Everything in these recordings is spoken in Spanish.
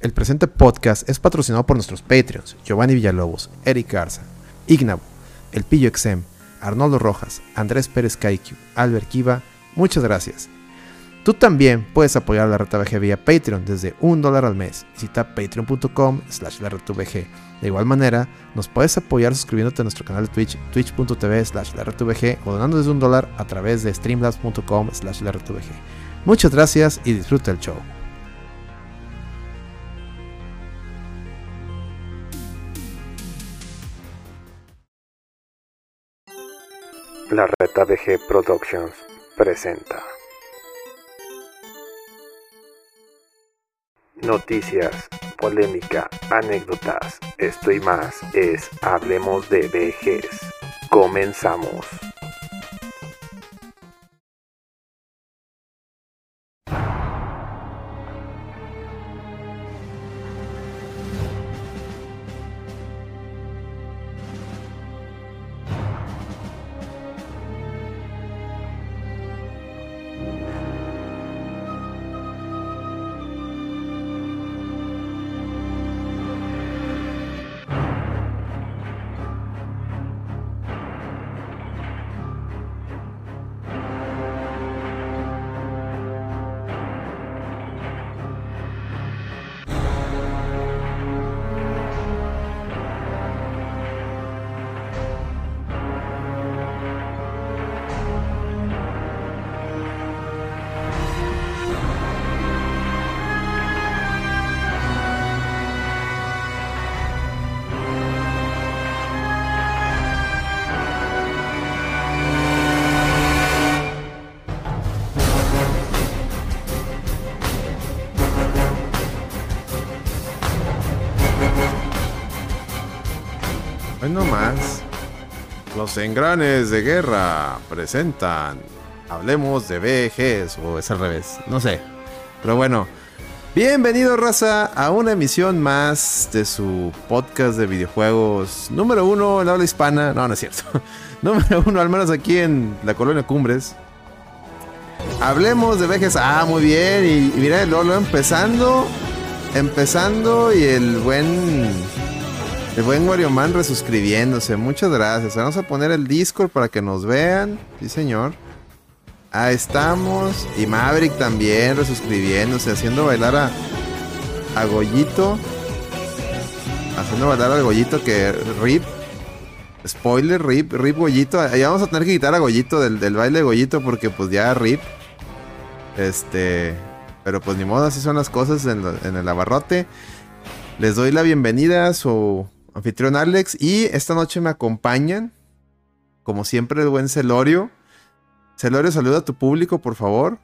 El presente podcast es patrocinado por nuestros Patreons, Giovanni Villalobos, Eric Garza, Ignabo, El Pillo Exem, Arnoldo Rojas, Andrés Pérez Kaiku, Albert Kiva, muchas gracias. Tú también puedes apoyar a la RTVG vía Patreon desde un dólar al mes. Visita patreon.com slash la De igual manera, nos puedes apoyar suscribiéndote a nuestro canal de Twitch, twitch.tv slash la o donando desde un dólar a través de streamlabs.com slash la Muchas gracias y disfruta el show. La Reta VG Productions presenta Noticias, polémica, anécdotas, esto y más es Hablemos de VGs. Comenzamos. Los engranes de guerra presentan. Hablemos de BGs, o es al revés, no sé. Pero bueno, bienvenido raza a una emisión más de su podcast de videojuegos número uno en la habla hispana. No, no es cierto. número uno, al menos aquí en la colonia Cumbres. Hablemos de BGs. Ah, muy bien. Y, y mira, Lolo empezando. Empezando y el buen el buen Wario Man resuscribiéndose. Muchas gracias. Vamos a poner el Discord para que nos vean. Sí, señor. Ahí estamos. Y Maverick también resuscribiéndose. Haciendo bailar a, a Goyito. Haciendo bailar a Goyito que Rip. Spoiler, Rip, Rip Goyito. Ahí vamos a tener que quitar a Goyito del, del baile de Goyito porque pues ya Rip. Este. Pero pues ni modo, así son las cosas en, en el abarrote. Les doy la bienvenida a su anfitrión Alex. Y esta noche me acompañan, como siempre, el buen Celorio. Celorio, saluda a tu público, por favor.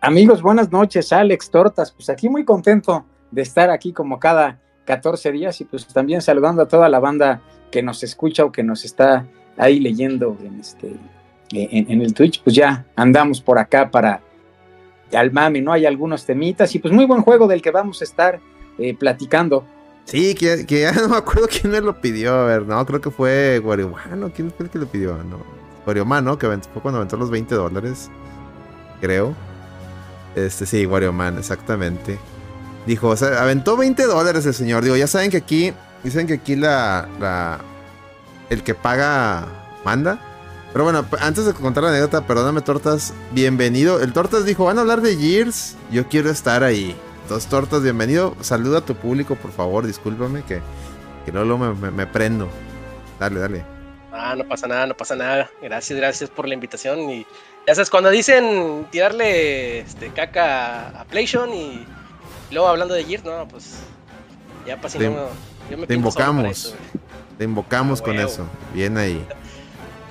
Amigos, buenas noches, Alex Tortas. Pues aquí muy contento de estar aquí como cada 14 días y pues también saludando a toda la banda que nos escucha o que nos está ahí leyendo en, este, en, el Twitch. Pues ya andamos por acá para al mami, ¿no? Hay algunos temitas y pues muy buen juego del que vamos a estar eh, platicando Sí, que, ya no me acuerdo quién me lo pidió. A ver, no, creo que fue Guariomano. ¿Quién fue el que lo pidió? No. Guariomano, que fue cuando aventó los 20 dólares. Creo. Este, sí, Guarioman, exactamente. Dijo, o sea, aventó 20 dólares el señor. Digo, ya saben que aquí, dicen que aquí la, la, el que paga manda. Pero bueno, antes de contar la anécdota, perdóname, Tortas, bienvenido. El Tortas dijo, van a hablar de Gears, yo quiero estar ahí. Dos tortas, bienvenido. Saluda a tu público, por favor. Discúlpame que, que luego me, me, prendo. Dale, dale. Ah, no pasa nada, no pasa nada. Gracias, gracias por la invitación. Y ya sabes, cuando dicen tirarle este, caca a PlayStation y luego hablando de Gears, no, pues ya pasé. Te, yo me te invocamos. te invocamos con eso. Bien ahí.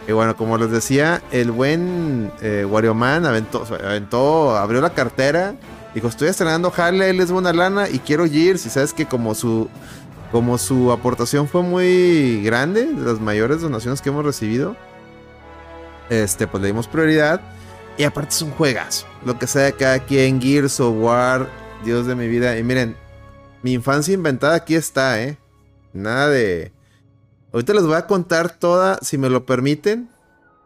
Y bueno, como les decía, el buen eh, Wario Man aventó, aventó, abrió la cartera Dijo, estoy estrenando Harley, les buena lana y quiero Gears. Y sabes que como su, como su aportación fue muy grande, de las mayores donaciones que hemos recibido, este, pues le dimos prioridad. Y aparte es un juegazo. Lo que sea cada quien, Gears o War, Dios de mi vida. Y miren, mi infancia inventada aquí está, ¿eh? Nada de... Ahorita les voy a contar toda, si me lo permiten,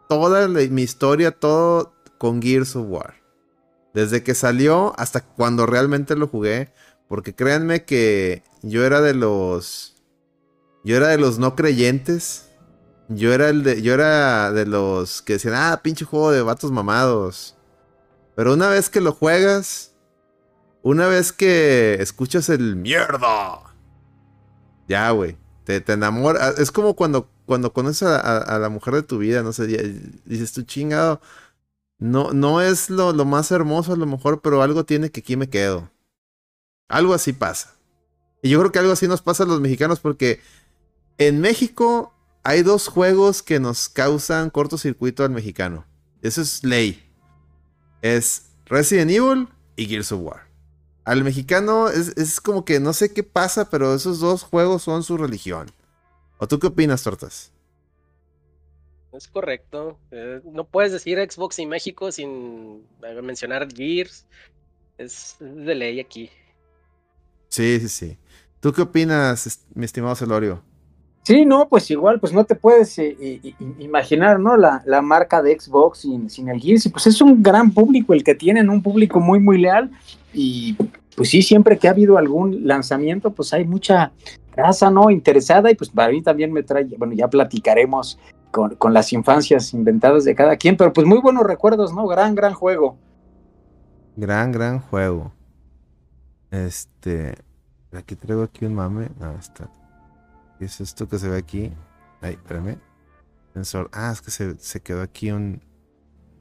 toda mi historia, todo con Gears of War. Desde que salió hasta cuando realmente lo jugué. Porque créanme que yo era de los. Yo era de los no creyentes. Yo era, el de, yo era de los que decían, ah, pinche juego de vatos mamados. Pero una vez que lo juegas, una vez que escuchas el mierda, ya, güey, te, te enamora. Es como cuando, cuando conoces a, a, la mujer de tu vida, no sé, dices tú chingado. No, no es lo, más hermoso a lo mejor, pero algo tiene que aquí me quedo. Algo así pasa. Y yo creo que algo así nos pasa a los mexicanos porque en México hay dos juegos que nos causan cortocircuito al mexicano. Eso es ley. Es Resident Evil y Gears of War. Al mexicano es, como que no sé qué pasa, pero esos dos juegos son su religión. ¿O tú qué opinas, Tortas? Es correcto. Eh, no puedes decir Xbox y México sin mencionar Gears. Es de ley aquí. Sí, sí, sí. ¿Tú qué opinas, mi estimado Celorio? Sí, no, pues igual, pues no te puedes eh, imaginar, ¿no? La, la, marca de Xbox sin, sin el Gears, y pues es un gran público el que tienen, un público muy, muy leal, y pues sí, siempre que ha habido algún lanzamiento, pues hay mucha raza, ¿no? Interesada, y pues para mí también me trae, bueno, ya platicaremos con, con las infancias inventadas de cada quien, pero pues muy buenos recuerdos, ¿no? Gran, gran juego. Gran, gran juego. Este. Aquí traigo aquí un mame. Ah, está. ¿Qué es esto que se ve aquí? Ay, espérame. Sensor. Ah, es que se, quedó aquí un.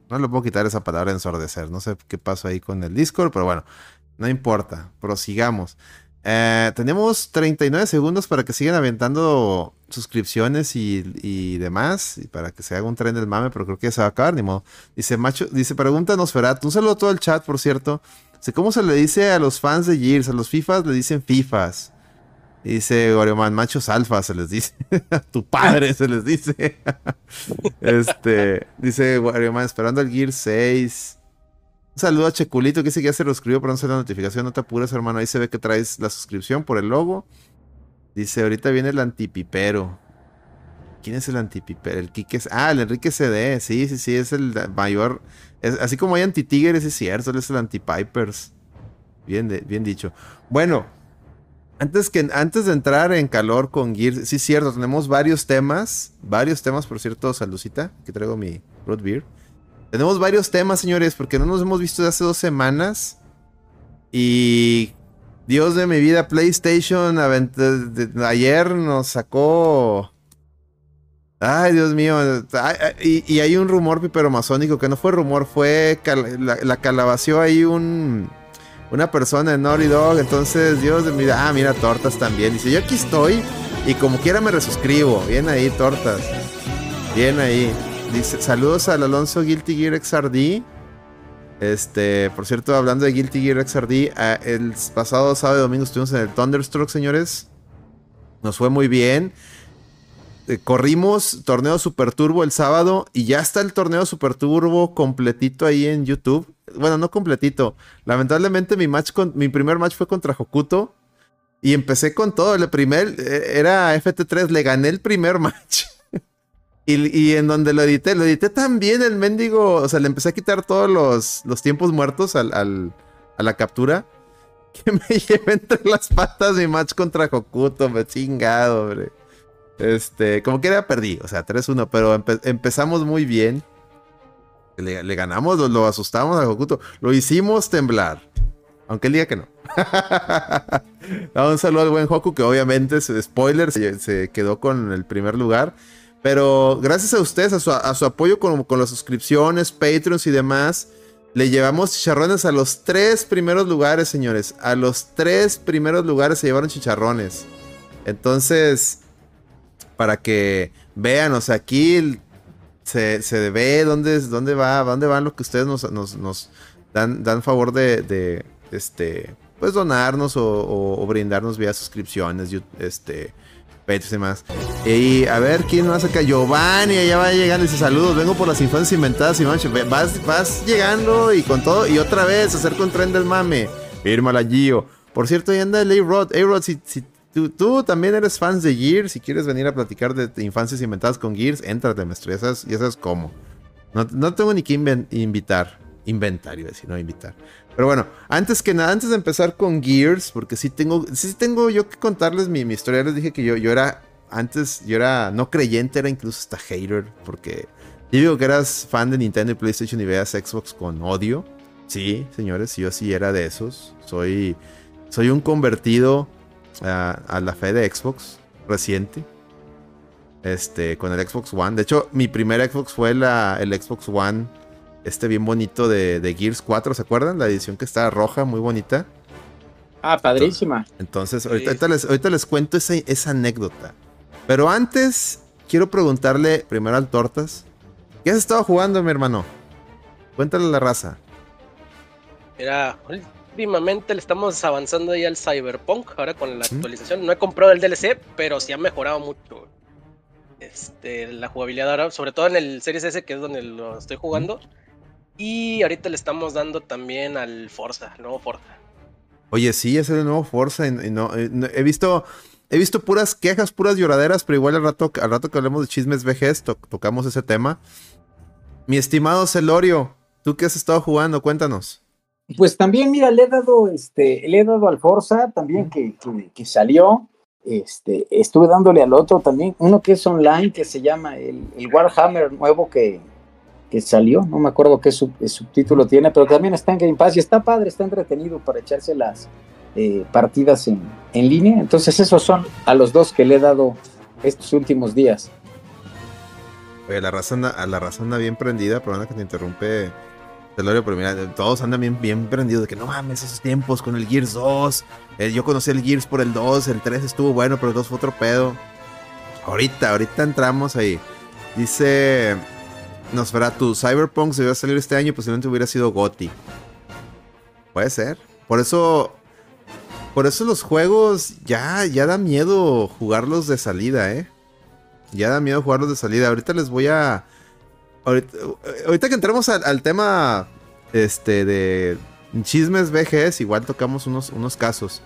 No le puedo quitar esa palabra ensordecer. No sé qué pasó ahí con el Discord, pero bueno, no importa. Prosigamos. Eh, tenemos 39 segundos para que sigan aventando suscripciones y, demás. Y para que se haga un tren del mame, pero creo que ya se va a acabar, ni modo. Dice, macho, dice, pregúntanos, Ferat. Un saludo a todo el chat, por cierto. ¿cómo se le dice a los fans de Gears? A los FIFAs le dicen FIFAs. Dice Gorioman, machos alfa se les dice. tu padre se les dice. este, dice Gorioman, esperando el Gears 6. Saludo a Checulito que dice que ya se lo escribió, pero no se la notificación. No te apures, hermano. Ahí se ve que traes la suscripción por el logo. Dice, ahorita viene el antipipero. ¿Quién es el antipipero? El Kike. Ah, el Enrique CD. Sí, sí, sí, es el mayor así como hay anti-Tigres, es cierto, él es el anti-Pipers. Bien, bien dicho. Bueno, antes, que, antes de entrar en calor con Gears, sí es cierto, tenemos varios temas. Varios temas, por cierto, saludcita. Aquí traigo mi root beer. Tenemos varios temas, señores, porque no nos hemos visto desde hace dos semanas. Y Dios de mi vida, PlayStation ayer nos sacó Ay, Dios mío. y, hay un rumor piperomasónico que no fue rumor, fue. la, calabació ahí un. Una persona en Naughty Dog. Entonces, Dios de mi vida. Ah, mira, tortas también. Dice: Yo aquí estoy. Y como quiera me resuscribo. Bien ahí, tortas. Bien ahí. Dice: Saludos al Alonso Guilty Gear XRD. Este, por cierto, hablando de Guilty Gear XRD, ah, el pasado sábado y domingo estuvimos en el Thunderstruck, señores. Nos fue muy bien. Eh, corrimos torneo Super Turbo el sábado y ya está el torneo Super Turbo completito ahí en YouTube. Bueno, no completito. Lamentablemente mi match con, mi primer match fue contra Hokuto y empecé con todo. El primer eh, era FT3, le gané el primer match. Y, en donde lo edité, lo edité también el mendigo, o sea, le empecé a quitar todos los, los tiempos muertos al, a la captura. Que me lleve entre las patas mi match contra Hokuto, me chingado, hombre. Este, como que era perdí, o sea, 3-1, pero empezamos muy bien. Le, ganamos, lo, asustamos a Hokuto. Lo hicimos temblar. Aunque él diga que no. un saludo al buen Hoku, que obviamente, spoiler, se, quedó con el primer lugar. Pero gracias a ustedes, a su, apoyo con, las suscripciones, Patreons y demás, le llevamos chicharrones a los tres primeros lugares, señores. A los tres primeros lugares se llevaron chicharrones. Entonces, para que vean, o sea, aquí se, se ve dónde, dónde va, dónde van lo que ustedes nos, nos, dan, dan favor de, este, pues donarnos o, brindarnos vía suscripciones, este, Patreon y demás. Y a ver, ¿quién más acá? Giovanni, allá va llegando y dice saludos, vengo por las infancias inventadas y manches, vas, vas llegando y con todo, y otra vez hacer con tren del mame. la Gio. Por cierto, ahí anda el A-Rod. A-Rod, si, si Tú, también eres fans de Gears. Si quieres venir a platicar de infancias inventadas con Gears, éntrate, maestro. Ya sabes, cómo. No, tengo ni que invitar. Inventario, decir, no invitar. Pero bueno, antes que nada, antes de empezar con Gears, porque sí tengo, sí tengo yo que contarles mi, historia. Les dije que yo, yo era, antes, yo era no creyente, era incluso hasta hater, porque digo que eras fan de Nintendo y PlayStation y veas Xbox con odio. Sí, señores, yo sí era de esos. Soy, soy un convertido a, a la fe de Xbox reciente. Este, con el Xbox One. De hecho, mi primer Xbox fue la, el Xbox One, este bien bonito de, de Gears 4, ¿se acuerdan? La edición que está roja, muy bonita. Ah, padrísima. Entonces, Sí. ahorita, ahorita les, ahorita les cuento esa, esa anécdota. Pero antes, quiero preguntarle primero al Tortas. ¿Qué has estado jugando, mi hermano? Cuéntale a la raza. Mira, últimamente le estamos avanzando ahí al Cyberpunk, ahora con la actualización. No he comprado el DLC, pero sí ha mejorado mucho. Este, la jugabilidad ahora, sobre todo en el Series S, que es donde lo estoy jugando. Y ahorita le estamos dando también al Forza, el nuevo Forza. Oye, sí, es el nuevo Forza. y- y no, eh, no- he visto. He visto puras quejas, puras lloraderas, pero igual al rato, al rato que hablemos de chismes VGs, to- tocamos ese tema. Mi estimado Celorio, ¿tú qué has estado jugando? Cuéntanos. Pues también, mira, le he dado, este, le he dado al Forza también que, que, que salió. Este, estuve dándole al otro también, uno que es online, que se llama el, el Warhammer nuevo que, que salió, no me acuerdo qué sub- subtítulo tiene, pero también está en Game Pass y está padre, está entretenido para echarse las eh, partidas en, en línea. Entonces esos son a los dos que le he dado estos últimos días. Oye, la raza anda, la raza anda bien prendida, perdona que te interrumpe, Celorio, pero mira, todos andan bien, bien prendidos de que no mames, esos tiempos con el Gears 2. eh, yo conocí el Gears por el 2, el 3 estuvo bueno, pero el 2 fue otro pedo. Ahorita, ahorita entramos ahí. Dice Nosferatu, Cyberpunk se iba a salir este año, posiblemente hubiera sido GOTI. Puede ser. Por eso. Por eso los juegos ya, ya da miedo jugarlos de salida, ¿eh? Ya da miedo jugarlos de salida. Ahorita les voy a. Ahorita, que entremos al, tema este de chismes VGS, igual tocamos unos, unos casos.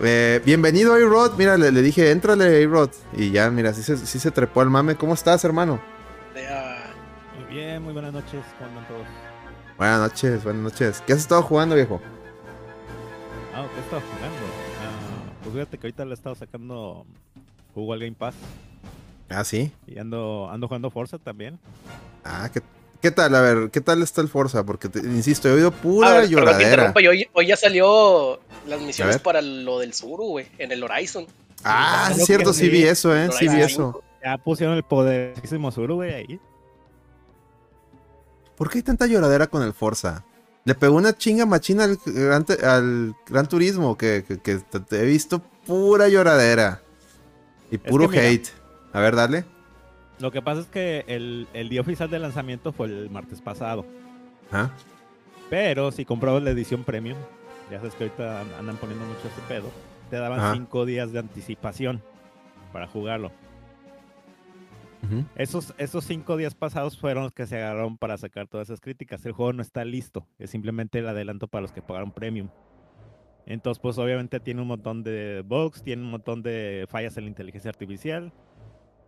Eh, bienvenido, A-Rod. Mira, le, dije, éntrale, A-Rod. Y ya, mira, sí se, sí se trepó al mame. ¿Cómo estás, hermano? Bien, muy buenas noches. ¿Cómo andan todos? Buenas noches, buenas noches. ¿Qué has estado jugando, viejo? Ah, ¿qué estaba jugando? Ah, pues fíjate que ahorita le he estado sacando jugo al Game Pass. Ah, sí. Y ando, ando jugando Forza también. Ah, ¿qué, qué tal? A ver, ¿qué tal está el Forza? Porque, te- insisto, he oído pura que lloradera. interrumpa, y hoy, hoy ya salió las misiones ver. para lo del sur, güey, en el Horizon. Ah, es cierto, sí. vi eso, ¿eh? Sí vi eso. 5. Ya pusieron el poderísimo Zuru, güey, ahí. ¿Por qué hay tanta lloradera con el Forza? Le pegó una chinga machina al Gran, Te- al Gran Turismo, que, que- que te, he visto pura lloradera. Y puro que mira. hate. A ver, dale. Lo que pasa es que el, el día oficial de lanzamiento fue el martes pasado. Ajá. Pero si comprabas la edición premium, ya sabes que ahorita an- andan poniendo mucho este pedo, te daban cinco días de anticipación para jugarlo. Esos, esos cinco días pasados fueron los que se agarraron para sacar todas esas críticas. El juego no está listo, es simplemente el adelanto para los que pagaron premium. Entonces, pues obviamente tiene un montón de bugs, tiene un montón de fallas en la inteligencia artificial,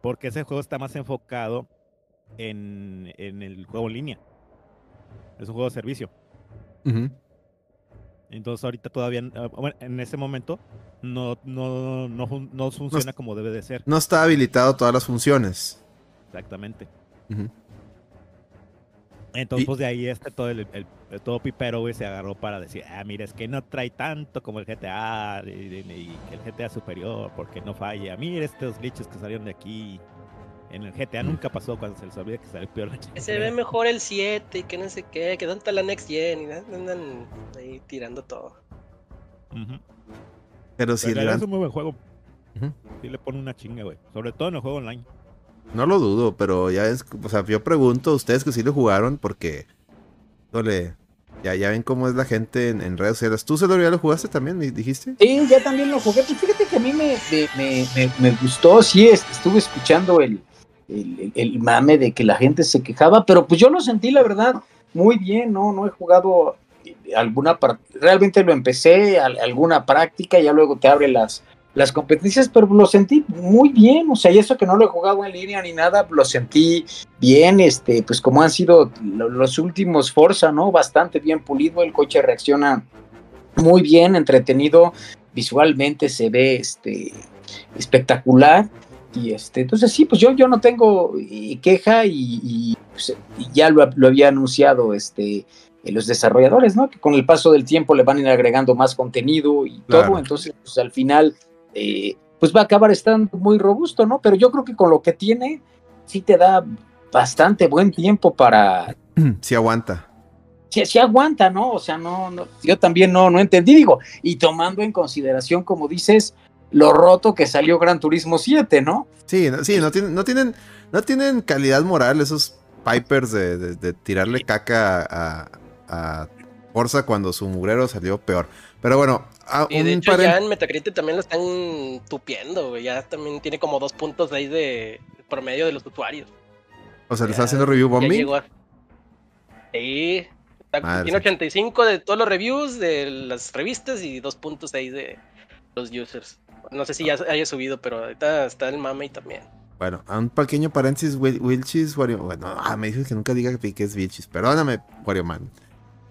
porque ese juego está más enfocado en, en el juego en línea. Es un juego de servicio. Entonces ahorita todavía, eh, bueno, en ese momento, no, no, no, no funciona como debe de ser. No está habilitado todas las funciones. Exactamente. Entonces, Y- pues de ahí este todo el, el- el todo pipero, güey, se agarró para decir, ah, mira, es que no trae tanto como el GTA, y, y- y que el GTA es superior, porque no falla. Mira estos glitches que salieron de aquí. En el GTA nunca pasó cuando se les olvida que salió el peor. Que se ve mejor el 7 y que no sé qué, que dónde está la Next Gen y andan ahí tirando todo. Pero si Pero el es un muy buen juego. Ujú. Sí le pone una chinga, güey. Sobre todo en el juego online. No lo dudo, pero ya es, o sea, yo pregunto a ustedes que sí lo jugaron porque, híjole, ya, ya ven cómo es la gente en, redes sociales. ¿Tú, Celorio, ya lo jugaste también, dijiste? Sí, ya también lo jugué. Pues fíjate que a mí me, me, me- me- gustó, sí, es- estuve escuchando el, el, el mame de que la gente se quejaba, pero pues yo lo sentí, la verdad, muy bien, ¿no? No he jugado eh, alguna parte, realmente lo empecé, al- alguna práctica, ya luego te abre las, las competencias, pero lo sentí muy bien, o sea, y eso que no lo he jugado en línea ni nada, lo sentí bien, este, pues como han sido los últimos Forza, ¿no? Bastante bien pulido, el coche reacciona muy bien, entretenido, visualmente se ve, este, espectacular, y este, entonces sí, pues yo, yo no tengo queja y, pues, ya lo, había anunciado, este, los desarrolladores, ¿no? Que con el paso del tiempo le van a ir agregando más contenido y todo, entonces pues al final eh, pues va a acabar estando muy robusto, ¿no? Pero yo creo que con lo que tiene, sí te da bastante buen tiempo para... Sí aguanta. Sí, sí aguanta, ¿no? O sea, no, no, yo también no, no entendí, digo, y tomando en consideración, como dices, lo roto que salió Gran Turismo 7, ¿no? Sí, no, sí, no tienen, no tienen, no tienen calidad moral esos Pipers de, tirarle caca a, a Forza cuando su mugrero salió peor. Pero bueno, y de hecho ya en Metacritic también lo están tupiendo, Ya también tiene como dos puntos ahí de promedio de los usuarios. O sea, ¿le está haciendo review bombing? Sí. tiene 85 de todos los reviews de las revistas y dos puntos ahí de los users. No sé si ya haya subido, pero ahorita está el mame también. Bueno, a un pequeño paréntesis, Wilchis, Wario... Bueno, ah, me dijo que nunca diga que es Wilchis. Perdóname, Wario Man.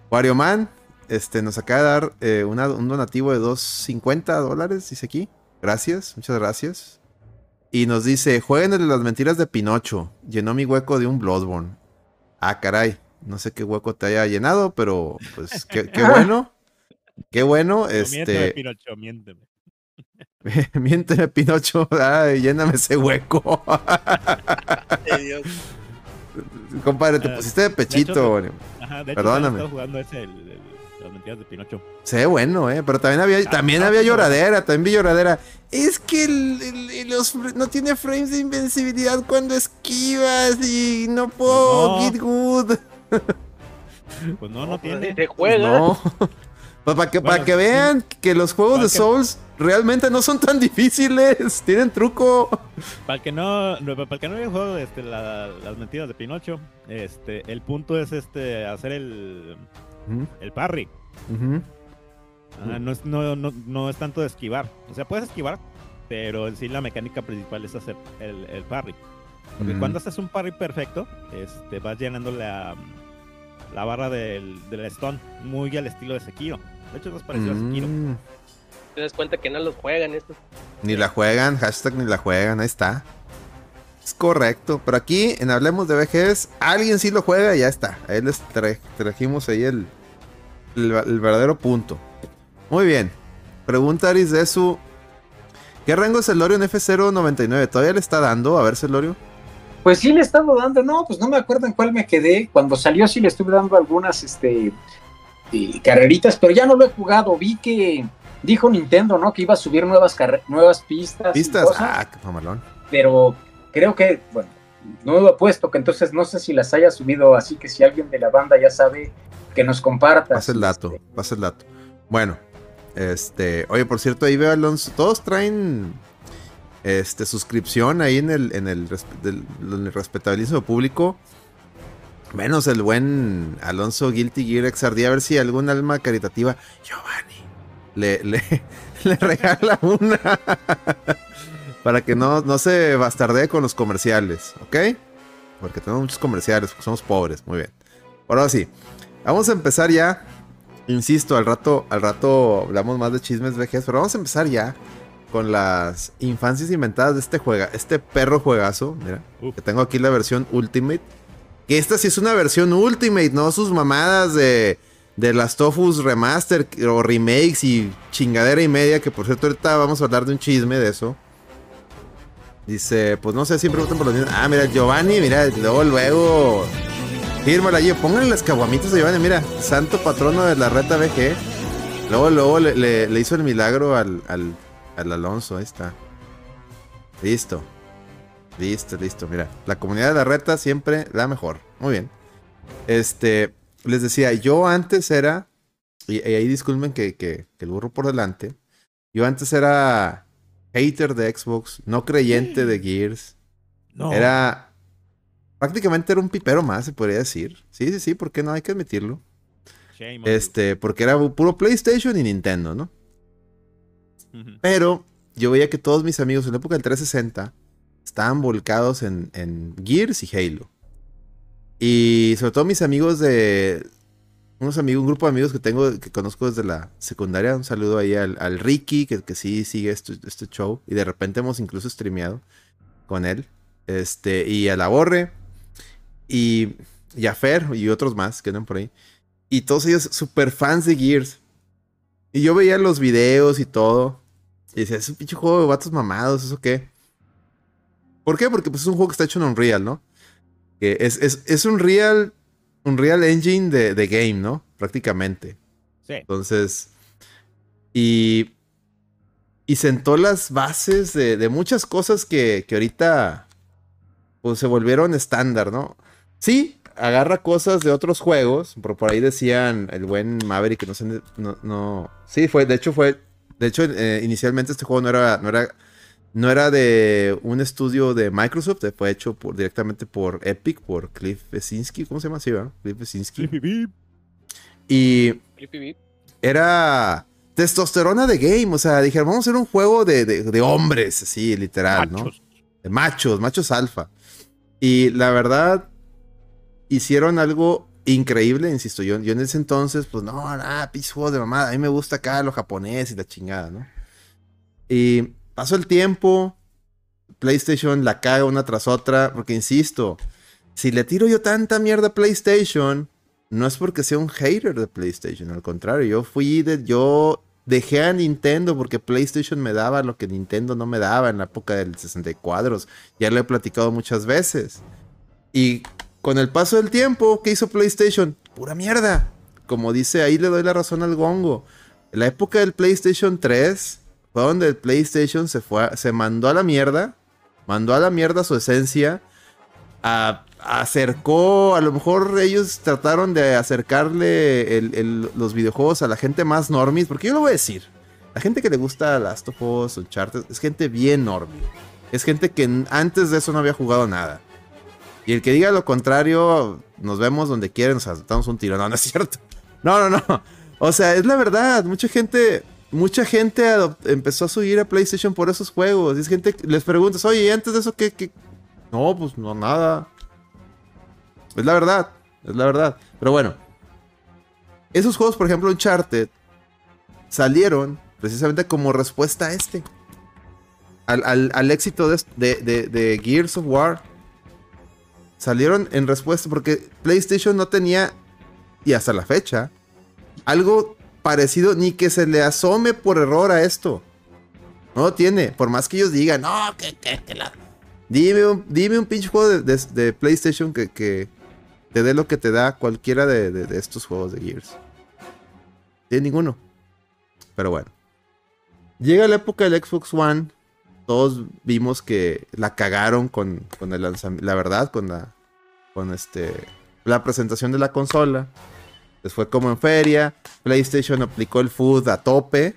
Wario Man este, nos acaba de dar eh, un donativo de 2.50 dólares, dice aquí. Gracias, muchas gracias. Y nos dice, jueguen en las mentiras de Pinocho. Llenó mi hueco de un Bloodborne. Ah, caray. No sé qué hueco te haya llenado, pero pues qué, bueno. Qué bueno. Este... Miénteme, Pinocho, miénteme. miénteme, Pinocho. Ay, lléname ese hueco. Dios. Compadre, te ah, pusiste de pechito. ajá, de hecho, Perdóname. jugando ese, el, de Pinocho. Sí, bueno, ¿eh? Pero también había, también había lloradera, también vi lloradera. Es que los, no tiene frames de invencibilidad cuando esquivas y no puedo pues get good. Pues no, no tiene. Te juega. No. Pues para que, para que vean que los juegos de Souls realmente no son tan difíciles. Tienen truco. Para el que no, para que no haya jugado este, las mentiras de Pinocho, este, el punto es este hacer el el parry. No, es, no, es tanto de esquivar. O sea, puedes esquivar, pero en sí la mecánica principal es hacer el, parry. Porque cuando haces un parry perfecto, este, vas llenando la, la barra del, del stun muy al estilo de Sekiro. De hecho, es parecido a Sekiro. Mm. Te das cuenta que no los juegan estos. Ni la juegan, hashtag ni la juegan, ahí está. Es correcto, pero aquí en Hablemos de VGs, alguien sí lo juega y ya está. Ahí les trajimos ahí el, el, verdadero punto. Muy bien. Pregunta Aris de su. ¿Qué rango es el Lorion F099? ¿Todavía le está dando? A ver, Celorio. Pues sí le he estado dando, no, pues no me acuerdo en cuál me quedé. Cuando salió sí le estuve dando algunas este, eh, carreritas, pero ya no lo he jugado. Vi que dijo Nintendo, ¿no? Que iba a subir nuevas, nuevas pistas. Pistas, ah, qué famalón. Pero creo que, bueno, no lo he puesto, que entonces no sé si las haya subido, así que si alguien de la banda ya sabe, que nos comparta. Pasa el dato, este. pasa el dato. Bueno, este, oye, por cierto, ahí veo Alonso, todos traen este suscripción ahí en el, en el, respetabilísimo público. Menos el buen Alonso Guilty Gear XRD, a ver si algún alma caritativa, Giovanni, le, le, le regala una. Para que no, no se bastardee con los comerciales, ¿ok? Porque tenemos muchos comerciales, porque somos pobres. Muy bien. Ahora sí, vamos a empezar ya. Insisto, al rato, al rato hablamos más de chismes VGs, pero vamos a empezar ya con las infancias inventadas de este juega, este perro juegazo. Mira, que tengo aquí la versión Ultimate. Que esta sí es una versión Ultimate, no sus mamadas de, de las Tofus Remaster o remakes y chingadera y media. Que por cierto, ahorita vamos a hablar de un chisme de eso. Dice, pues no sé, siempre votan por los mismos. Ah, mira, Giovanni, mira, luego, luego. Fírmala allí, pónganle las caguamitas a Giovanni, mira, santo patrono de la reta BG. Luego, luego le, hizo el milagro al, al, al, Alonso, ahí está. Listo. Listo, listo, mira. La comunidad de la reta siempre la mejor. Muy bien. Este, les decía, yo antes era, y, ahí disculpen que, que el burro por delante, yo antes era hater de Xbox, no creyente de Gears. No. Era. Prácticamente era un pipero más, se podría decir. Sí, sí, sí, ¿por qué no? Hay que admitirlo. este, porque era puro PlayStation y Nintendo, ¿no? Pero yo veía que todos mis amigos en la época del 360 estaban volcados en, en Gears y Halo. Y sobre todo mis amigos de. Unos amigos, un grupo de amigos que tengo, que conozco desde la secundaria. Un saludo ahí al, Ricky, que, que sí sigue este, este show. Y de repente hemos incluso streameado con él. Este, y a la Borre. Y, y a Fer y otros más que andan por ahí. Y todos ellos super fans de Gears. Y yo veía los videos y todo. Y decía, es un pinche juego de vatos mamados, ¿eso qué? ¿Por qué? Porque pues, es un juego que está hecho en Unreal, ¿no? Que es, es, es un Un real engine de, de game, ¿no? Prácticamente. Sí. Entonces. Y. Y sentó las bases de, de muchas cosas que, que ahorita. Pues se volvieron estándar, ¿no? Sí, agarra cosas de otros juegos. Por, por ahí decían el buen Maverick, no sé. No, no. Sí, fue. De hecho, fue. De hecho, eh, inicialmente este juego no era. No era no era de un estudio de Microsoft, fue hecho por, directamente por Epic, por Cliff Besinski. ¿Cómo se llama así, verdad? Cliff Besinski. Y era testosterona de game. O sea, dijeron, vamos a hacer un juego de, de- de hombres, así, literal, ¿no? Machos. De machos, machos alfa. Y la verdad, hicieron algo increíble, insisto. Yo, yo en ese entonces, pues no, nada, juegos de mamada. A mí me gusta acá lo japonés y la chingada, ¿no? Y pasó el tiempo, PlayStation la caga una tras otra, porque insisto, si le tiro yo tanta mierda a PlayStation, no es porque sea un hater de PlayStation, al contrario, yo fui de, yo dejé a Nintendo porque PlayStation me daba lo que Nintendo no me daba en la época del 64, ya lo he platicado muchas veces. Y con el paso del tiempo, ¿qué hizo PlayStation? Pura mierda. Como dice, ahí le doy la razón al gongo. En la época del PlayStation 3, fue donde PlayStation se fue, se mandó a la mierda, mandó a la mierda su esencia, acercó, a lo mejor ellos trataron de acercarle los videojuegos a la gente más normis, porque yo lo voy a decir, la gente que le gusta Last of Us, es gente bien normie, es gente que antes de eso no había jugado nada. Y el que diga lo contrario, nos vemos donde quieren, nos saltamos un tiro. No, no es cierto. No, no, no. O sea, es la verdad. Mucha gente, mucha gente empezó a subir a PlayStation por esos juegos. Y es gente, les preguntas, oye, ¿y antes de eso qué? No, pues no, nada. Es la verdad, es la verdad. Pero bueno, esos juegos, por ejemplo, Uncharted, salieron precisamente como respuesta a este. Al, al- éxito de- de Gears of War. Salieron en respuesta porque PlayStation no tenía, y hasta la fecha, algo parecido ni que se le asome por error a esto. No lo tiene. Por más que ellos digan, no, que, que, que la... Dime un, dime pinche juego de, de- de PlayStation que, que te dé lo que te da cualquiera de, de- de estos juegos de Gears. Tiene ninguno. Pero bueno. Llega la época del Xbox One. Todos vimos que la cagaron con, con el lanzamiento. La verdad, con la. Con este. La presentación de la consola. Les fue como en feria. PlayStation aplicó el food a tope.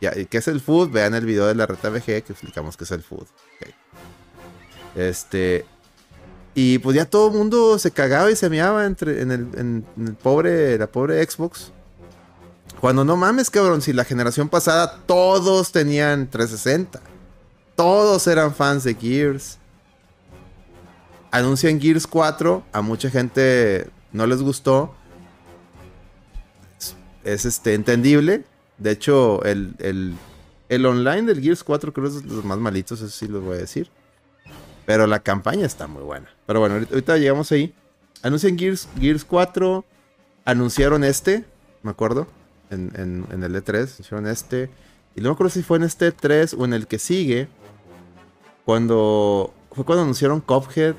Ya, ¿y ¿Qué es el food? Vean el video de la reta VG que explicamos qué es el food. Este. Y pues ya todo el mundo se cagaba y se meaba entre, en- en el pobre, la pobre Xbox. Cuando no mames, cabrón, si la generación pasada todos tenían 360. Todos eran fans de Gears. Anuncian Gears 4. A mucha gente no les gustó. Es, es, este, entendible. De hecho, el, el, el online del Gears 4 creo que es de los más malitos, eso sí lo voy a decir. Pero la campaña está muy buena. Pero bueno, ahorita, llegamos ahí. Anuncian Gears, Gears 4. Anunciaron este, me acuerdo. En, en- el E3. Anunciaron este. Y no me acuerdo si fue en este E3 o en el que sigue. Cuando. Fue cuando anunciaron Cuphead.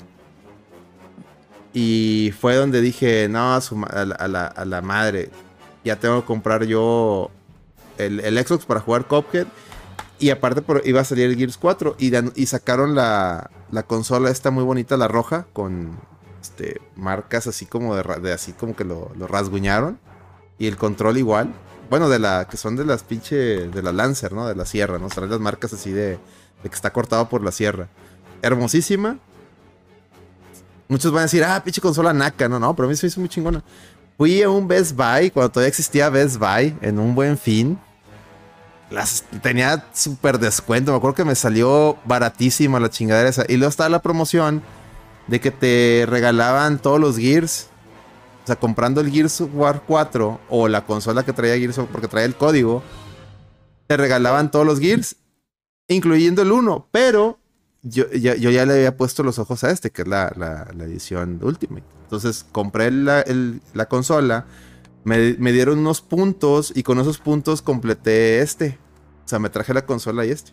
Y fue donde dije, no, a la, a la- a la madre. Ya tengo que comprar yo el, el Xbox para jugar Cuphead. Y aparte iba a salir el Gears 4. Y, dan- sacaron la, la consola esta muy bonita, la roja, con este, marcas así como de, así como que lo, lo rasguñaron. Y el control igual. Bueno, de la que son de las pinche. de la Lancer, ¿no? De la sierra, ¿no? Traen las marcas así de, de que está cortado por la sierra. Hermosísima. Muchos van a decir, ah, pinche consola naca. No, no, pero a mí se hizo muy chingona. Fui a un Best Buy cuando todavía existía Best Buy en un buen fin. las tenía súper descuento. Me acuerdo que me salió baratísima la chingadera esa. Y luego estaba la promoción de que te regalaban todos los Gears. O sea, comprando el Gears War 4 o la consola que traía Gears porque traía el código, te regalaban todos los Gears, incluyendo el 1. Pero yo, ya- yo ya le había puesto los ojos a este, que es la, la- edición Ultimate. Entonces compré la, la consola, me, me dieron unos puntos y con esos puntos completé este. O sea, me traje la consola y este.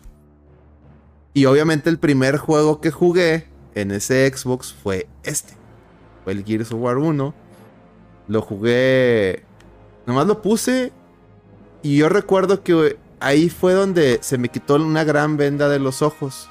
Y obviamente el primer juego que jugué en ese Xbox fue este. Fue el Gears of War 1. Lo jugué. Nomás lo puse. Y yo recuerdo que ahí fue donde se me quitó una gran venda de los ojos.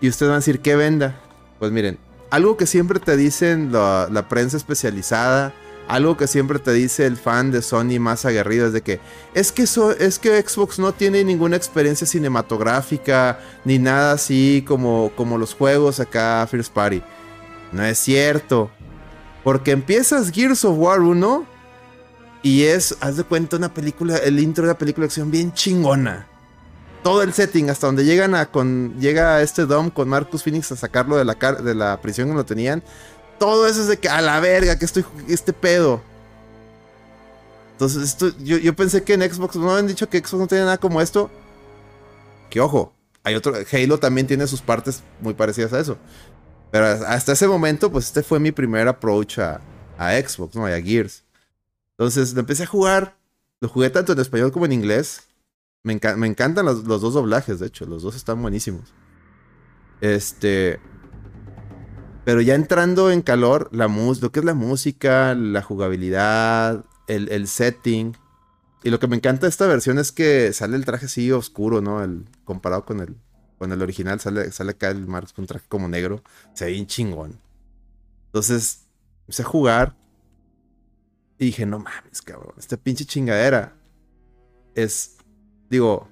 Y ustedes van a decir, ¿qué venda? Pues miren, algo que siempre te dicen la, prensa especializada, algo que siempre te dice el fan de Sony más aguerrido es de que es que es que Xbox no tiene ninguna experiencia cinematográfica ni nada así como como los juegos acá First Party. No es cierto. Porque empiezas Gears of War 1 y es, haz de cuenta, una película, el intro de la película de acción bien chingona. Todo el setting, hasta donde llegan a con. Llega este Dom con Marcus Phoenix a sacarlo de la, de la prisión que lo tenían. Todo eso es de que a la verga, que estoy este pedo. Entonces, esto, yo, yo pensé que en Xbox no habían dicho que Xbox no tenía nada como esto. Que ojo, hay otro. Halo también tiene sus partes muy parecidas a eso. Pero hasta ese momento, pues este fue mi primer approach a, a Xbox, ¿no? A Gears. Entonces lo empecé a jugar. Lo jugué tanto en español como en inglés. Me, enca- me encantan los, los dos doblajes, de hecho. Los dos están buenísimos. Este. Pero ya entrando en calor, la lo que es la música, la jugabilidad, el, el setting. Y lo que me encanta de esta versión es que sale el traje así oscuro, ¿no? El, comparado con el, con el original, sale, sale acá el Marx con un traje como negro. Se ve bien chingón. Entonces, empecé a jugar. Y dije, no mames, cabrón. Esta pinche chingadera es, digo,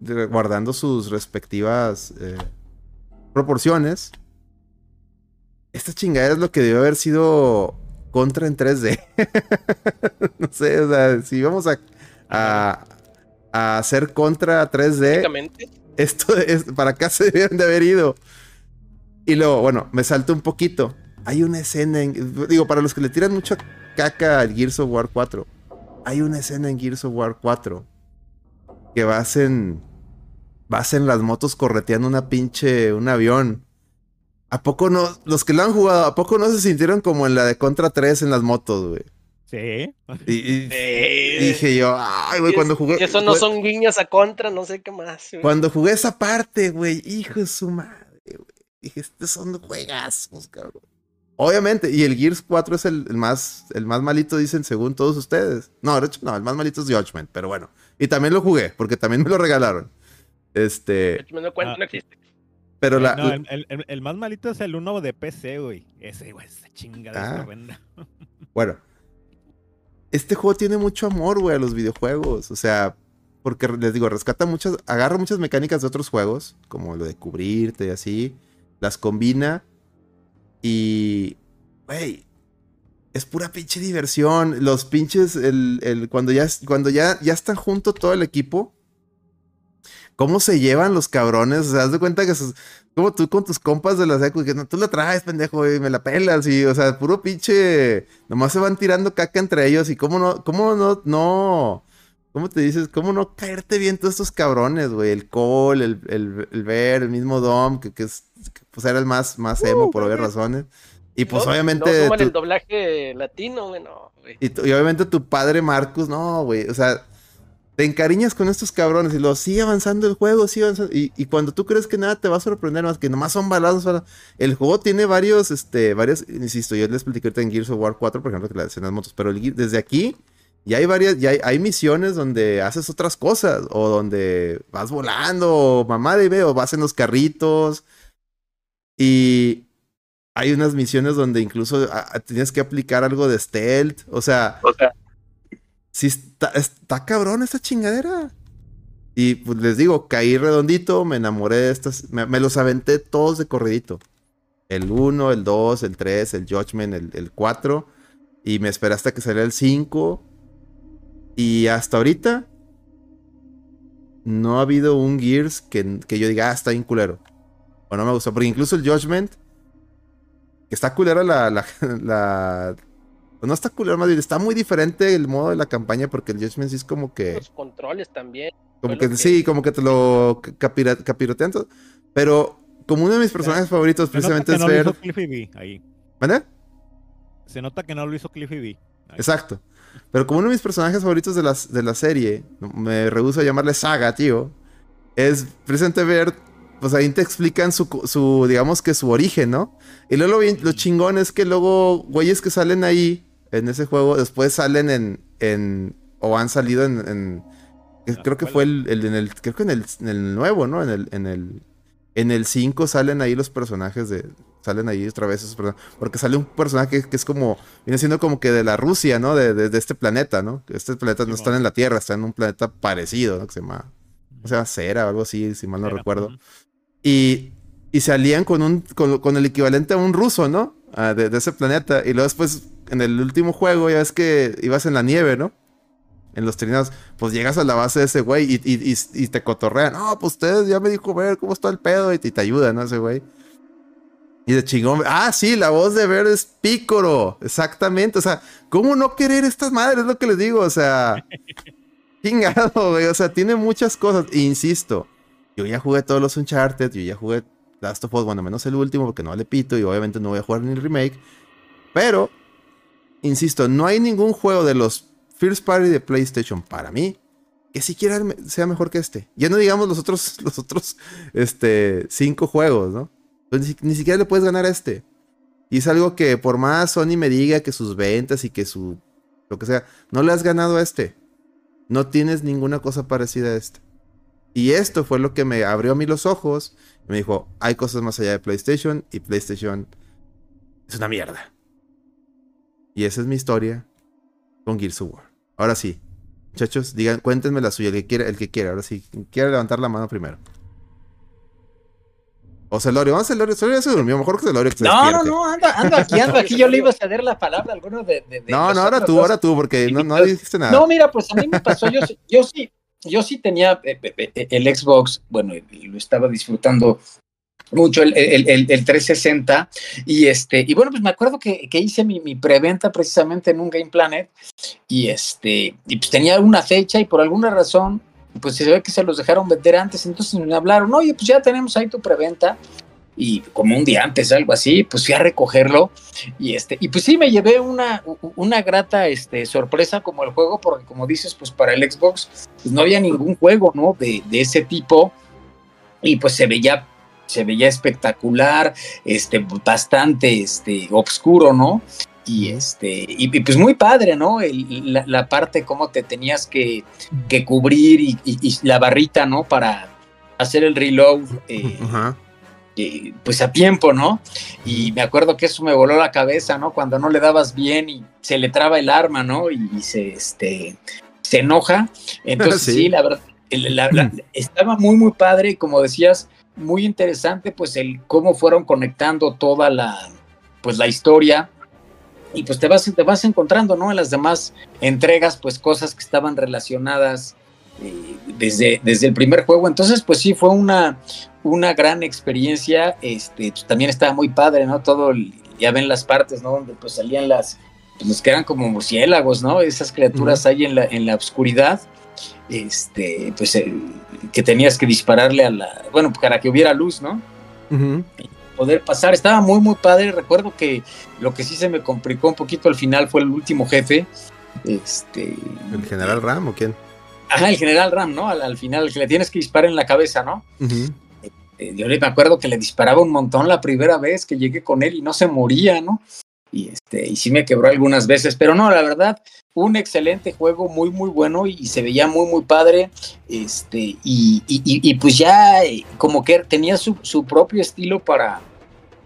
guardando sus respectivas eh, proporciones. Esta chingadera es lo que debió haber sido contra en 3D. no sé, o sea, si vamos a, a, a hacer contra 3D, Básicamente. esto es, para acá se debieron de haber ido. Y luego, bueno, me salto un poquito. Hay una escena en. Digo, para los que le tiran mucha caca al Gears of War 4. Hay una escena en Gears of War 4 que vas en. Vas en las motos correteando una pinche. un avión. ¿A poco no? Los que lo han jugado, ¿a poco no se sintieron como en la de Contra 3 en las motos, güey? Sí. Y, y- Eh, dije yo, ay, güey, cuando jugué. y Eso no güey, son guiños a contra, no sé qué más. güey. Cuando jugué esa parte, güey, hijo de su madre, güey. Dije, estos son juegazos, cabrón. Obviamente, y el Gears 4 es el, el más, el más malito, dicen, según todos ustedes. No, de hecho, no, el más malito es Judgment, pero bueno. Y también lo jugué, porque también me lo regalaron. Este, Me doy cuenta, Ah. no existe. pero la, No, el, el- más malito es el uno de PC, güey. Ese, güey, esa chingada Ah. Bueno, este juego tiene mucho amor, güey, a los videojuegos. O sea, porque les digo, rescata muchas, agarra muchas mecánicas de otros juegos, como lo de cubrirte y así, las combina y, güey, es pura pinche diversión. Los pinches, el, el- cuando ya, cuando ya, ya están junto todo el equipo, cómo se llevan los cabrones. O sea, haz de cuenta que es como tú con tus compas de la secu, que no, tú la traes, pendejo, y me la pelas. Y, o sea, puro pinche. Nomás se van tirando caca entre ellos. Y cómo no, cómo no, no. ¿Cómo te dices? ¿Cómo no caerte bien todos estos cabrones, güey? El Cole, el, el, el Ver, el mismo Dom, que, que es, que, pues era el más, más emo por obvias razones. Y pues No, obviamente. No tú- el doblaje latino, güey, no, güey. y, tu- y obviamente tu padre Marcus, no, güey. O sea, te encariñas con estos cabrones y lo sigue avanzando el juego, sigue avanzando. Y, y cuando tú crees que nada te va a sorprender, más que nomás son balazos. bala- El juego tiene varios, este, varios, insisto, yo les expliqué ahorita en Gears of War 4, por ejemplo, que la escena de las motos, pero el desde aquí ya hay varias, ya hay, hay misiones donde haces otras cosas, o donde vas volando, o mamá de veo, vas en los carritos. Y hay unas misiones donde incluso ah, ah, tienes que aplicar algo de stealth. O sea, O sea, sí está, está cabrón esta chingadera. Y pues les digo, caí redondito, me enamoré de estas. Me, me los aventé todos de corridito. El 1, el 2, el 3, el Judgment, el, el 4. Y me esperé hasta que saliera el 5. Y hasta ahorita no ha habido un Gears que, que yo diga, ah, está bien culero. O no me gustó. Porque incluso el Judgment, que está culero la, la, la no está culero, más bien está muy diferente el modo de la campaña porque el Judgment sí es como que. Los controles también. Como que, sí, como que te lo capira- capirotean todo. Pero como uno de mis personajes favoritos Se nota precisamente que es no lo ver. hizo Cliffy B ahí. ¿Vale? Se nota que no lo hizo Cliffy B. ahí. Exacto. Pero como uno de mis personajes favoritos de, las, de la serie, me rehuso a llamarle saga, tío, es precisamente ver, pues ahí te explican su, su digamos que su origen, ¿no? Y luego lo, bien- lo chingón es que luego güeyes que salen ahí en ese juego, después salen en, en o han salido en, en- La creo que fue el, el- en el, creo que en el, en el nuevo, ¿no? En el, en el, en el 5 salen ahí los personajes de, salen ahí otra vez esos personajes, porque sale un personaje que, que es como, viene siendo como que de la Rusia, ¿no? De, de- de este planeta, ¿no? Este planeta no está en la Tierra, está en un planeta parecido, ¿no? Que se llama, o sea, Cera o algo así, si mal no recuerdo. Y, y se alían con, un, con, con el equivalente a un ruso, ¿no? Ah, de, de ese planeta. Y luego después, en el último juego, ya ves que ibas en la nieve, ¿no? En los trineos, pues llegas a la base de ese güey y, y- y- y te cotorrean. No, pues ustedes ya me dijo ver cómo está el pedo y te, te ayuda, ¿no? Ese güey. Y de chingón. Ah, sí, la voz de Ver es Pícoro. Exactamente. O sea, ¿cómo no querer estas madres? Es lo que les digo. O sea, chingado, güey. O sea, tiene muchas cosas. E insisto, yo ya jugué todos los Uncharted. Yo ya jugué Last of Us, bueno, menos el último, porque no vale pito. Y obviamente no voy a jugar ni el remake. Pero, insisto, no hay ningún juego de los First Party de PlayStation para mí que siquiera sea mejor que este. Ya no digamos los otros, los otros este, cinco juegos, ¿no? Pues ni, ni siquiera le puedes ganar a este. Y es algo que por más Sony me diga que sus ventas y que su... lo que sea, no le has ganado a este. No tienes ninguna cosa parecida a este. Y esto fue lo que me abrió a mí los ojos. Y me dijo, hay cosas más allá de PlayStation y PlayStation es una mierda. Y esa es mi historia con Gears of War. Ahora sí, muchachos, digan, cuéntenme la suya, el que quiera, el que quiera. Ahora sí, quien quiera levantar la mano primero. O Celorio, vamos a Celorio, Celorio se durmió, mejor que Celorio que se No, no, despierte. no, ando, ando aquí, ando aquí. Yo le iba a ceder la palabra a alguno de. de- de No, no, ahora tú, ahora tú, porque no, no dijiste nada. No, mira, pues a mí me pasó, yo, sí- yo sí, yo sí tenía eh, eh, el Xbox, bueno, lo estaba disfrutando mucho el, el, el- el 360 y este y bueno pues me acuerdo que, que hice mi, mi preventa precisamente en un Game Planet y este y pues tenía una fecha y por alguna razón pues se ve que se los dejaron vender antes entonces me hablaron oye pues ya tenemos ahí tu preventa y como un día antes algo así pues fui a recogerlo y este y pues sí me llevé una una grata este sorpresa como el juego porque como dices pues para el Xbox pues no había ningún juego no de, de ese tipo y pues se veía se veía espectacular este bastante este obscuro no y este y, pues muy padre no El- la, la parte cómo te tenías que, que cubrir y, la barrita no para hacer el reload eh. Eh, pues a tiempo, ¿no? Y me acuerdo que eso me voló la cabeza, ¿no? Cuando no le dabas bien y se le traba el arma, ¿no? Y, y se, este, se enoja. Entonces, Sí. sí. la verdad, la- la- estaba muy, muy padre y como decías, muy interesante, pues el cómo fueron conectando toda la, pues la historia. Y pues te vas, te vas encontrando, ¿no? En las demás entregas, pues cosas que estaban relacionadas desde, desde el primer juego. Entonces, pues sí, fue una, una gran experiencia. Este, pues, también estaba muy padre, ¿no? Todo, el- ya ven las partes, ¿no? Donde pues salían las, pues los que eran como murciélagos, ¿no? Esas criaturas ahí en la, en la oscuridad. Este, pues eh, que tenías que dispararle a la, bueno, para que hubiera luz, ¿no? Poder pasar, estaba muy, muy padre. Recuerdo que lo que sí se me complicó un poquito al final fue el último jefe. Este, ¿El general Ram o quién? Ajá, el general Ram, ¿no? Al, al final, el que le tienes que disparar en la cabeza, ¿no? Eh, yo le- me acuerdo que le disparaba un montón la primera vez que llegué con él y no se moría, ¿no? Y este, y sí me quebró algunas veces, pero no, la verdad, un excelente juego, muy, muy bueno y, se veía muy, muy padre. Este, y, y- y- y pues ya eh, como que tenía su, su propio estilo para.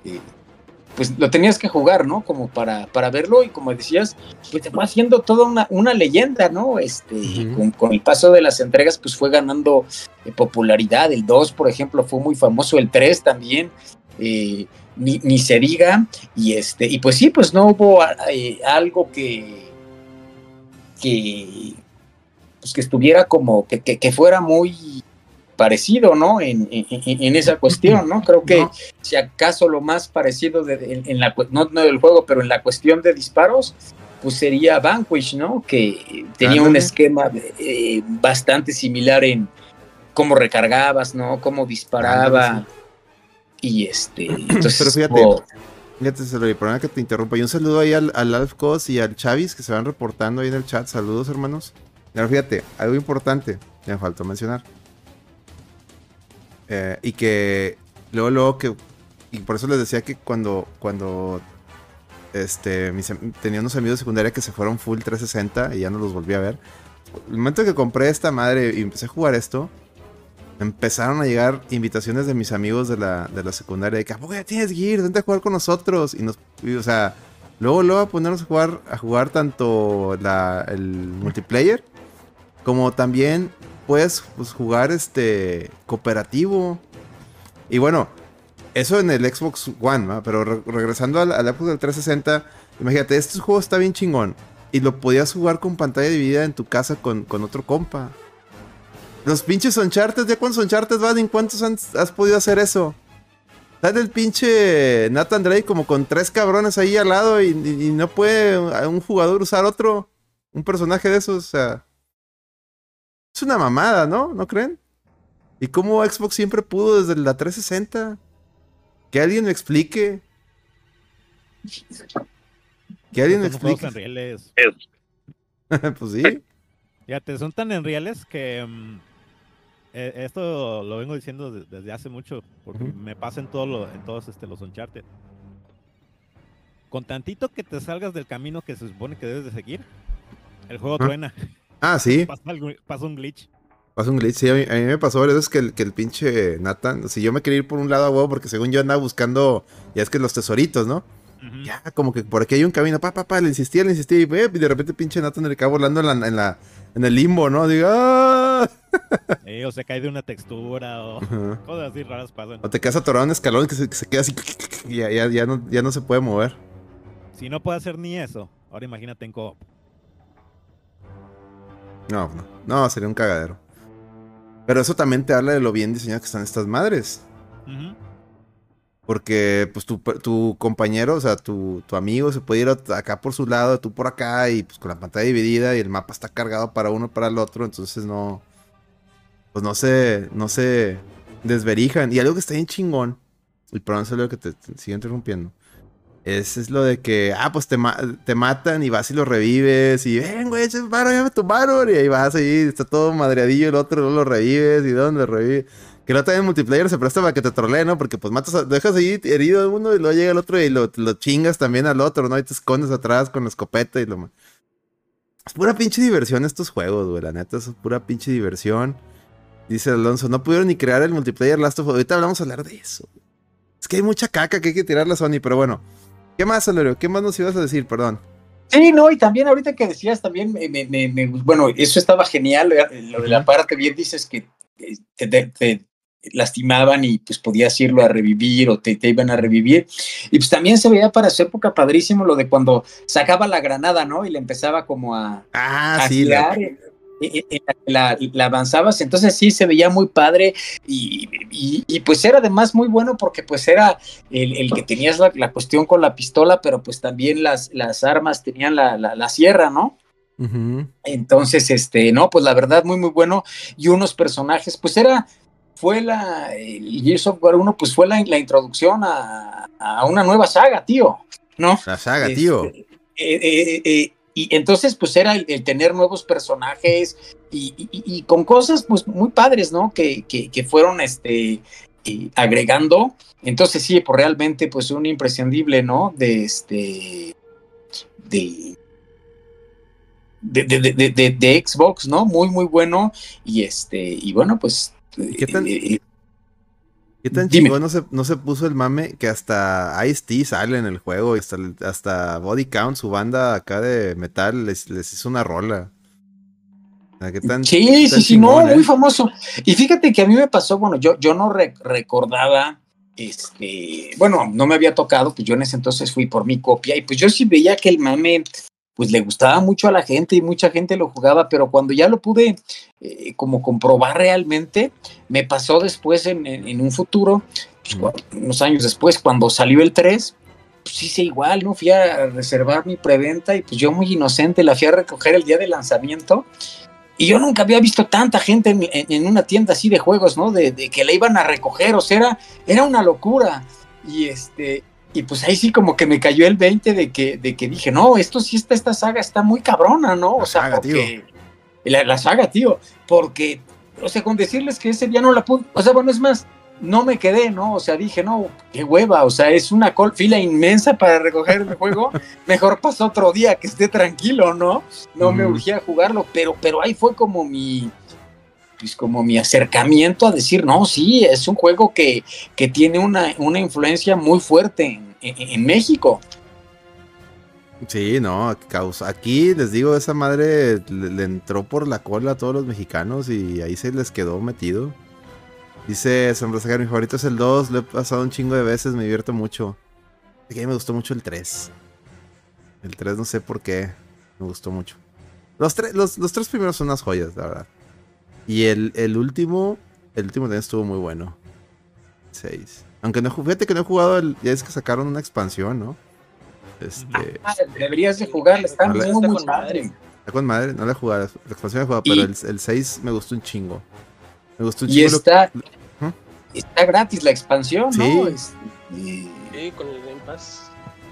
eh, pues lo tenías que jugar, ¿no? Como para, para verlo y como decías, pues te fue haciendo toda una, una leyenda, ¿no? Este, con, con el paso de las entregas, pues fue ganando eh, popularidad. El 2, por ejemplo, fue muy famoso, el 3 también, eh, ni, ni se diga. Y este, y pues sí, pues no hubo eh, algo que, que, pues que estuviera como, que, que, que fuera muy parecido, ¿no? En, en- en esa cuestión, ¿no? Creo que No. si acaso lo más parecido de- en, en la no, no del juego, pero en la cuestión de disparos, pues sería Vanquish, ¿no? Que tenía un esquema eh, bastante similar en cómo recargabas, ¿no? Cómo disparaba. Ándale, Y este, entonces, Pero fíjate, oh, Fíjate, se lo perdona que te interrumpa. Y un saludo ahí al, al Alf Cos y al Chavis que se van reportando ahí en el chat. Saludos, hermanos. Ahora fíjate, algo importante, me faltó mencionar. Eh, y que luego, luego que. Y por eso les decía que cuando. cuando este, tenía unos amigos de secundaria que se fueron full 360 y ya no los volví a ver. El momento que compré esta madre y empecé a jugar esto, empezaron a llegar invitaciones de mis amigos de la, de la secundaria de que, ¿a poco ya tienes? Vente a jugar con nosotros. Y nos, o sea, luego, luego a ponernos a jugar, a jugar tanto la, el multiplayer, como también puedes pues, jugar este cooperativo. Y bueno, eso en el Xbox One, pero re- regresando al, Xbox del 360, imagínate, este juego está bien chingón. Y lo podías jugar con pantalla dividida en tu casa con, con otro compa. Los pinches Uncharted, ¿ya cuántos Uncharted van? ¿En cuántos han- has podido hacer eso? Sale el pinche Nathan Drake como con tres cabrones ahí al lado y, y- y no puede un jugador usar otro, un personaje de esos, o sea... Es una mamada, ¿no? ¿No creen? ¿Y cómo Xbox siempre pudo desde la 360? Que alguien me explique. Que alguien me explique. enreales. pues sí. Fíjate, son tan enreales que mm, eh, esto lo vengo diciendo de- desde hace mucho, porque me pasa en, todo lo- en todos este, los Uncharted. Con tantito que te salgas del camino que se supone que debes de seguir, el juego Ajá. truena, Ah, sí. pasa, algo- pasa un glitch. Pasa un glitch, sí, a mí, a mí me pasó varias veces que el, que el pinche Nathan, si yo me quería ir por un lado a huevo, porque según yo andaba buscando, ya es que los tesoritos, ¿no? Ya, como que por aquí hay un camino, pa, pa, pa, le insistía, le insistía, y, eh, y de repente pinche Nathan le acaba volando en la, en la, en el limbo, ¿no? Digo, ¡ah! Eh, o se cae de una textura o cosas así raras pasan. O te quedas atorado en un escalón que se, que se queda así, y ya, ya, ya no, ya no se puede mover. Si no puede hacer ni eso, ahora imagínate en co No, no, no, sería un cagadero. Pero eso también te habla de lo bien diseñadas que están estas madres. Porque, pues, tu, tu compañero, o sea, tu, tu amigo se puede ir acá por su lado, tú por acá, y pues con la pantalla dividida y el mapa está cargado para uno para el otro, entonces no. Pues no se. No se desverijan. Y algo que está bien chingón, y perdón, solo que te, te sigue interrumpiendo. Es, es lo de que, ah, pues te, te matan y vas y lo revives. Y ven, güey, echa el paro, ya me tumbaron. Y ahí vas ahí, está todo madreadillo el otro, luego lo revives. ¿Y dónde lo revives? Que no también multiplayer se presta para que te troleen, ¿no? Porque pues matas, a- dejas ahí herido a uno y luego llega el otro y lo, lo chingas también al otro, ¿no? Y te escondes atrás con la escopeta y lo... Es pura pinche diversión estos juegos, güey. La neta, es pura pinche diversión. Dice Alonso, no pudieron ni crear el multiplayer Last of Us. Ahorita hablamos a hablar de eso. Es que hay mucha caca que hay que tirar la Sony, pero bueno. ¿Qué más, Alerio? ¿Qué más nos ibas a decir? Perdón. Sí, no, y también ahorita que decías también, me, me- me- bueno, eso estaba genial, eh, lo de la parte bien dices que eh, te, te- te lastimaban y pues podías irlo a revivir o te, te iban a revivir. Y pues también se veía para su época padrísimo lo de cuando sacaba la granada, ¿no? Y le empezaba como a, Ah, a sí. la- girar, eh, eh, la, la avanzabas, entonces sí se veía muy padre y, y- y, pues era además muy bueno porque pues era el, el que tenías la, la cuestión con la pistola, pero pues también las, las armas tenían la, la, la sierra, ¿no? Entonces, este, no, pues la verdad muy muy bueno y unos personajes, pues era, fue la, el Gears of War 1, pues fue la, la introducción a, a una nueva saga, tío, ¿no? La saga, Este, tío. eh, eh, eh, y entonces, pues era el, el tener nuevos personajes y, y- y- y con cosas, pues muy padres, ¿no? Que, que, que fueron este, eh, agregando. Entonces, sí, pues realmente, pues un imprescindible, ¿no? De este. De. De, de, de, Xbox, ¿no? Muy, muy bueno. Y este, y bueno, pues. qué tan- eh, ¿Qué tan Dime. chingón no se, no se puso el mame que hasta Ice-T sale en el juego? y Hasta, hasta Body Count, su banda acá de metal, les, les hizo una rola. ¿qué tan, Sí, qué sí, tan sí, no, eh? muy famoso. Y fíjate que a mí me pasó, bueno, yo, yo no re- recordaba, este, bueno, no me había tocado, pues yo en ese entonces fui por mi copia y pues yo sí veía que el mame pues le gustaba mucho a la gente y mucha gente lo jugaba, pero cuando ya lo pude eh, como comprobar realmente, me pasó después en, en- en un futuro, pues, unos años después, cuando salió el 3, pues hice igual, ¿no? Fui a reservar mi preventa y pues yo muy inocente la fui a recoger el día del lanzamiento. Y yo nunca había visto tanta gente en, en- en una tienda así de juegos, ¿no? De, de que la iban a recoger, o sea, era, era una locura. Y este, y pues ahí sí como que me cayó el 20 de que, de que dije, no, esto sí está, esta saga está muy cabrona, ¿no? La o sea, saga, porque. La, la saga, tío. Porque, o sea, con decirles que ese día no la pude. O sea, bueno, es más, no me quedé, ¿no? O sea, dije, no, qué hueva. O sea, es una col- fila inmensa para recoger el juego. Mejor paso otro día que esté tranquilo, ¿no? No me urgía jugarlo, pero, pero ahí fue como mi. Pues como mi acercamiento a decir, no, sí, es un juego que, que tiene una, una influencia muy fuerte en, en- México. Sí, no, causa. Aquí les digo, esa madre le, entró por la cola a todos los mexicanos y ahí se les quedó metido. Dice Sombra Sagar, mi favorito es el 2, lo he pasado un chingo de veces, me divierto mucho. A mí me gustó mucho el 3. El 3 no sé por qué, me gustó mucho. Los, tres los, los tres primeros son unas joyas, la verdad. Y el, el último, el último también estuvo muy bueno. 6. Aunque no, fíjate que no he jugado el, ya es que sacaron una expansión, ¿no? Este... Ah, deberías de jugarla, está muy, Está muy con padre. madre. Está con madre, no la he jugado, la expansión la he jugado, Y- pero el, el 6 me gustó un chingo. Me gustó un Y chingo. lo- está, Ujú. está gratis la expansión, ¿no? Sí. Es- y- Sí, con el Game Pass.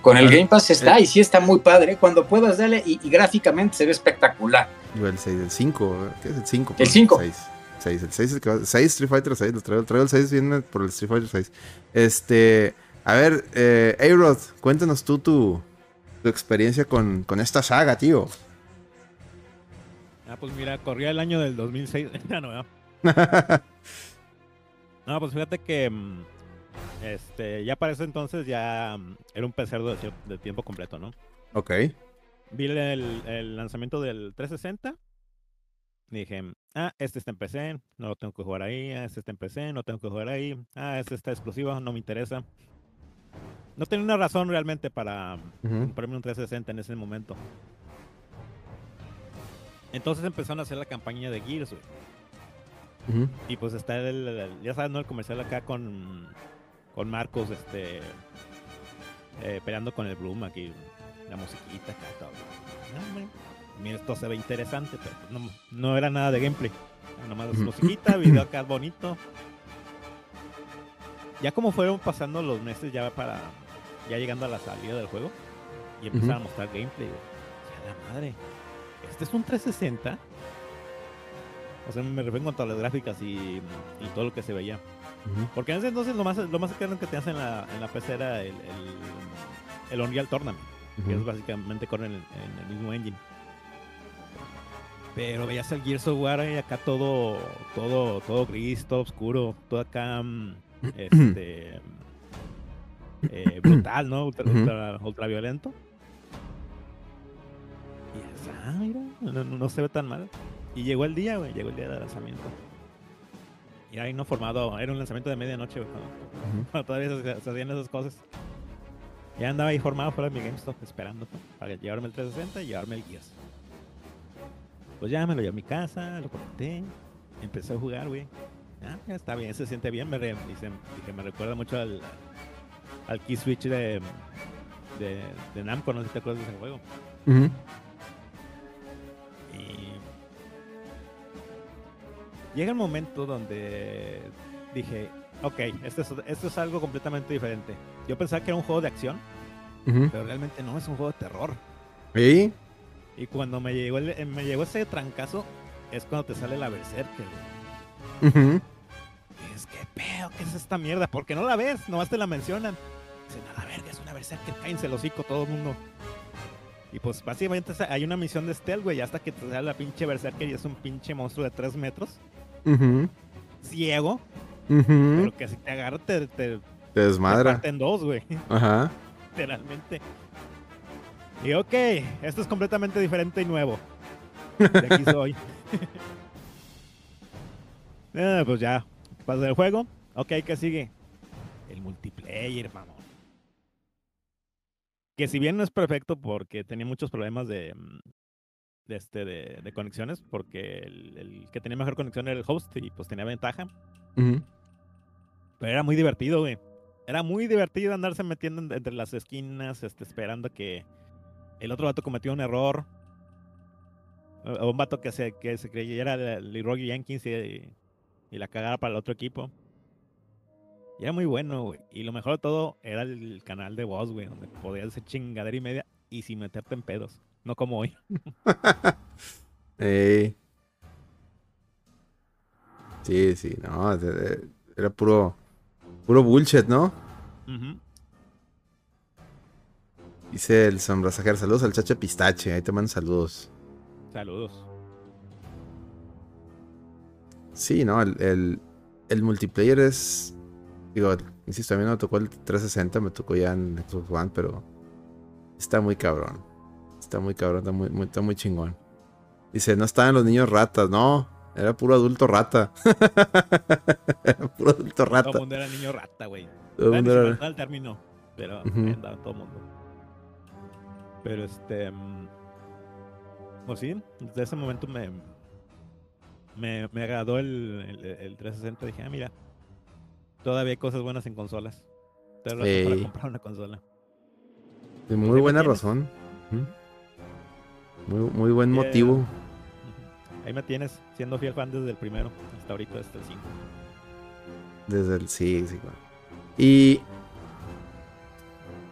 con el Claro. Game Pass está, y sí está muy padre. Cuando puedas darle, y, y gráficamente se ve espectacular. Digo, el 6, el 5, ¿qué es el 5? El cinco. 6. 6, el 6 es el que va, 6 Street Fighter 6, lo traigo, traigo el 6 viene por el Street Fighter 6. Este, a ver, eh, A-Rod, cuéntanos tú tu, tu experiencia con, con esta saga, tío. Ah, pues mira, corría el año del 2006. Ya no, ¿verdad? No, pues fíjate que mm, este, ya para ese entonces ya mm, era un pecerdo de, de tiempo completo, ¿no? ok. Vi el, el lanzamiento del 360. y Dije, ah, este está en PC, no lo tengo que jugar ahí. Ah, este está en PC, no tengo que jugar ahí. Ah, este está exclusivo, no me interesa. No tenía una razón realmente para comprarme un 360 en ese momento. Entonces empezaron a hacer la campaña de Gears, güey. Y pues está el, el- ya sabes, ¿no? El comercial acá con, con Marcos, este, eh, peleando con el Bloom aquí, la musiquita acá, todo. No, esto se ve interesante, pero pues no, no era nada de gameplay. Nomás musiquita, video acá bonito. Ya como fueron pasando los meses ya para, ya llegando a la salida del juego, y empezaron a mostrar gameplay. Ya la madre, este es un 360. O sea, me refiero en cuanto a las gráficas y, y todo lo que se veía. Porque en ese entonces lo más, lo más que te hacen en la, en la PC era el, el, el Unreal Tournament, que es básicamente corre en el, en el mismo engine. Pero veías el Gears of War y acá todo, todo, todo gris, todo oscuro, todo acá, este, eh, brutal, ¿no? Ultra, ultra, ultra violento. Y es, ah, mira, no, no- no se ve tan mal. Y llegó el día, güey, llegó el día del lanzamiento. Y ahí no formado, era un lanzamiento de medianoche, güey, cuando, Ujú. cuando todavía se, se hacían esas cosas. Ya andaba ahí formado fuera de mi GameStop esperando para llevarme el 360 y llevarme el Gears. Pues ya me lo llevé a mi casa, lo conecté, empecé a jugar, güey. Ah, ya está bien, se siente bien. Me, re- dice- dije, me recuerda mucho al, al Key Switch de, de, de Namco, no sé si te acuerdas de ese juego. Y llega el momento donde dije, ok, esto es, esto es algo completamente diferente. Yo pensaba que era un juego de acción, pero realmente no, es un juego de terror. ¿Y? Y cuando me llegó, el- me llegó ese trancazo, es cuando te sale la Berserker. güey. Ujú. Y es que pedo, ¿qué es esta mierda? Porque no la ves, nomás te la mencionan. Dicen, a la verga, es una Berserker, cállense el hocico todo el mundo. Y pues básicamente hay una misión de stealth, güey, hasta que te sale la pinche Berserker y es un pinche monstruo de 3 metros, Ujú. ciego, pero que si te agarra te, te, Te te desmadra. en dos, güey, Ajá. literalmente. Y ok, esto es completamente diferente y nuevo. De aquí soy. Eh, pues ya, pasa el juego. Ok, ¿qué sigue? El multiplayer, mamón. que si bien no es perfecto porque tenía muchos problemas de, mm, de, este, de, de conexiones, porque el, el que tenía mejor conexión era el host y pues tenía ventaja. Pero era muy divertido, güey. Era muy divertido andarse metiendo en- entre las esquinas, este, esperando que el otro vato cometió un error. O un vato que se, que se creyera Leroy Jenkins y, y la cagara para el otro equipo. Y era muy bueno, güey. Y lo mejor de todo era el canal de voz, güey, donde podías hacer chingadera y media y sin meterte en pedos. No como hoy. Ey. Sí, sí, no, era puro, puro bullshit, ¿no? Dice el sombrasajero, saludos al chacho pistache, ahí te mandan saludos. Saludos. Sí, no, el, el, el multiplayer es, digo, insisto, a mí no me tocó el 360, me tocó ya en Xbox One, pero está muy cabrón. Está muy cabrón, está muy, muy- está muy chingón. Dice, no estaban los niños ratas, no, era puro adulto rata. era puro adulto Todo el rata. mundo era niño rata, güey. Todo el mundo era- el término, pero ahí andaba todo el mundo. Pero este. mm, Pues sí, desde ese momento me. Me, me agradó el, el, el 360. Dije, ah, mira. Todavía hay cosas buenas en consolas. Te razón para comprar una consola. De muy buena razón. Muy, muy buen Yeah. motivo. Ahí me tienes, siendo fiel fan desde el primero hasta ahorita, hasta el 5. Desde el. Sí, sí. Y.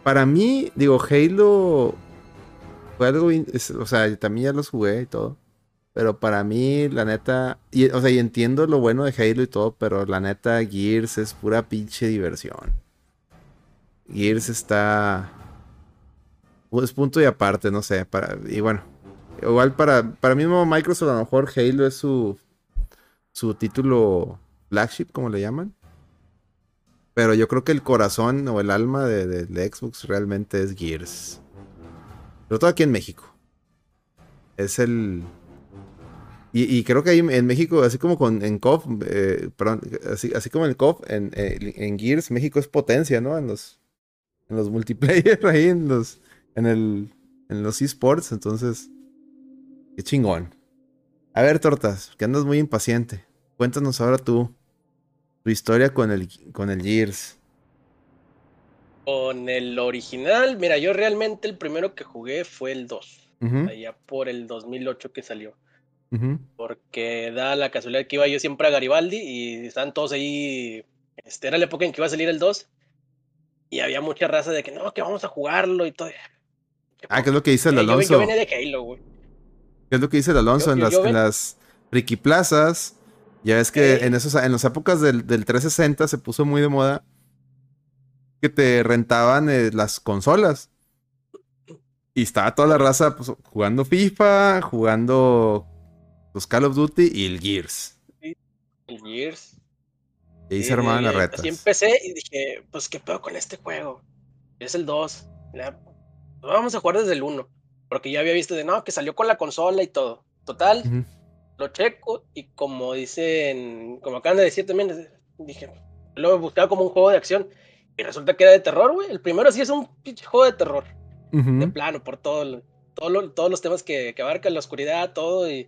Para mí, digo, Halo. Fue algo. es- o sea, también ya los jugué y todo. Pero para mí, la neta. Y, o sea, y entiendo lo bueno de Halo y todo. Pero la neta, Gears es pura pinche diversión. Gears está. Es punto y aparte, no sé. Para, y bueno. Igual para, para mismo Microsoft, a lo mejor Halo es su. Su título flagship, como le llaman. Pero yo creo que el corazón o el alma de, de- Xbox realmente es Gears. Sobre todo aquí en México. Es el. Y, y creo que ahí en México, así como con, en KOF, eh, perdón, así, así como en KOF, en, en Gears, México es potencia, ¿no? En los, en los multiplayer ahí, en los, en el, en los esports, entonces, qué chingón. A ver, Tortas, que andas muy impaciente. Cuéntanos ahora tú, tu historia con el, con el Gears. Con el original, mira, yo realmente el primero que jugué fue el 2, Ujú, allá por el 2008 que salió. Porque da la casualidad que iba yo siempre a Garibaldi y estaban todos ahí. Este, era la época en que iba a salir el 2. Y había mucha raza de que no, que vamos a jugarlo y todo. Ah, ¿qué es lo que dice el yo, yo Alonso? venía de Halo, güey. ¿Qué es lo que dice el Alonso Yo- en yo- las, yo en ven- las Ricky Plazas? Ya ves que Ey. en, esos, en las épocas del, del 360 se puso muy de moda que te rentaban eh, las consolas. Y estaba toda la raza pues, jugando FIFA, jugando los Call of Duty y el Gears. El Gears. Y ahí se armaban las eh, retas. Así empecé y dije, pues qué pedo con este juego. Es el 2. Ya, pues, Vamos a jugar desde el 1. Porque ya había visto de no, que salió con la consola y todo. Total, lo checo y como dicen, como acaban de decir también, dije, lo buscaba como un juego de acción y resulta que era de terror, güey. El primero sí es un pinche juego de terror, de plano, por todo, lo- todo lo- todos los temas que, que abarcan la oscuridad, todo y...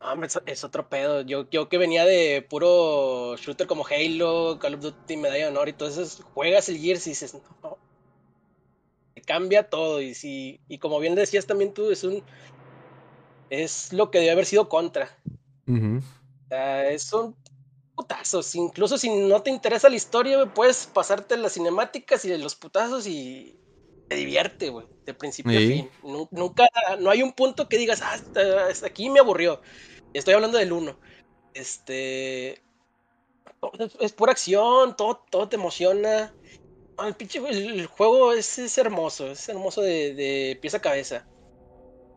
Hombre, es, es otro pedo. Yo, yo que venía de puro shooter como Halo, Call of Duty, Medalla de Honor y todo eso, juegas el Gears y dices, no, cambia todo. Y, si, y como bien decías también tú, es un... Es lo que debe haber sido contra. Ujú. O sea, es un putazos. Incluso si no te interesa la historia, puedes pasarte las cinemáticas y los putazos y te divierte, güey, de principio Sí. a fin. Nu- Nunca, no hay un punto que digas, ah, hasta, hasta aquí me aburrió. Estoy hablando del uno. Este. Es, es pura acción, todo, todo te emociona. El, pinche, el, juego es, es hermoso, es hermoso de, de pies a cabeza.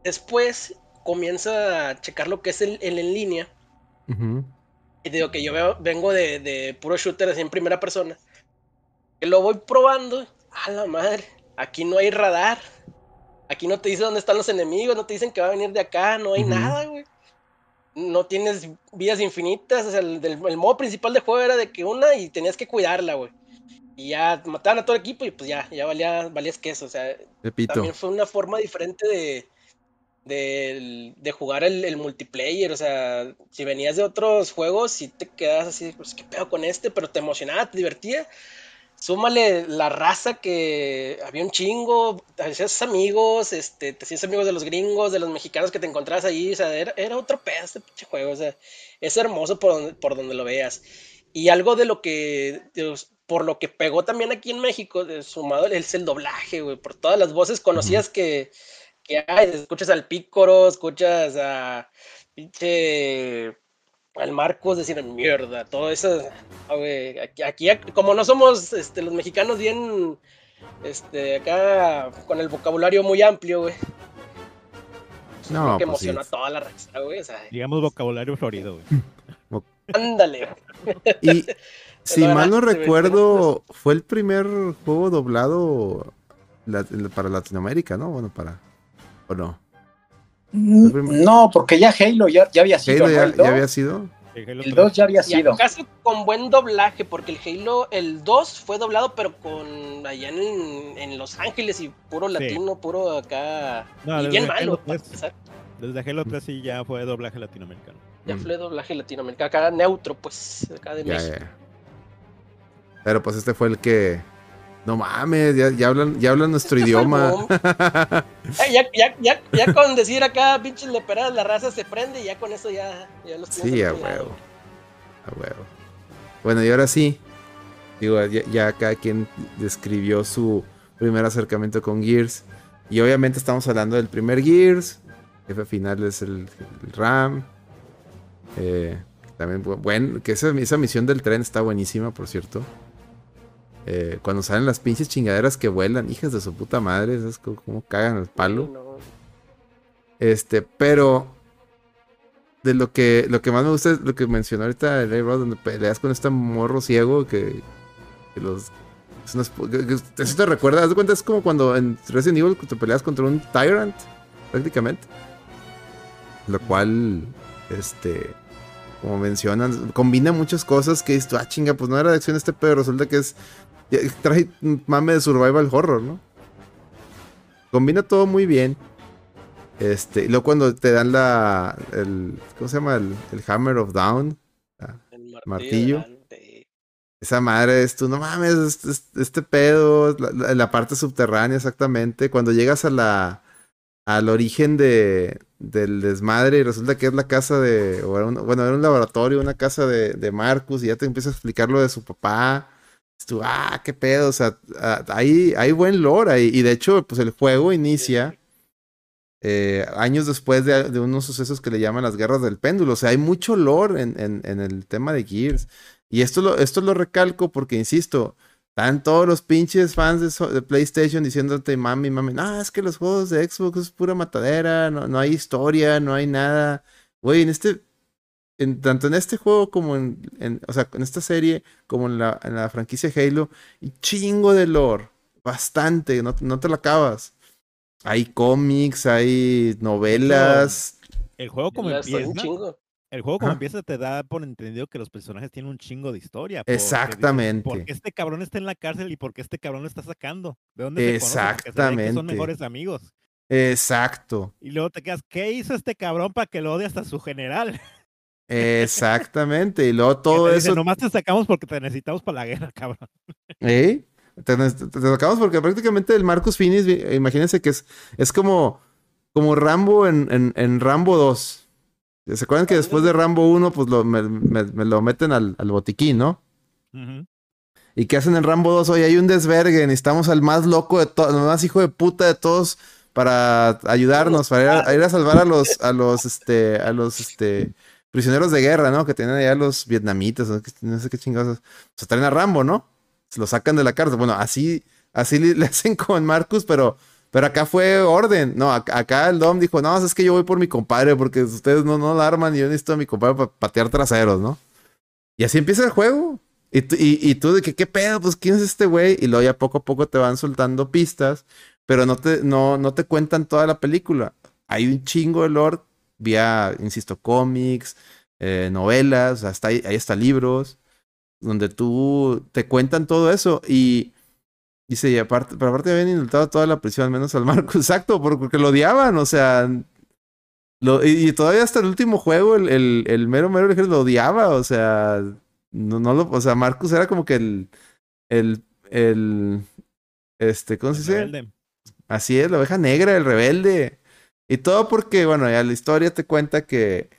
Después comienza a checar lo que es el, el en línea. Ujú. Y digo que yo veo- vengo de, de puro shooter así en primera persona. Que lo voy probando. A la madre. Aquí no hay radar. Aquí no te dice dónde están los enemigos. No te dicen que va a venir de acá. No hay nada, güey. No tienes vidas infinitas. O sea, el, del- el modo principal de juego era de que una y tenías que cuidarla, güey. Y ya mataban a todo el equipo y pues ya, ya valía, valías queso. O sea, Repito. también fue una forma diferente de, de, de jugar el, el multiplayer. O sea, si venías de otros juegos, si te quedas así, pues qué pedo con este, pero te emocionaba, te divertía. Súmale la raza que había un chingo, te hacías amigos, este, te hacías amigos de los gringos, de los mexicanos que te encontrabas ahí, o sea, era, era otro pedo este pinche juego, o sea, es hermoso por donde, por donde lo veas. Y algo de lo que, por lo que pegó también aquí en México, de- sumado es el doblaje, güey, por todas las voces conocidas que, que hay, escuchas al Pícoro, escuchas a pinche al Marcos decir mierda, todo eso, ah, güey, aquí, aquí, como no somos este, los mexicanos bien, este, acá con el vocabulario muy amplio, güey. No, que pues sí. a toda la raza, güey, o sea, Digamos vocabulario florido, güey. ándale, güey. Y si mal no recuerdo, fue el primer juego doblado la- para Latinoamérica, ¿no? Bueno, para. ¿O no? Mm, No, porque ya Halo ya, ya había sido. Halo ya, El ya 2, había sido. El Halo el 3. 2 ya había sido. acaso con buen doblaje, porque el Halo, el 2 fue doblado, pero con allá en, en Los Ángeles y puro latino, puro acá. No, y desde bien Halo malo, para 3. empezar. Desde Halo 3 sí ya fue doblaje latinoamericano. Ya Mm. fue doblaje latinoamericano, acá neutro, pues, acá de Ya, México. ya. Pero pues este fue el que. No mames, ya, ya hablan, ya hablan nuestro Este idioma. Eh, ya, ya, ya, ya con decir acá, pinches leperadas, la raza se prende y ya con eso ya, ya los Sí, a huevo. A huevo. Bueno, y ahora sí. Digo, ya, ya cada quien describió su primer acercamiento con Gears. Y obviamente estamos hablando del primer Gears. Jefe final es el, el Ram. Eh, también, bu- bueno, que esa, esa misión del tren está buenísima, por cierto. Eh, cuando salen las pinches chingaderas que vuelan, hijas de su puta madre, esas como, como cagan el palo. No. Este, pero de lo que lo que más me gusta es lo que mencionó ahorita el Rod, donde peleas con este morro ciego que, que los es una que- eso te recuerda, haz de cuenta, es como cuando en Resident Evil te peleas contra un Tyrant, prácticamente. Lo cual, este, como mencionan, combina muchas cosas que dices ah, chinga, pues no era de acción este pedo, resulta que es, trae mame de survival horror, ¿no? Combina todo muy bien. Este, y luego cuando te dan la. El, ¿Cómo se llama? El, el Hammer of Down. El Martillo. Esa madre es tú, no mames, este, este- este pedo, la parte subterránea exactamente. Cuando llegas a la. al origen de, del desmadre y resulta que es la casa de. o era un- bueno, era un laboratorio, una casa de, de Marcus y ya te empieza a explicar lo de su papá. Tú, ah, qué pedo, o sea, ah, hay, hay buen lore ahí. Y de hecho, pues el juego inicia eh, años después de, de unos sucesos que le llaman las guerras del péndulo. O sea, hay mucho lore en, en- en el tema de Gears. Y esto lo, esto lo recalco porque, insisto, están todos los pinches fans de, so- de PlayStation diciéndote, mami, mami, no, es que los juegos de Xbox es pura matadera, no, no hay historia, no hay nada. Güey, en este, en, tanto en este juego como en, en- o sea, en esta serie, como en la, en la franquicia Halo, y chingo de lore, bastante, no, no te lo acabas. Hay cómics, hay novelas. El juego como empieza, el juego como empieza te da por entendido que los personajes tienen un chingo de historia. porque Exactamente. ¿Por qué este cabrón está en la cárcel y por qué este cabrón lo está sacando? ¿De dónde? Porque se que Exactamente. son mejores amigos. Exacto, Y luego te quedas, ¿qué hizo este cabrón para que lo odie hasta su general? Exactamente. Y luego todo dice, eso. nomás te sacamos porque te necesitamos para la guerra, cabrón. ¿Eh? Te, te- te sacamos porque prácticamente el Marcus Finis, imagínense que es, es como, como Rambo en, en, en Rambo 2. ¿Se acuerdan que después de Rambo 1, pues lo, me, me- me lo meten al, al botiquín, ¿no? ¿Y qué hacen en Rambo 2? Oye, hay un desvergue, necesitamos al más loco de todos, al más hijo de puta de todos para ayudarnos, para ir a, a ir a salvar a los, a los, este, a los, este, prisioneros de guerra, ¿no? Que tienen allá los vietnamitas, no, sé qué chingados. Se traen a Rambo, ¿no? Se lo sacan de la cárcel. Bueno, así, así le, hacen con Marcus, pero, pero acá fue orden. No, ac- acá el Dom dijo, no, es que yo voy por mi compadre, porque ustedes no, no la arman y yo necesito a mi compadre para patear traseros, ¿no? Y así empieza el juego. Y, y, y tú de que, ¿qué pedo? Pues, ¿quién es este güey? Y luego ya poco a poco te van soltando pistas, pero no te, no, no te cuentan toda la película. Hay un chingo de lore vía, insisto, cómics, eh, novelas, hasta ahí, ahí está libros. donde tú te cuentan todo eso y dice, y aparte, pero aparte habían indultado toda la prisión, menos al Marco, exacto, porque lo odiaban, o sea, lo, y, todavía hasta el último juego el, el, el mero mero lo odiaba, o sea, no, no lo, o sea, Marcus era como que el, el, el, este, ¿cómo se dice? Así es, la oveja negra, el rebelde. Y todo porque, bueno, ya la historia te cuenta que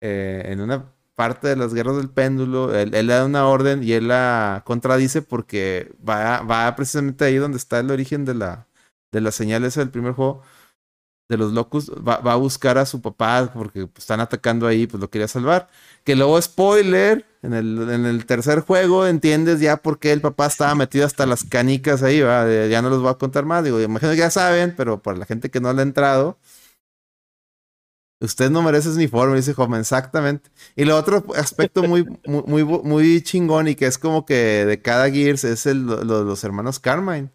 eh, en una parte de las guerras del péndulo, él, le da una orden y él la contradice porque va, va precisamente ahí donde está el origen de la, de las del primer juego de los locos, va, va, a buscar a su papá porque pues, están atacando ahí, pues lo quería salvar. Que luego, spoiler, en el, en el tercer juego entiendes ya por qué el papá estaba metido hasta las canicas ahí, ¿va? ya no los voy a contar más, digo, imagino que ya saben, pero para la gente que no le ha entrado, Usted no merece ese uniforme, dice joven, exactamente. Y lo otro aspecto muy, muy, muy, chingón y que es como que de cada Gears es el, los hermanos Carmine.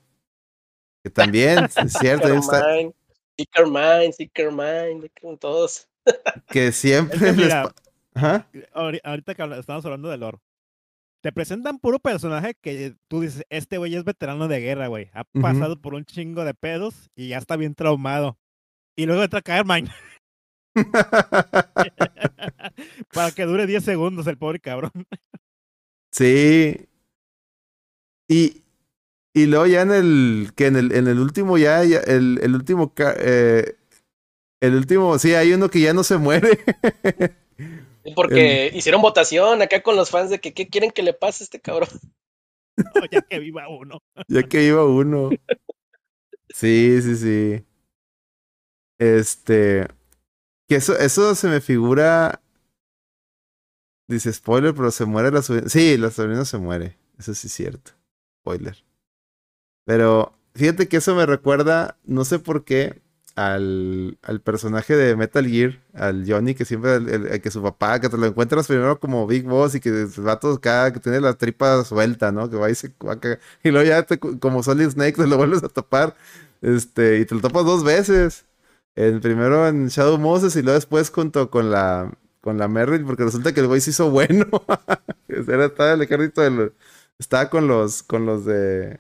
Que también, es cierto. Carmine, sí, Carmine, sí, Carmine, todos. que siempre Ahorita que estamos hablando de lore. Te presentan puro personaje que tú dices, este güey es veterano de guerra, güey. Ha pasado por un chingo de pedos y ya está bien traumado. Y luego entra Carmine. Para que dure 10 segundos el pobre cabrón. Sí. Y, y luego ya en el, que en el, en el último ya, el, el último, eh, el último, sí, hay uno que ya no se muere. Porque hicieron votación acá con los fans de que qué quieren que le pase a este cabrón. ya que viva uno. ya que viva uno. Sí, sí, sí. Este. Que eso, eso se me figura. Dice spoiler, pero se muere la sobrina. Sí, la sobrina se muere. Eso sí es cierto. Spoiler. Pero fíjate que eso me recuerda, no sé por qué, al, al personaje de Metal Gear, al Johnny, que siempre, el, que su papá, que te lo encuentras primero como Big Boss y que va todo acá, que tiene la tripa suelta, ¿no? Que va y se Y luego ya como Solid Snake te lo vuelves a topar. Este, y te lo topas dos veces. El primero en Shadow Moses y luego después junto con la con la Merrill, porque resulta que el güey se hizo bueno. Era, estaba el ejército del. Estaba con los, con los de.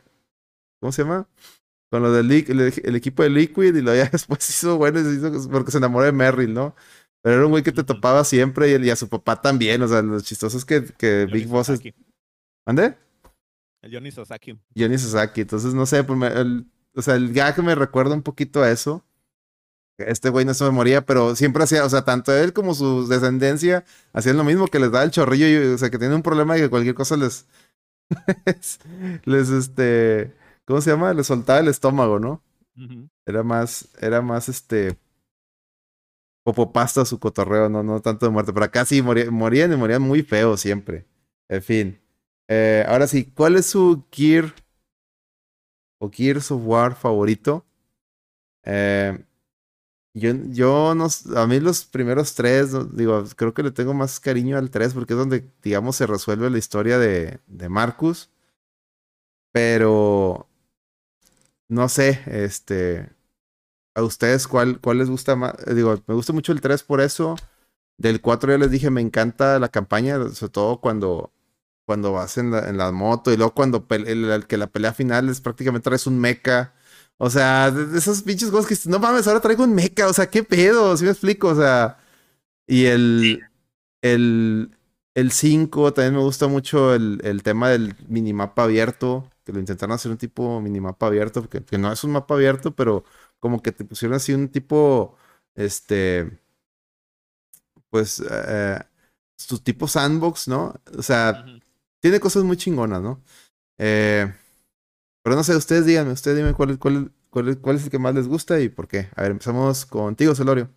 ¿Cómo se llama? Con los del el, equipo de Liquid y luego ya después se hizo bueno porque se enamoró de Merrill, ¿no? Pero era un güey que te topaba siempre y, a su papá también. O sea, los chistosos que, que Big Boss es. ¿Ande? El Johnny Sasaki. Johnny Sasaki. Entonces, no sé, pues el, o sea, el gag me recuerda un poquito a eso. Este güey no se me moría, pero siempre hacía, o sea, tanto él como su descendencia hacían lo mismo, que les daba el chorrillo, y, o sea, que tiene un problema y que cualquier cosa les, les, este, ¿cómo se llama? Les soltaba el estómago, ¿no? Era más, era más, este, popopasta su cotorreo, no, no tanto de muerte, pero acá sí morían, morían y morían muy feo siempre. En fin. Eh, ahora sí, ¿cuál es su Gear o Gears of War favorito? Eh, yo, yo no, a mí los primeros tres, digo, creo que le tengo más cariño al tres porque es donde, digamos, se resuelve la historia de, de Marcus. Pero, no sé, este, a ustedes cuál, cuál les gusta más. Digo, me gusta mucho el 3 por eso. Del 4 ya les dije, me encanta la campaña, sobre todo cuando, cuando vas en la, moto y luego cuando el, que la pelea final es prácticamente traes un mecha o sea, de esos pinches cosas que no mames, ahora traigo un mecha, o sea, qué pedo, si me explico, o sea. Y el. El. El 5 también me gusta mucho el, el, tema del minimapa abierto, que lo intentaron hacer un tipo minimapa abierto, porque que no es un mapa abierto, pero como que te pusieron así un tipo, este, pues, eh, su tipo sandbox, ¿no? O sea, tiene cosas muy chingonas, ¿no? Eh, pero no sé, ustedes díganme, ustedes dime cuál, cuál, cuál, cuál es el que más les gusta y por qué. A ver, empezamos contigo, Celorio.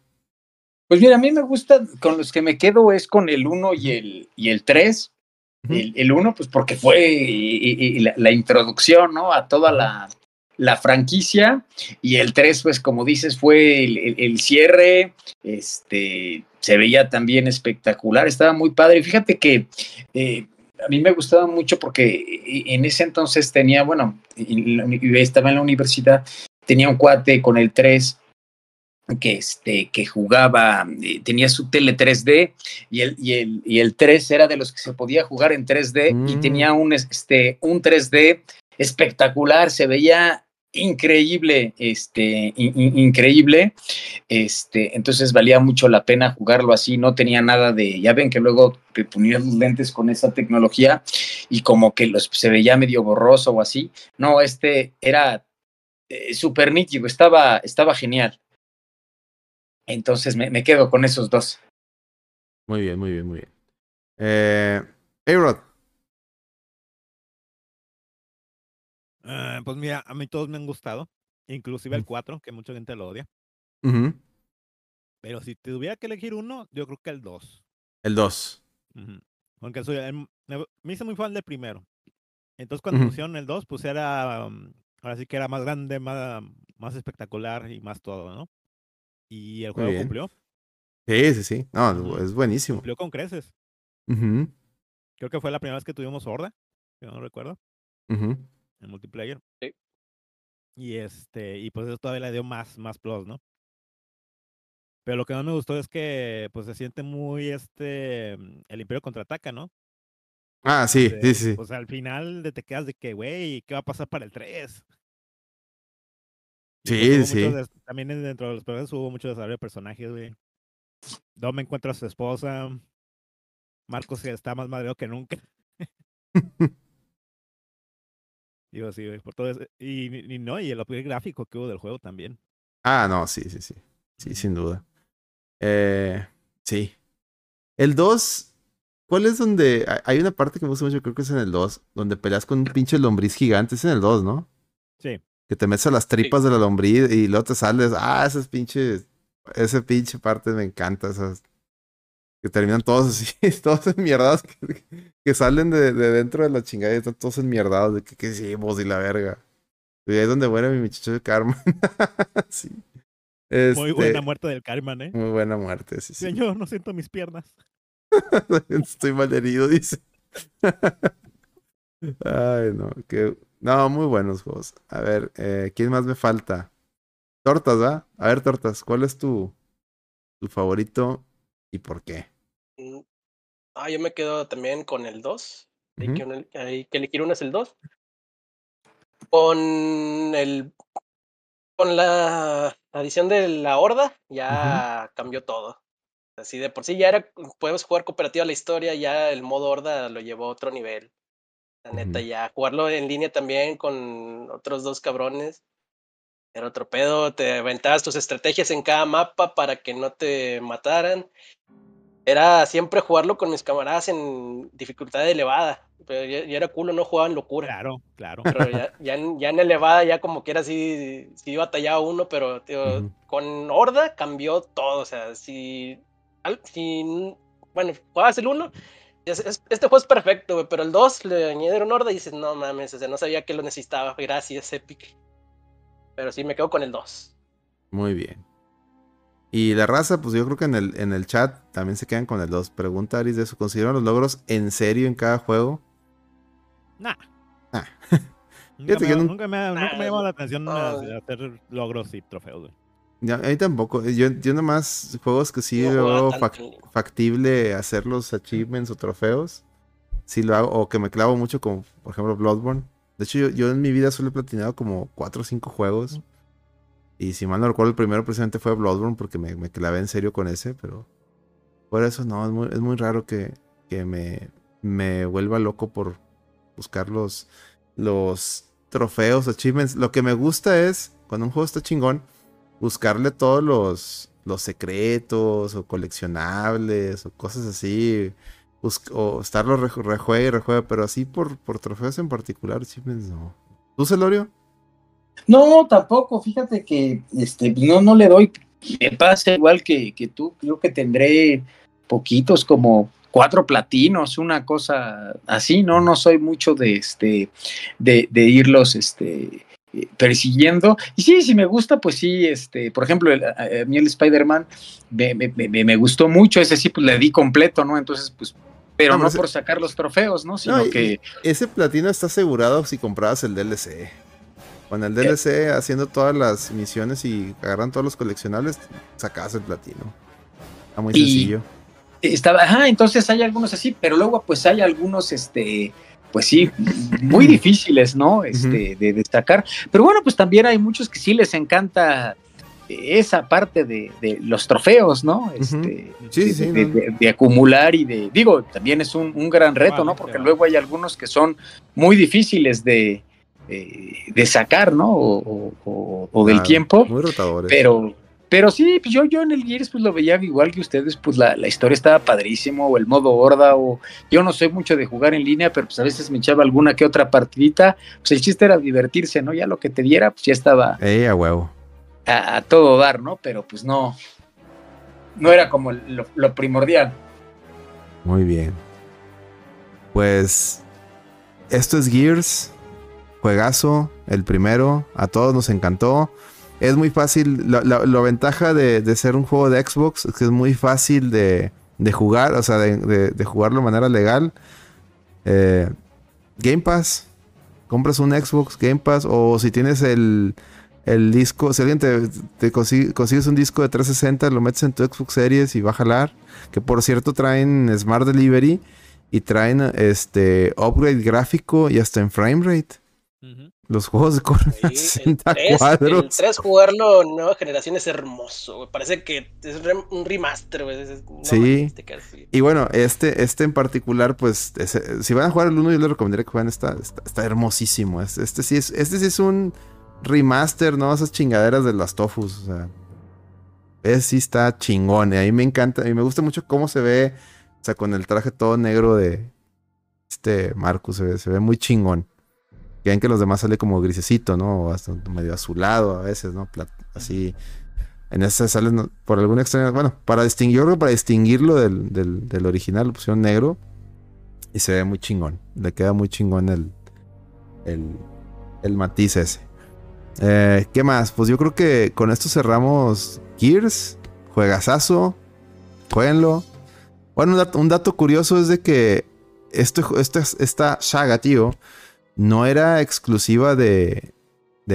Pues mira, a mí me gusta, con los que me quedo es con el 1 y el, y el 3. El 1, pues porque fue la, introducción, ¿no? A toda la, la franquicia. Y el 3, pues como dices, fue el, el, cierre. Este, se veía también espectacular, estaba muy padre. Fíjate que eh, a mí me gustaba mucho porque en ese entonces tenía, bueno, estaba en la universidad, tenía un cuate con el 3 que, este, que jugaba, eh, tenía su tele 3D y el, y, el, y el 3 era de los que se podía jugar en 3D y Mm. tenía un, este, un 3D espectacular, se veía increíble, este, in- in- increíble, este, entonces valía mucho la pena jugarlo así, no tenía nada de, ya ven que luego te ponías los lentes con esa tecnología y como que los, se veía medio borroso o así, no, este era eh, súper nítido, estaba, estaba genial. Entonces me, quedo con esos dos. Muy bien, muy bien, muy bien. Eh, A-Rod. Ah, pues mira, a mí todos me han gustado, inclusive el Mm. 4, que mucha gente lo odia. Pero si tuviera que elegir uno, yo creo que el 2. El 2. Ujú. Aunque soy, em, me, hice muy fan del primero. Entonces cuando pusieron el 2, pues era, um, ahora sí que era más grande, más, más espectacular y más todo, ¿no? Y el juego cumplió, Sí, sí, sí. No, es buenísimo. cumplió con creces. Creo que fue la primera vez que tuvimos Horda, si no recuerdo. En multiplayer. Sí. Y este, y pues eso todavía le dio más, más plus, ¿no? Pero lo que no me gustó es que pues se siente muy este mm, el Imperio contraataca, ¿no? Ah, sí, De- sí, sí. sí. Pues al final te quedas de que, güey, ¿qué va a pasar para el 3? Y, pues, Sí, sí. también en- dentro de los personajes hubo mucho desarrollo de personajes, güey. Dom encuentra a su esposa. Marcos está más madreado que nunca. Digo, sí, por todo eso. Y, y no, y el upgrade gráfico que hubo del juego también. Ah, no, sí, sí, sí. Sí, sin duda. Eh, sí. El 2, ¿cuál es donde... hay- una parte que me gusta mucho, creo que es en el 2, donde peleas con un pinche lombriz gigante. Es en el 2, ¿no? Sí. Que te metes a las tripas de la lombriz y luego te sales. Ah, esas pinches... Ese pinche parte me encanta. Esas... Que terminan todos así, todos enmierdados. Que, que salen de, de dentro de la chingada y están todos enmierdados. De que qué hicimos y la verga. Y ahí es donde muere mi muchacho de Carmen. sí. Muy buena Este, muerte del Carmen, ¿eh? muy buena muerte, sí, sí. Señor, no siento mis piernas. Estoy mal herido, dice. Ay, no, que... No, muy buenos juegos. A ver, eh, ¿quién más me falta? Tortas, ¿va? A ver, Tortas, ¿cuál es tu, tu favorito y por qué? Mm, Ah, yo me quedo también con el 2. Hay, que, uno- hay que elegir uno es el 2. Con el con la adición de la horda ya cambió todo. Así de por sí ya era, podemos jugar cooperativa la historia, ya el modo horda lo llevó a otro nivel. La neta, ya jugarlo en línea también con otros dos cabrones. Era otro pedo, te aventabas tus estrategias en cada mapa para que no te mataran. Era siempre jugarlo con mis camaradas en dificultad elevada. Pero ya, ya era culo, no jugaban locura. Claro, claro. Pero ya, ya, en, ya en elevada, ya como que era así, sí batallaba uno, pero tío, con Horda cambió todo. O sea, si, si bueno, jugabas el 1, este juego es perfecto, pero el 2 le añadieron Horda y dices, no mames, o sea, no sabía que lo necesitaba. Gracias, Epic. Pero sí, me quedo con el 2. Muy bien. Y la raza, pues yo creo que en el, en el chat también se quedan con el 2. Pregunta Aris de eso. ¿Consideran los logros en serio en cada juego? Nah. Ah. Nunca, me, nunca me ha, nunca me ha Nah, llamado la atención hacer logros y trofeos, güey. Ya, a mí tampoco. Yo, yo nomás juegos que sí No veo fac- factible hacer los achievements o trofeos. Sí lo hago. O que me clavo mucho como, por ejemplo, Bloodborne. De hecho, yo, yo en mi vida solo he platinado como 4 o 5 juegos. Y si mal no recuerdo, el primero precisamente fue Bloodborne porque me, me clavé en serio con ese, pero por eso no, es muy, es muy raro que, que me, me vuelva loco por buscar los, los trofeos, achievements. Lo que me gusta es, cuando un juego está chingón, buscarle todos los, los secretos o coleccionables o cosas así. O estarlo reju- rejuegue y rejuegue, pero así por, por trofeos en particular, achievements no. ¿Tú, Celorio? No, tampoco, fíjate que este, no, no le doy, me pasa igual que, que tú, creo que tendré poquitos, como cuatro platinos, una cosa así, no, no soy mucho de este, de, irlos, este, eh, persiguiendo. Y sí, si me gusta, pues sí, este, por ejemplo, el- a, mí el Spider-Man me, me- me gustó mucho, ese sí, pues le di completo, ¿no? Entonces, pues, pero No, ese- por sacar los trofeos, ¿no? Sino No, que... Ese platino está asegurado si comprabas el DLC. Con el DLC haciendo todas las misiones y agarran todos los coleccionables, sacas el platino. Está muy Y- sencillo. Estaba, ajá, entonces hay algunos así, pero luego pues hay algunos, este, pues sí, muy difíciles, ¿no? Este, de destacar. Pero bueno, pues también hay muchos que sí les encanta esa parte de, de los trofeos, ¿no? Este, Sí, de, sí, de- no. de- de acumular y de, digo, también es un, un gran reto, ¿no? Porque claro. luego hay algunos que son muy difíciles de, eh, de sacar, ¿no? O, o- o- o del Claro, tiempo. Muy rotadores. Pero, pero sí, pues yo, yo en el Gears pues lo veía igual que ustedes, pues la, la historia estaba padrísimo, o el modo horda, o yo no soy mucho de jugar en línea, pero pues a veces me echaba alguna que otra partidita, pues el chiste era divertirse, ¿no? Ya lo que te diera, pues ya estaba Ey, a huevo. A, todo dar, ¿no? Pero pues no, no era como lo, primordial. Muy bien. Pues esto es Gears. Juegazo, el primero. A todos nos encantó. Es muy fácil. La, la- ventaja de, de ser un juego de Xbox es que es muy fácil de, de jugar. O sea, de, de- de jugarlo de manera legal. Eh, Game Pass. Compras un Xbox Game Pass. O si tienes el, el disco. Si alguien te, te consigue- consigues un disco de 360, lo metes en tu Xbox Series y va a jalar. Que por cierto traen Smart Delivery y traen este upgrade gráfico y hasta en frame rate. Los juegos de corren Sí, el 60 3, cuadros. el 3 jugarlo en nueva generación es hermoso, güey. Parece que es re- un remaster, güey. Es- no Sí. Y bueno, este, este en particular, pues, si van a jugar el 1, yo les recomendaría que jueguen esta. Está, está hermosísimo. Este, este sí es, este sí es un remaster, ¿no? Esas chingaderas de las tofus. O sea. Ese sí está chingón. Y a mí me encanta. Y me gusta mucho cómo se ve. O sea, con el traje todo negro de este Marcus. Se ve, se ve muy chingón. Que ven que los demás sale como grisecito, ¿no? O hasta medio azulado a veces, ¿no? Así. En ese sale por alguna extraña. Bueno, para distinguir, yo creo que para distinguirlo del, del, del original, lo pusieron negro. Y se ve muy chingón. Le queda muy chingón el, el, el matiz ese. Eh, ¿Qué más? Pues yo creo que con esto cerramos Gears. Juegazazo. Jueguenlo. Bueno, un dato, curioso es de que ju- esta, saga, tío, no era exclusiva de,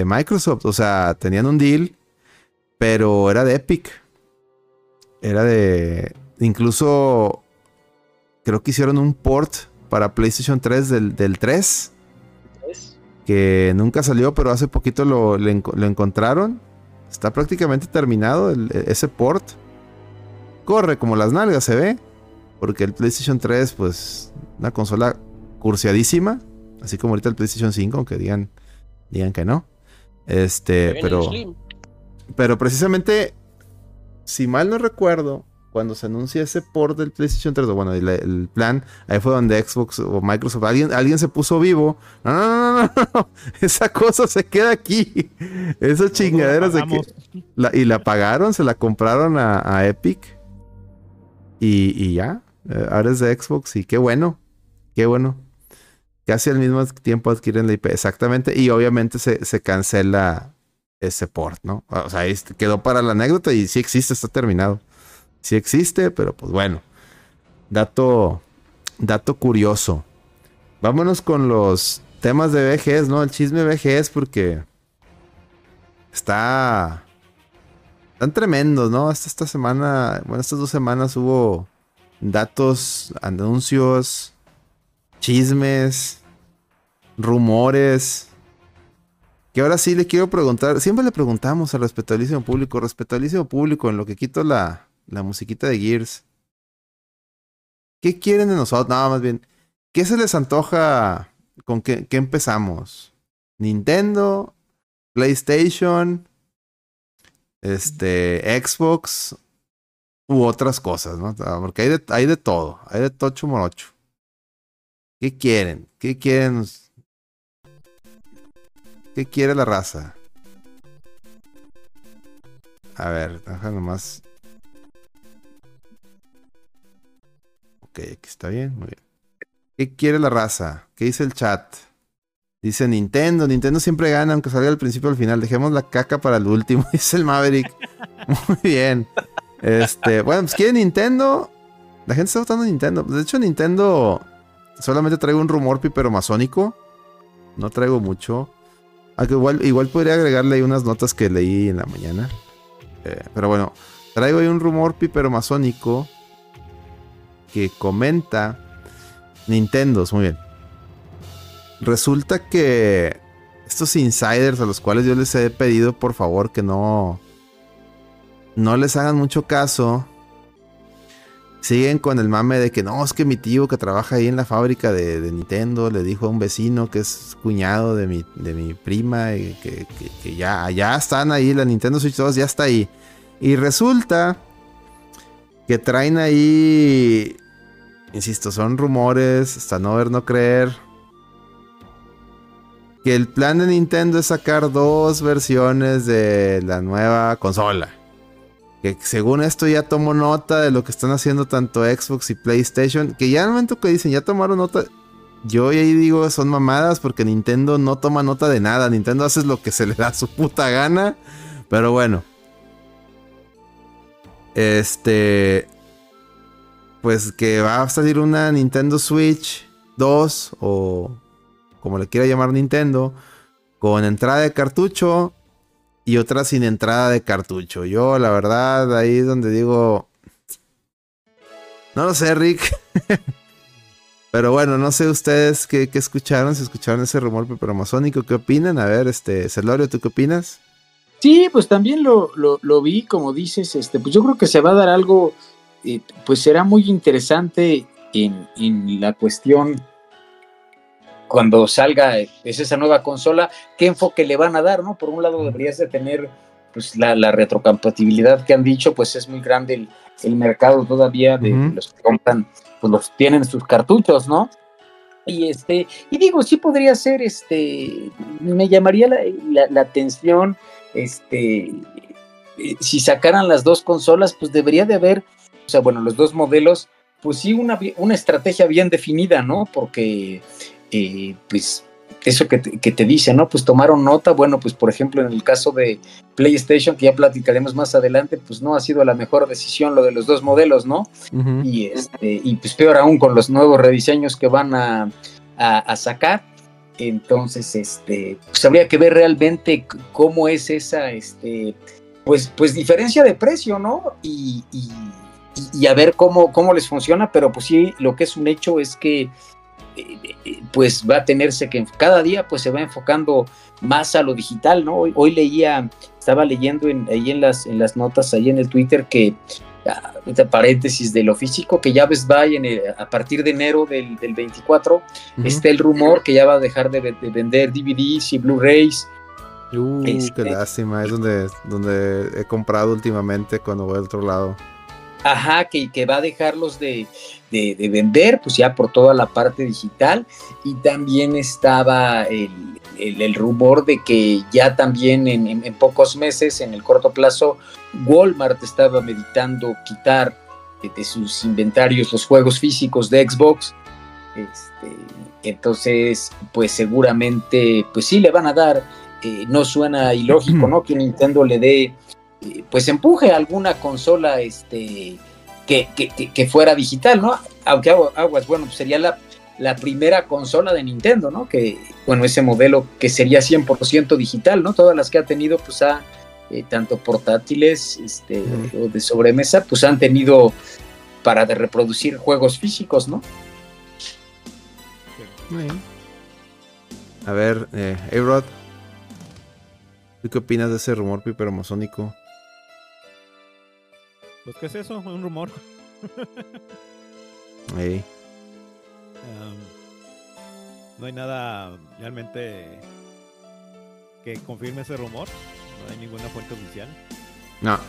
Microsoft. O sea, tenían un deal, pero era de Epic. Era de... Incluso creo que hicieron un port para PlayStation 3 del, del 3 ¿Ves? Que nunca salió, pero hace poquito lo, lo encontraron. Está prácticamente terminado el- ese port. Corre como las nalgas, se ve. Porque el PlayStation 3, pues, una consola cursiadísima. Así como ahorita el PlayStation 5, aunque digan, digan que no. Este, pero, pero precisamente, si mal no recuerdo, cuando se anuncia ese port del PlayStation 3, o bueno, el, el plan, ahí fue donde Xbox o Microsoft, alguien, alguien se puso vivo. No, no, no, no, no, esa cosa se queda aquí. Esa chingadera se queda. y la pagaron, se la compraron a, a Epic. Y, y ya, eh, ahora es de Xbox y qué bueno, qué bueno. Casi al mismo tiempo adquieren la IP, exactamente. Y obviamente se, se cancela ese port, ¿no? O sea, ahí quedó para la anécdota y sí existe, está terminado. Sí existe, pero pues bueno. Dato, dato curioso. Vámonos con los temas de VGS, ¿no? El chisme VGS porque está... Están tremendos, ¿no? Esta, esta semana, bueno, estas dos semanas hubo datos, anuncios, chismes, rumores. Que ahora sí le quiero preguntar, siempre le preguntamos al respetabilísimo público, respetabilísimo público, en lo que quito la, la musiquita de Gears. ¿Qué quieren de nosotros? No, más bien, ¿qué se les antoja? ¿Con qué, qué empezamos? ¿Nintendo? ¿PlayStation? Este, Xbox u otras cosas, ¿no? Porque hay de, hay de todo, hay de tocho morocho. ¿Qué quieren? ¿Qué quieren? ¿Qué quiere la raza? A ver, deja nomás. Ok, aquí está bien, muy bien. ¿Qué quiere la raza? ¿Qué dice el chat? Dice Nintendo, Nintendo siempre gana, aunque salga al principio o al final. Dejemos la caca para el último, dice el Maverick. Muy bien. Este, bueno, pues quiere Nintendo. La gente está votando Nintendo. De hecho, Nintendo solamente traigo un rumor pipero masónico. No traigo mucho. Aunque igual, igual podría agregarle ahí unas notas que leí en la mañana. Eh, pero bueno, traigo ahí un rumor masónico que comenta Nintendo, muy bien. Resulta que estos insiders a los cuales yo les he pedido por favor que no no les hagan mucho caso. Siguen con el mame de que no, es que mi tío que trabaja ahí en la fábrica de, Nintendo le dijo a un vecino que es cuñado de mi, de mi prima y que, ya, ya están ahí, la Nintendo Switch 2 ya está ahí. Y resulta que traen ahí, insisto, son rumores, hasta no ver, no creer. Que el plan de Nintendo es sacar dos versiones de la nueva consola que según esto ya tomo nota de lo que están haciendo tanto Xbox y PlayStation, que ya al momento que dicen ya tomaron nota, yo ahí digo son mamadas porque Nintendo no toma nota de nada, Nintendo hace lo que se le da su puta gana, pero bueno. Este pues que va a salir una Nintendo Switch 2 o como le quiera llamar Nintendo con entrada de cartucho y otra sin entrada de cartucho. Yo, la verdad, ahí es donde digo. No lo sé, Rick. Pero bueno, no sé ustedes qué, escucharon, si escucharon ese rumor amazónico, ¿qué opinan? A ver, este, Celorio, ¿tú qué opinas? Sí, pues también lo, lo, vi, como dices, este, pues yo creo que se va a dar algo, eh, pues será muy interesante en, en la cuestión cuando salga es esa nueva consola, qué enfoque le van a dar, ¿no? Por un lado deberías de tener pues la, retrocompatibilidad que han dicho, pues es muy grande el, mercado todavía de los que compran, pues los tienen sus cartuchos, ¿no? Y este, y digo, sí podría ser, este, me llamaría la, atención, este, eh, si sacaran las dos consolas, pues debería de haber, o sea, bueno, los dos modelos, pues sí, una, una estrategia bien definida, ¿no? Porque eh, pues eso que te, dice, ¿no? Pues tomaron nota, bueno, pues por ejemplo en el caso de PlayStation, que ya platicaremos más adelante, pues no ha sido la mejor decisión lo de los dos modelos, ¿no? y, este, y pues peor aún con los nuevos rediseños que van a, sacar. Entonces, este, pues habría que ver realmente cómo es esa, este, pues, pues diferencia de precio, ¿no? Y, y, y a ver cómo, cómo les funciona, pero pues sí, lo que es un hecho es que pues va a tenerse que cada día pues se va enfocando más a lo digital, ¿no? Hoy, leía, estaba leyendo ahí en las, en las notas, ahí en el Twitter que, ah, paréntesis de lo físico, que ya ves va en a partir de enero del, 24, está el rumor que ya va a dejar de, vender DVDs y Blu-rays. Uh, qué este lástima, es donde, donde he comprado últimamente cuando voy al otro lado. Ajá, que, que va a dejarlos de, de, vender, pues ya por toda la parte digital. Y también estaba el, rumor de que ya también en, pocos meses, en el corto plazo, Walmart estaba meditando quitar de, sus inventarios los juegos físicos de Xbox. Este, entonces, pues seguramente, pues sí le van a dar. Eh, no suena ilógico, ¿no? Que Nintendo le dé pues empuje alguna consola este, que, que, fuera digital, ¿no? Aunque Aguas, bueno, pues sería la, la primera consola de Nintendo, ¿no? Que, bueno, ese modelo que sería 100% digital, ¿no? Todas las que ha tenido, pues ha, eh, tanto portátiles este, o de sobremesa, pues han tenido para de reproducir juegos físicos, ¿no? A ver, eh, ¿tú qué opinas de ese rumor piperomosónico? Pues, ¿qué es eso? Un rumor. no hay nada realmente que confirme ese rumor. No hay ninguna fuente oficial. No.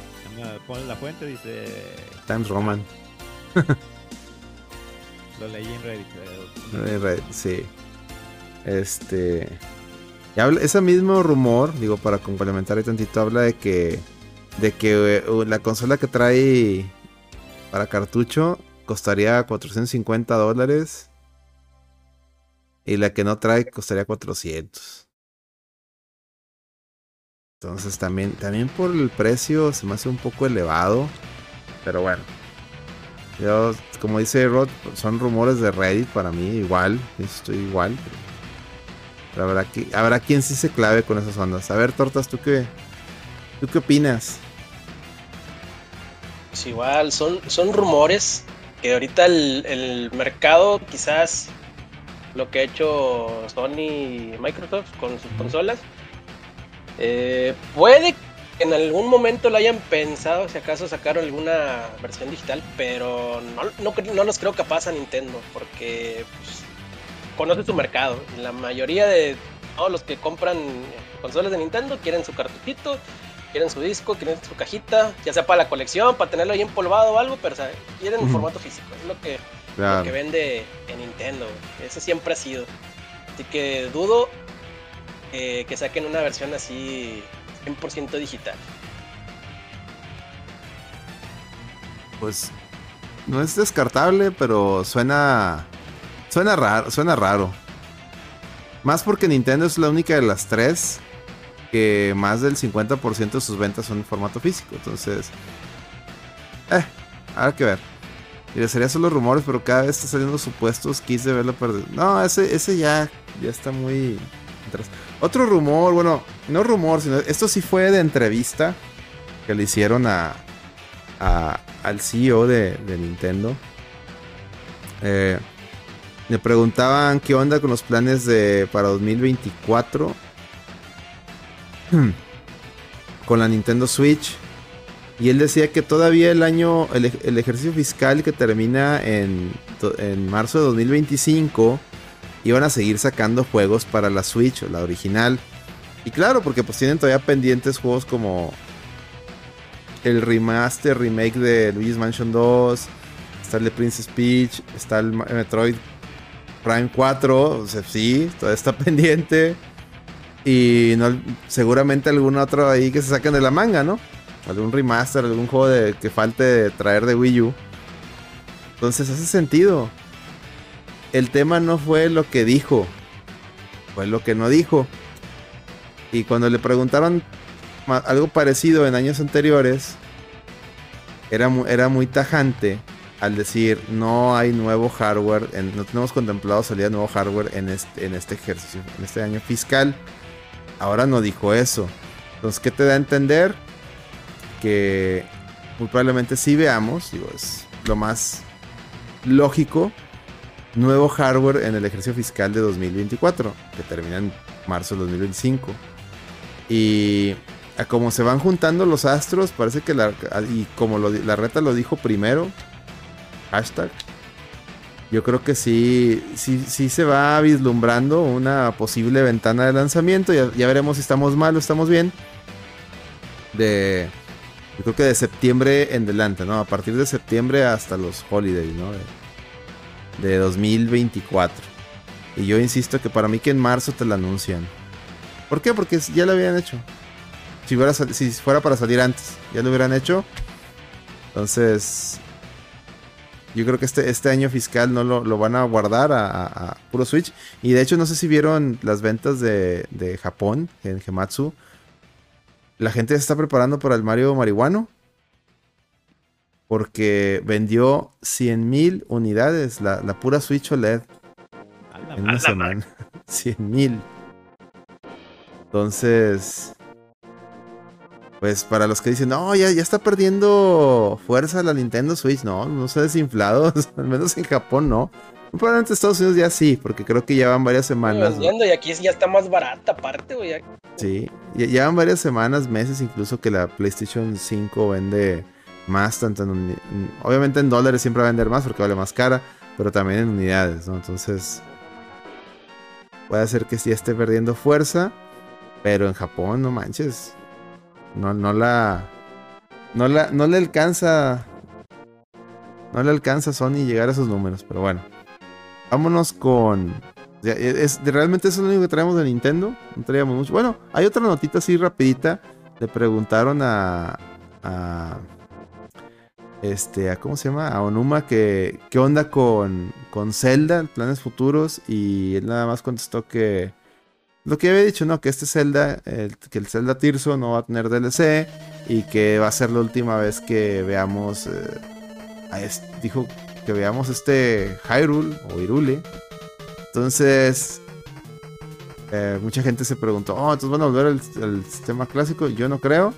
Pon la fuente, dice. Times Roman. Lo leí en Reddit. En Reddit, sí. Este. Ese mismo rumor, digo, para complementar ahí tantito, habla de que de que eh, la consola que trae para cartucho costaría 450 dólares y la que no trae costaría 400. Entonces también, también por el precio se me hace un poco elevado. Pero bueno. Yo, como dice Rod, son rumores de Reddit para mí, igual. Estoy igual. Pero habrá, que, habrá quien sí se clave con esas ondas. A ver, Tortas, ¿tú qué, ¿tú qué opinas? Pues igual, son, son rumores que ahorita el, el mercado quizás lo que ha hecho Sony y Microsoft con sus consolas. Eh, puede que en algún momento lo hayan pensado, si acaso sacaron alguna versión digital, pero no, no, no los creo capaz a Nintendo, porque pues, conoce su mercado. La mayoría de todos los que compran consolas de Nintendo quieren su cartuchito, quieren su disco, quieren su cajita, ya sea para la colección, para tenerlo ahí empolvado o algo, pero quieren un formato físico. Es lo que, lo que vende en Nintendo. Eso siempre ha sido. Así que dudo eh, que saquen una versión así 100% digital. Pues no es descartable, pero suena suena raro, suena raro. Más porque Nintendo es la única de las tres que más del 50% de sus ventas son en formato físico. Entonces, eh, habrá que ver. Y sería solo rumores, pero cada vez está saliendo supuestos. Quise verlo perder. No, ese, ese ya, ya está muy. Otro rumor, bueno, no rumor, sino esto sí fue de entrevista que le hicieron a, a al CEO de, de Nintendo. Eh, le preguntaban qué onda con los planes de para 2024 con la Nintendo Switch y él decía que todavía el año, el, ejercicio fiscal que termina en, en, marzo de 2025, iban a seguir sacando juegos para la Switch, la original. Y claro, porque pues tienen todavía pendientes juegos como el remaster, remake de Luigi's Mansion 2, está el de Princess Peach, está el Metroid Prime 4, o sea, sí, todavía está pendiente. Y no, seguramente algún otro ahí que se saquen de la manga, ¿no? algún remaster, algún juego de, que falte traer de Wii U. Entonces hace sentido. El tema no fue lo que dijo, fue lo que no dijo. Y cuando le preguntaron algo parecido en años anteriores, era, era muy tajante al decir no hay nuevo hardware, no tenemos contemplado salir nuevo hardware en este, en este ejercicio, en este año fiscal. Ahora no dijo eso. Entonces, ¿qué te da a entender? que muy probablemente sí veamos, digo, es lo más lógico, nuevo hardware en el ejercicio fiscal de 2024, que termina en marzo de 2025. Y como se van juntando los astros, parece que la, y como la reta lo dijo primero, hashtag, yo creo que sí, sí, sí se va vislumbrando una posible ventana de lanzamiento. Ya, ya veremos si estamos mal o estamos bien. De yo creo que de septiembre en adelante, ¿no? A partir de septiembre hasta los holidays, ¿no? De, 2024. Y yo insisto que para mí que en marzo te la anuncian. ¿Por qué? Porque ya lo habían hecho. Si fuera, si fuera para salir antes, ya lo hubieran hecho. Entonces, yo creo que este, este año fiscal no lo, van a guardar a, puro Switch. Y de hecho, no sé si vieron las ventas de, de Japón en Gematsu la gente se está preparando para el Mario marihuano. Porque vendió 100.000 unidades, la, pura Switch OLED. en una semana. 100.000. Entonces, pues para los que dicen, no, ya, ya está perdiendo fuerza la Nintendo Switch, no, no se ha desinflado, al menos en Japón no. Probablemente Estados Unidos ya sí, porque creo que ya van varias semanas. y aquí ya está más barata aparte, güey. Sí, ya, van varias semanas, meses incluso que la PlayStation 5 vende más, tanto en, obviamente en dólares siempre va a vender más porque vale más cara, pero también en unidades, ¿no? Entonces puede ser que sí esté perdiendo fuerza, pero en Japón no manches, no, no la, no la, no le alcanza, no le alcanza a Sony llegar a esos números, pero bueno. Vámonos con. Es, realmente eso es lo único que traemos de Nintendo. No traíamos mucho. Bueno, hay otra notita así rapidita. Le preguntaron a. a este, a, ¿cómo se llama? A Onuma que qué onda con, con Zelda, planes futuros, y él nada más contestó que lo que había dicho, ¿no? Que este Zelda, que el Zelda Tirso no va a tener DLC y que va a ser la última vez que veamos, eh, dijo que veamos este Hyrule o Hyrule. Entonces, Eh, mucha gente se preguntó, oh, entonces van a volver al, sistema clásico. Yo no creo.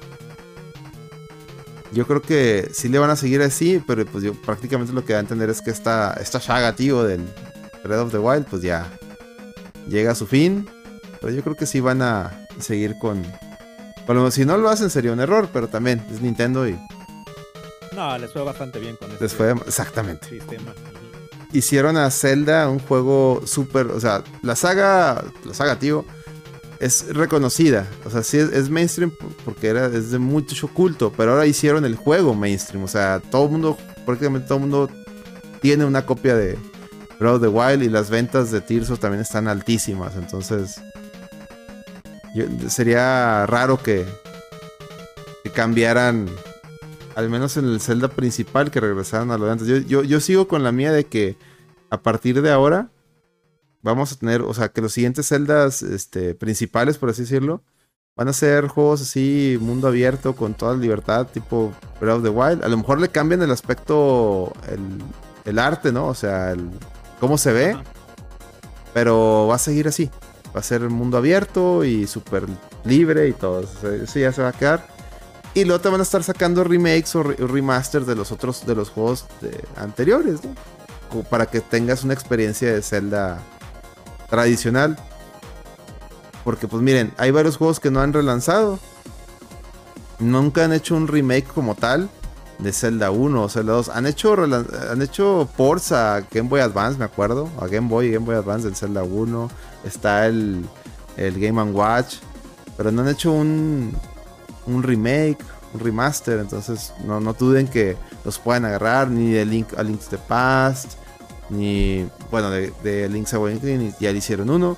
Yo creo que sí le van a seguir así, pero pues yo prácticamente lo que va a entender es que esta, esta saga, tío, del Red of the Wild, pues ya llega a su fin. Pero yo creo que sí van a seguir con... Bueno, si no lo hacen sería un error, pero también es Nintendo y No, les fue bastante bien con este les fue... Exactamente. sistema. hicieron a Zelda un juego súper, o sea, la saga, la saga, tío, es reconocida, o sea, sí es, es mainstream porque era es de mucho culto, pero ahora hicieron el juego mainstream, o sea, todo el mundo, prácticamente todo el mundo tiene una copia de Breath of the Wild y las ventas de Tirso también están altísimas, entonces yo- sería raro que, que cambiaran al menos en el Zelda principal que regresaron a lo de antes. Yo, yo, yo sigo con la mía de que a partir de ahora vamos a tener, o sea, que los siguientes Zeldas este, principales, por así decirlo, van a ser juegos así, mundo abierto, con toda libertad, tipo Breath of the Wild. A lo mejor le cambian el aspecto, el, el arte, ¿no? O sea, el, cómo se ve, pero va a seguir así. Va a ser mundo abierto y súper libre y todo. Eso ya se va a quedar. Y luego te van a estar sacando remakes o re- remasters de los otros, de los juegos anteriores, para que tengas una experiencia de Zelda tradicional. Porque pues miren, hay varios juegos que no han relanzado. Nunca han hecho un remake como tal de Zelda 1 o Zelda 2. Han hecho, han hecho ports a Game Boy Advance, me acuerdo. A Game Boy y Game Boy Advance del Zelda 1. Está el, el Game Watch. Pero no han hecho un, un remake, un remaster. Entonces no, no duden que los puedan agarrar. Ni de Link a Link's the Past. Ni, bueno, de, de Link's Awakening. Ya le hicieron uno.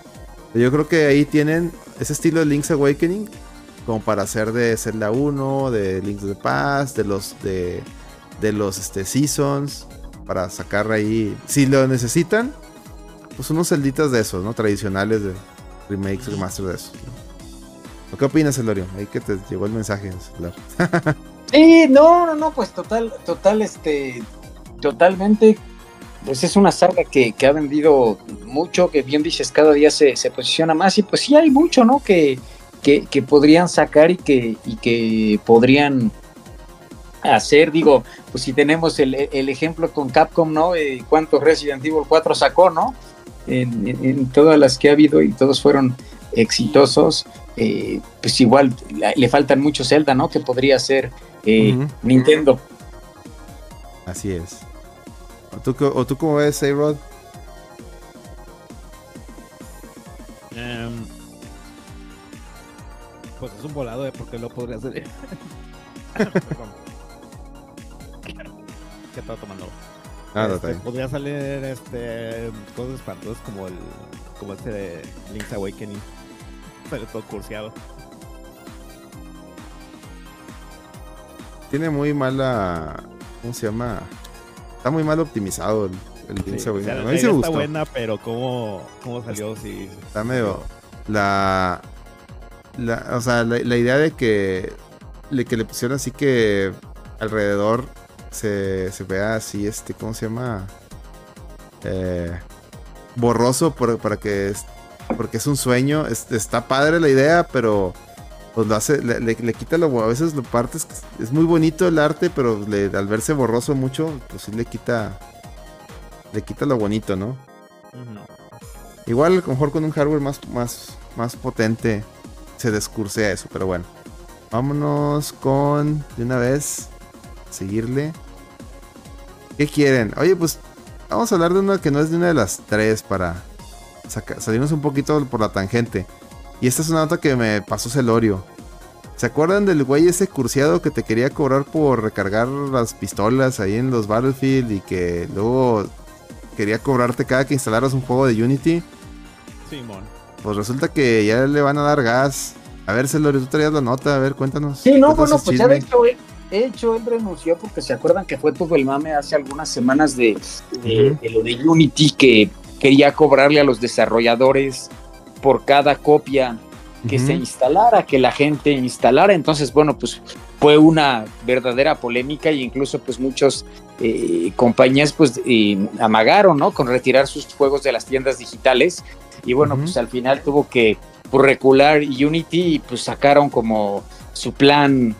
Yo creo que ahí tienen ese estilo de Link's Awakening. Como para hacer de Zelda 1, de Link's the Past, de los de, de los este, Seasons. Para sacar ahí. Si lo necesitan. Pues unos celditas de esos, ¿no? Tradicionales de remakes, remaster de esos. ¿no? ¿Qué opinas, Elorio? Ahí que te llegó el mensaje en el celular. Sí, no, no, no, pues total, total, este, totalmente, pues es una saga que, que ha vendido mucho, que bien dices, cada día se, se posiciona más y pues sí hay mucho, ¿no? Que, que, que podrían sacar y que, y que podrían hacer, digo, pues si tenemos el, el ejemplo con Capcom, ¿no? Eh, ¿Cuántos Resident Evil 4 sacó, ¿no? En, en- en todas las que ha habido y todos fueron exitosos, eh, pues igual la- le faltan muchos Zelda, ¿no? Que podría ser eh. Nintendo. Así es. ¿O tú, o tú cómo ves, A-Rod? Em, pues es un volado de por qué lo podría hacer. Perdón. ¿Qué estaba tomando? Ah, no, Este, podría salir este cosas espantosas como el como este de Link's Awakening. Sale todo cursiado. Tiene muy mala. ¿Cómo se llama? Está muy mal optimizado el, el Sí, Link's o Awakening. sea, A la mí sí idea me está gustó. buena, pero cómo, cómo salió, sí. Está medio. La. la- o sea, la, la idea de que. Le, que le pusieron así que. Alrededor se, se vea así, este. ¿Cómo se llama? Eh, borroso por- para que. es- porque es un sueño. es- está padre la idea, pero. Pues lo hace. Le, le- le quita lo. A veces lo partes. Es muy bonito el arte, pero le- al verse borroso mucho, pues sí le quita. Le quita lo bonito, ¿no? Igual, a lo mejor con un hardware más, más, más potente se descursea eso, pero bueno. Vámonos con, de una vez, seguirle. ¿Qué quieren? Oye, pues vamos a hablar de una que no es de una de las tres para saca- salirnos un poquito por la tangente. Y esta es una nota que me pasó Celorio. ¿Se acuerdan del güey ese cursiado que te quería cobrar por recargar las pistolas ahí en los Battlefield y que luego quería cobrarte cada que instalaras un juego de Unity? Simón. Pues resulta que ya le van a dar gas. A ver, Celorio, tú traías la nota, a ver, cuéntanos. Sí, no, bueno, pues ya de chisme. de hecho, él renunció porque se acuerdan que fue todo el mame hace algunas semanas de, de- Ujú. de lo de Unity que quería cobrarle a los desarrolladores por cada copia que se instalara, que la gente instalara. Entonces, bueno, pues fue una verdadera polémica e incluso pues muchos eh, compañías pues amagaron, ¿no? Con retirar sus juegos de las tiendas digitales y bueno, pues al final tuvo que recular Unity y pues sacaron como su plan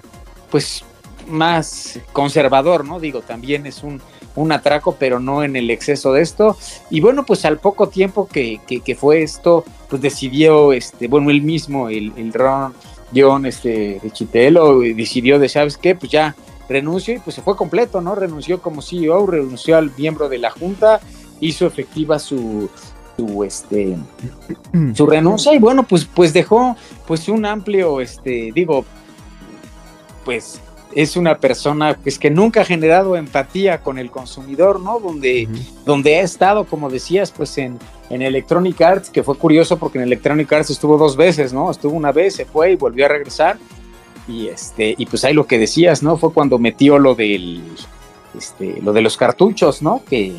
pues más conservador, ¿no? Digo, también es un, un atraco, pero no en el exceso de esto. Y bueno, pues al poco tiempo que, que, fue esto, pues decidió, este, bueno, él mismo, el, el Ron John este, Chitelo, decidió de, ¿sabes qué? Pues ya renunció y pues se fue completo, ¿no? Renunció como CEO, renunció al miembro de la junta, hizo efectiva su, su este su renuncia y bueno pues pues dejó pues un amplio este digo pues es una persona pues, que nunca ha generado empatía con el consumidor, ¿no? Donde, donde ha estado, como decías, pues en, en Electronic Arts, que fue curioso porque en Electronic Arts estuvo dos veces, ¿no? Estuvo una vez, se fue y volvió a regresar. Y este, y pues ahí lo que decías, ¿no? Fue cuando metió lo del este, lo de los cartuchos, ¿no? Que,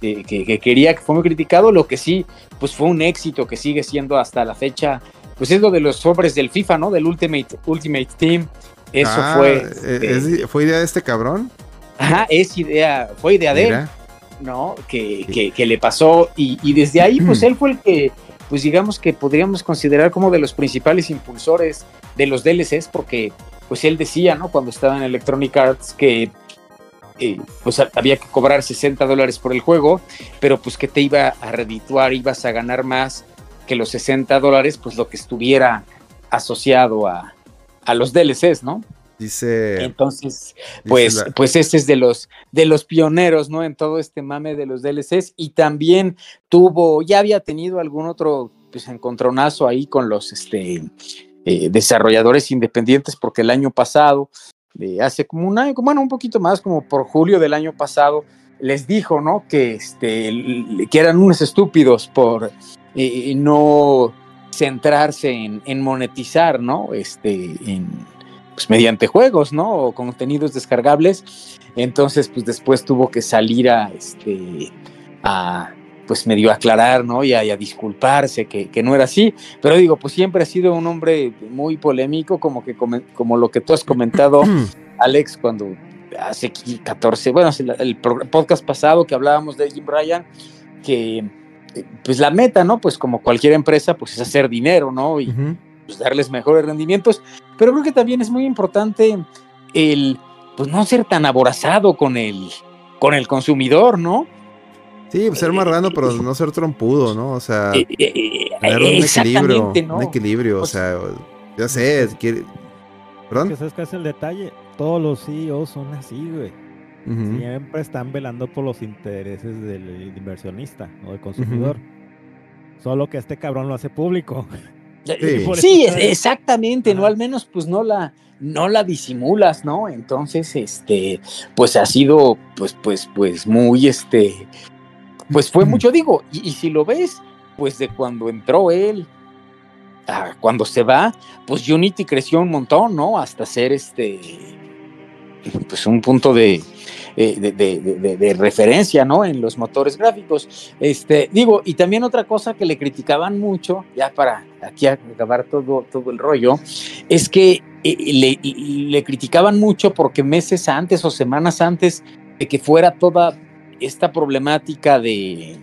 que, quería, que fue muy criticado. Lo que sí, pues fue un éxito que sigue siendo hasta la fecha. Pues es lo de los sobres del FIFA, ¿no? Del Ultimate, Ultimate Team eso ah, fue. Eh, ¿Fue idea de este cabrón? Ajá, es idea, fue idea de él, ¿no? Que, que, le pasó y, desde ahí, pues él fue el que, pues digamos que podríamos considerar como de los principales impulsores de los DLCs, porque pues él decía, ¿no? Cuando estaba en Electronic Arts que eh, pues había que cobrar 60 dólares por el juego, pero pues que te iba a redituar, ibas a ganar más que los 60 dólares, pues lo que estuviera asociado a, a los DLCs, ¿no? Dice. Entonces, pues, pues este es de los, de los pioneros, ¿no? En todo este mame de los DLCs. Y también tuvo, ya había tenido algún otro pues, encontronazo ahí con los este, eh, desarrolladores independientes, porque el año pasado, hace como un año, bueno, un poquito más, como por julio del año pasado, les dijo, ¿no? Que, este, que eran unos estúpidos por eh, no centrarse en, monetizar, ¿no? Este, en, pues mediante juegos, ¿no? O contenidos descargables. Entonces, pues después tuvo que salir a, este, a, pues medio aclarar, ¿no? Y a, disculparse que, no era así. Pero digo, pues siempre ha sido un hombre muy polémico, como que como lo que tú has comentado, Alex, cuando hace 14, bueno, el podcast pasado que hablábamos de Jim Bryan, que pues la meta, ¿no? Pues como cualquier empresa, pues es hacer dinero, ¿no? Y pues, darles mejores rendimientos. Pero creo que también es muy importante el, pues no ser tan aborazado con el, con el consumidor, ¿no? Sí, pues ser marrano, pero no ser trompudo, ¿no? O sea, eh, eh, tener un equilibrio, un equilibrio, o sea, ya sé, quiere... ¿Perdón? ¿Sabes qué es el detalle? Todos los CEOs son así, güey. Siempre están velando por los intereses del inversionista o del consumidor. Solo que este cabrón lo hace público. Sí, exactamente, ¿no? Al menos pues no la, no la disimulas, ¿no? Entonces, este, pues ha sido, pues, pues, pues muy, este, pues fue mucho, digo, y, si lo ves, pues de cuando entró él, a cuando se va, pues Unity creció un montón, ¿no? Hasta ser este, pues un punto de, eh, de, referencia, ¿no? En los motores gráficos. Este, digo, y también otra cosa que le criticaban mucho, ya para aquí acabar todo, todo el rollo, es que eh, le, criticaban mucho porque meses antes o semanas antes de que fuera toda esta problemática de,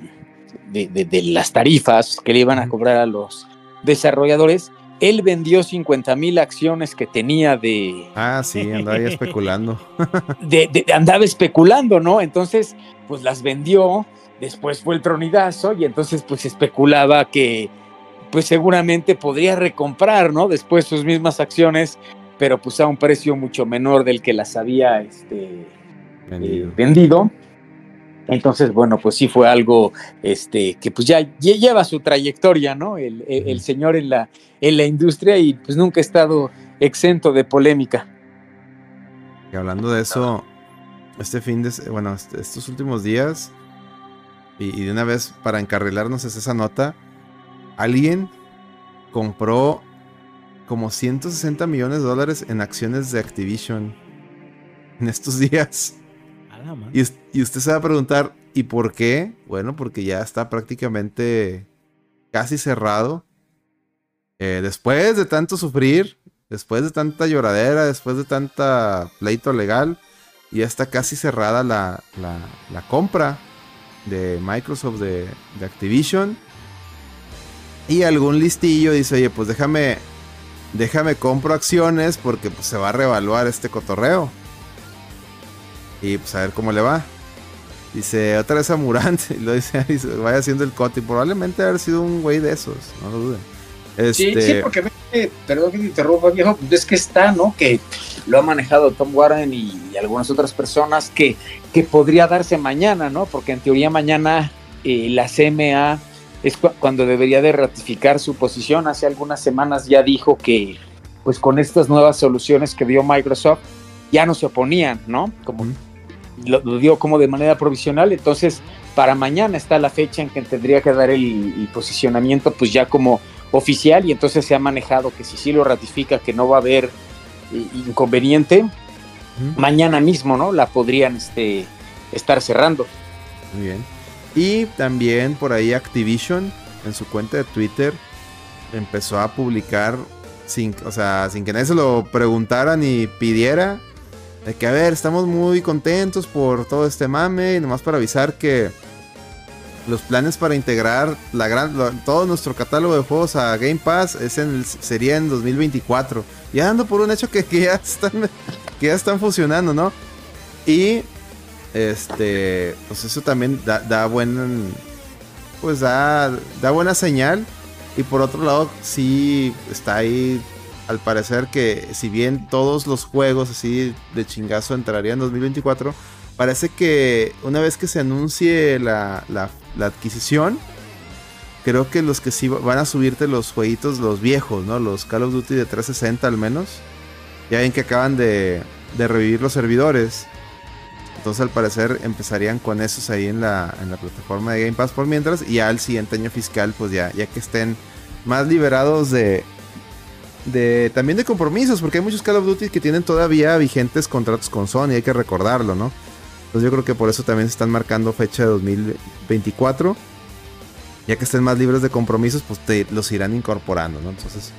de las tarifas que le iban a cobrar a los desarrolladores, él vendió 50 mil acciones que tenía de... Ah, sí, andaba especulando. de, andaba especulando, ¿no? Entonces, pues las vendió, después fue el tronidazo y entonces pues especulaba que pues seguramente podría recomprar, ¿no? Después sus mismas acciones, pero pues a un precio mucho menor del que las había este, eh, vendido. Entonces, bueno, pues sí fue algo este, que pues ya lleva su trayectoria, ¿no? El, señor en la, en la industria y pues nunca ha estado exento de polémica. Y hablando de eso, este fin de, bueno, estos últimos días, y, de una vez para encarrilarnos es esa nota, alguien compró como 160 millones de dólares en acciones de Activision en estos días. Y, usted se va a preguntar, ¿y por qué? Bueno, porque ya está prácticamente casi cerrado. Eh, después de tanto sufrir, después de tanta lloradera, después de tanta pleito legal, ya está casi cerrada la, la, compra de Microsoft de, de Activision. Y algún listillo dice, oye, pues déjame, déjame compro acciones porque pues, se va a reevaluar este cotorreo. Y pues a ver cómo le va. Dice, otra vez a Murant. Y lo dice, vaya haciendo el cote. Y probablemente haber sido un güey de esos, no lo duden. Sí, Este, sí, porque eh, perdón que te interrumpa, viejo, pues es que está, ¿no? Que lo ha manejado Tom Warren y, algunas otras personas que, que podría darse mañana, ¿no? Porque en teoría mañana eh, la CMA es cu- cuando debería de ratificar su posición. Hace algunas semanas ya dijo que, pues con estas nuevas soluciones que dio Microsoft, ya no se oponían, ¿no? Como Ujú. Lo, lo dio como de manera provisional, entonces para mañana está la fecha en que tendría que dar el, el posicionamiento, pues ya como oficial y entonces se ha manejado que si sí lo ratifica que no va a haber eh, inconveniente, mañana mismo, ¿no? La podrían este, estar cerrando. Muy bien. Y también por ahí Activision en su cuenta de Twitter empezó a publicar sin, o sea, sin que nadie se lo preguntara ni pidiera. De que a ver, estamos muy contentos por todo este mame. Y nomás para avisar que los planes para integrar la gran, todo nuestro catálogo de juegos a Game Pass es en sería en 2024. Ya dando por un hecho que, que ya están que ya están funcionando, ¿no? Y este, pues eso también da, da buen, pues da, da buena señal. Y por otro lado, sí está ahí, al parecer que si bien todos los juegos así de chingazo entrarían en 2024, parece que una vez que se anuncie la, la- adquisición, creo que los que sí va- van a subirte los jueguitos, los viejos, ¿no? Los Call of Duty de 360 al menos. Ya ven que acaban de, de revivir los servidores. Entonces al parecer empezarían con esos ahí en la, en la plataforma de Game Pass por mientras. Y ya al siguiente año fiscal, pues ya, ya que estén más liberados de, también de compromisos. Porque hay muchos Call of Duty que tienen todavía vigentes contratos con Sony, hay que recordarlo, ¿no? Entonces yo creo que por eso también se están marcando fecha de 2024. Ya que estén más libres de compromisos, pues te, los irán incorporando, ¿no? Entonces,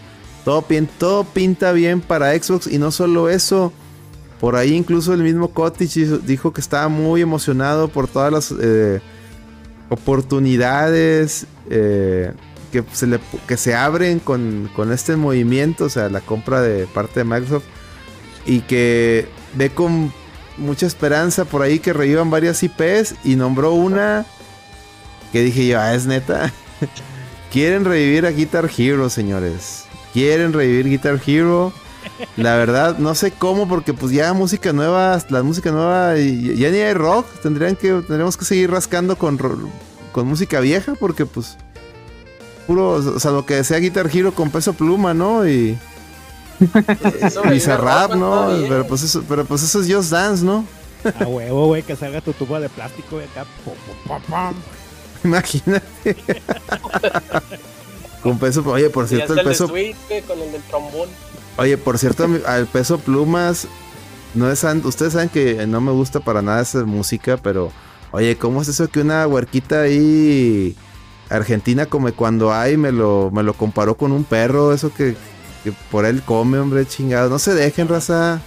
todo, pin- todo pinta bien para Xbox. Y no solo eso, por ahí incluso el mismo Cottage dijo que estaba muy emocionado por todas las eh, oportunidades eh, que, se le, que se abren con, con este movimiento, o sea, la compra de parte de Microsoft. Y que ve con mucha esperanza por ahí que revivan varias IPs y nombró una que dije yo, ah, es neta. Quieren revivir a Guitar Hero, señores. Quieren revivir Guitar Hero. La verdad, no sé cómo, porque pues ya música nueva, la música nueva, ya ni hay rock. Tendrían que, tendríamos que seguir rascando con, con música vieja, porque pues puro, o sea, lo que sea Guitar Hero con peso pluma, ¿no? Y, y roban ¿no? Pero pues eso, pero pues eso es Just Dance, ¿no? A huevo, güey, que salga tu tubo de plástico y acá. pum, pum, pum, pum. Imagínate. con peso, oye, por cierto, el peso, con el del trombón. Oye, por cierto, al peso plumas, no es ustedes saben que no me gusta para nada esa música, pero oye, ¿cómo es eso que una huerquita ahí argentina come cuando hay me lo me lo comparó con un perro, eso que, que por él come, hombre, chingado, no se dejen, raza.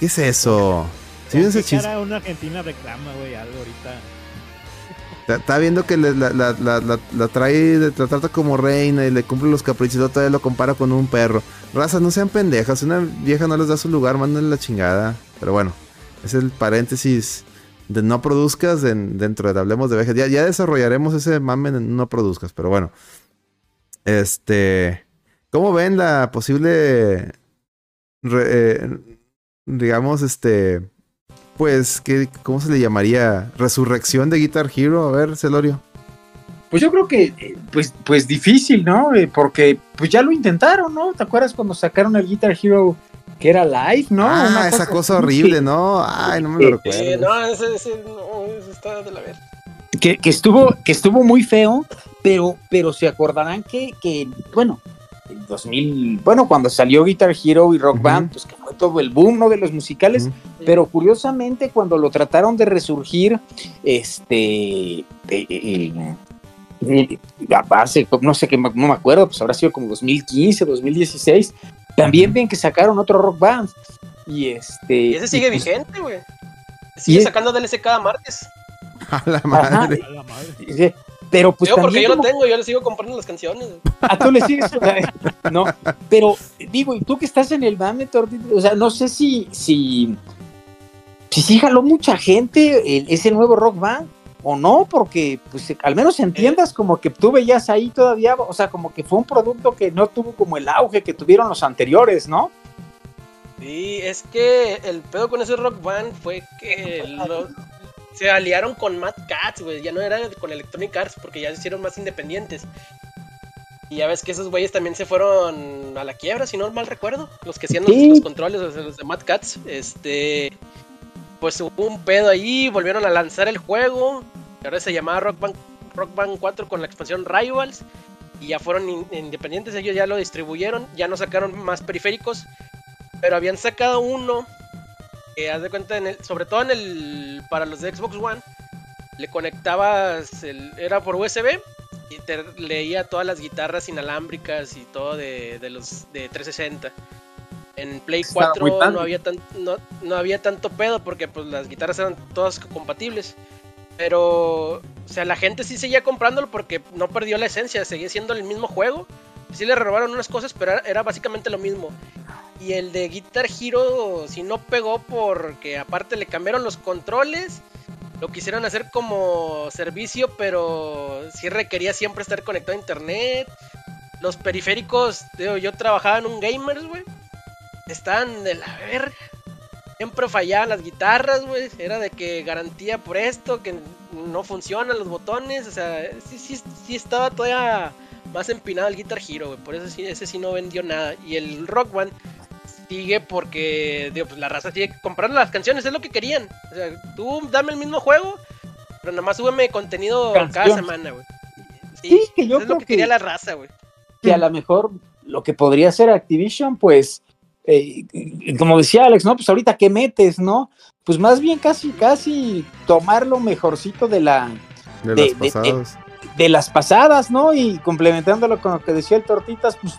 ¿Qué es eso? Sí, ¿Con ese qué chis- una argentina reclama, güey, algo ahorita? Está, viendo que le- la, la- la- la- la trae, la trata como reina y le cumple los caprichos, todavía lo compara con un perro. Raza, no sean pendejas, si una vieja no les da su lugar, mándenle la chingada. Pero bueno, es el paréntesis de no produzcas en- dentro de Hablemos de Vejes. Ya, desarrollaremos ese mame en no produzcas, pero bueno. Este, ¿cómo ven la posible, eh, digamos, este, pues, ¿qué, ¿cómo se le llamaría? Resurrección de Guitar Hero. A ver, Celorio. Pues yo creo que, eh, pues, pues difícil, ¿no? Eh, Porque pues ya lo intentaron, ¿no? ¿Te acuerdas cuando sacaron el Guitar Hero que era live, ¿no? ah, Una esa cosa horrible, que- ¿no? Ay, no me lo recuerdo. no, ese, ese, no, ese está de la verga. que, que estuvo, que estuvo muy feo, pero, pero se acordarán que, que, bueno, el 2000, bueno, cuando salió Guitar Hero y Rock. Band, pues que fue todo el boom, ¿no? De los musicales, pero curiosamente cuando lo trataron de resurgir, este, eh, eh, eh, a base, no sé qué, no me acuerdo, pues habrá sido como 2015, 2016, también ven que sacaron otro Rock Band. Y este. Y ese sigue pues, vigente, güey. Sigue sacando DLC cada martes. A la madre. A la madre. Pero pues Digo, porque yo lo como- tengo, yo le sigo comprando las canciones. güey. Ah, tú le sigues. no, pero digo, y tú que estás en el mame, o sea, no sé si, si, si sí jaló mucha gente el- ese nuevo rock band o no, porque pues al menos entiendas como que tú veías ahí todavía, o sea, como que fue un producto que no tuvo como el auge que tuvieron los anteriores, ¿no? Sí, es que el pedo con ese rock band fue que lo- se aliaron con Mad Cats, güey. Ya no era con Electronic Arts porque ya se hicieron más independientes. Y ya ves que esos güeyes también se fueron a la quiebra, si no mal recuerdo. Los que hacían los, Sí. los controles, los de Mad Cats. Este. Pues hubo un pedo ahí, volvieron a lanzar el juego. ahora se llamaba Rock Band, Rock Band 4 con la expansión Rivals. Y ya fueron in- independientes, ellos ya lo distribuyeron, ya no sacaron más periféricos. Pero habían sacado uno que haz de cuenta, en el- sobre todo en el para los de Xbox One, le conectabas, el, era por USB y te leía todas las guitarras inalámbricas y todo de, de los de 360. En Play Estaba 4 muy padre. no había, tan, no, no había tanto pedo porque pues las guitarras eran todas compatibles. Pero, o sea, la gente sí seguía comprándolo porque no perdió la esencia, seguía siendo el mismo juego. Sí le robaron unas cosas, pero era, era básicamente lo mismo. Y el de Guitar Hero, si no pegó porque aparte le cambiaron los controles, lo quisieron hacer como servicio, pero sí requería siempre estar conectado a internet. Los periféricos, digo, yo trabajaba en un gamers, güey. Estaban de la verga. Siempre fallaban las guitarras, güey. Era de que garantía por esto, que no funcionan los botones. O sea, sí, sí, sí estaba todavía más empinado el Guitar Hero, güey. Por eso sí, ese sí no vendió nada. Y el Rock One sigue porque digo, pues la raza sigue comprando las canciones, es lo que querían. O sea, tú dame el mismo juego, pero nada más súbeme contenido cada semana, güey. Sí, que yo es creo lo que, que- quería la raza, güey. que a lo mejor lo que podría hacer Activision, pues, eh, como decía Alex, ¿no? Pues ahorita qué metes, ¿no? Pues más bien casi, casi tomar lo mejorcito de la, De, De- las pasadas. de las pasadas, ¿no? Y complementándolo con lo que decía el Tortitas, pues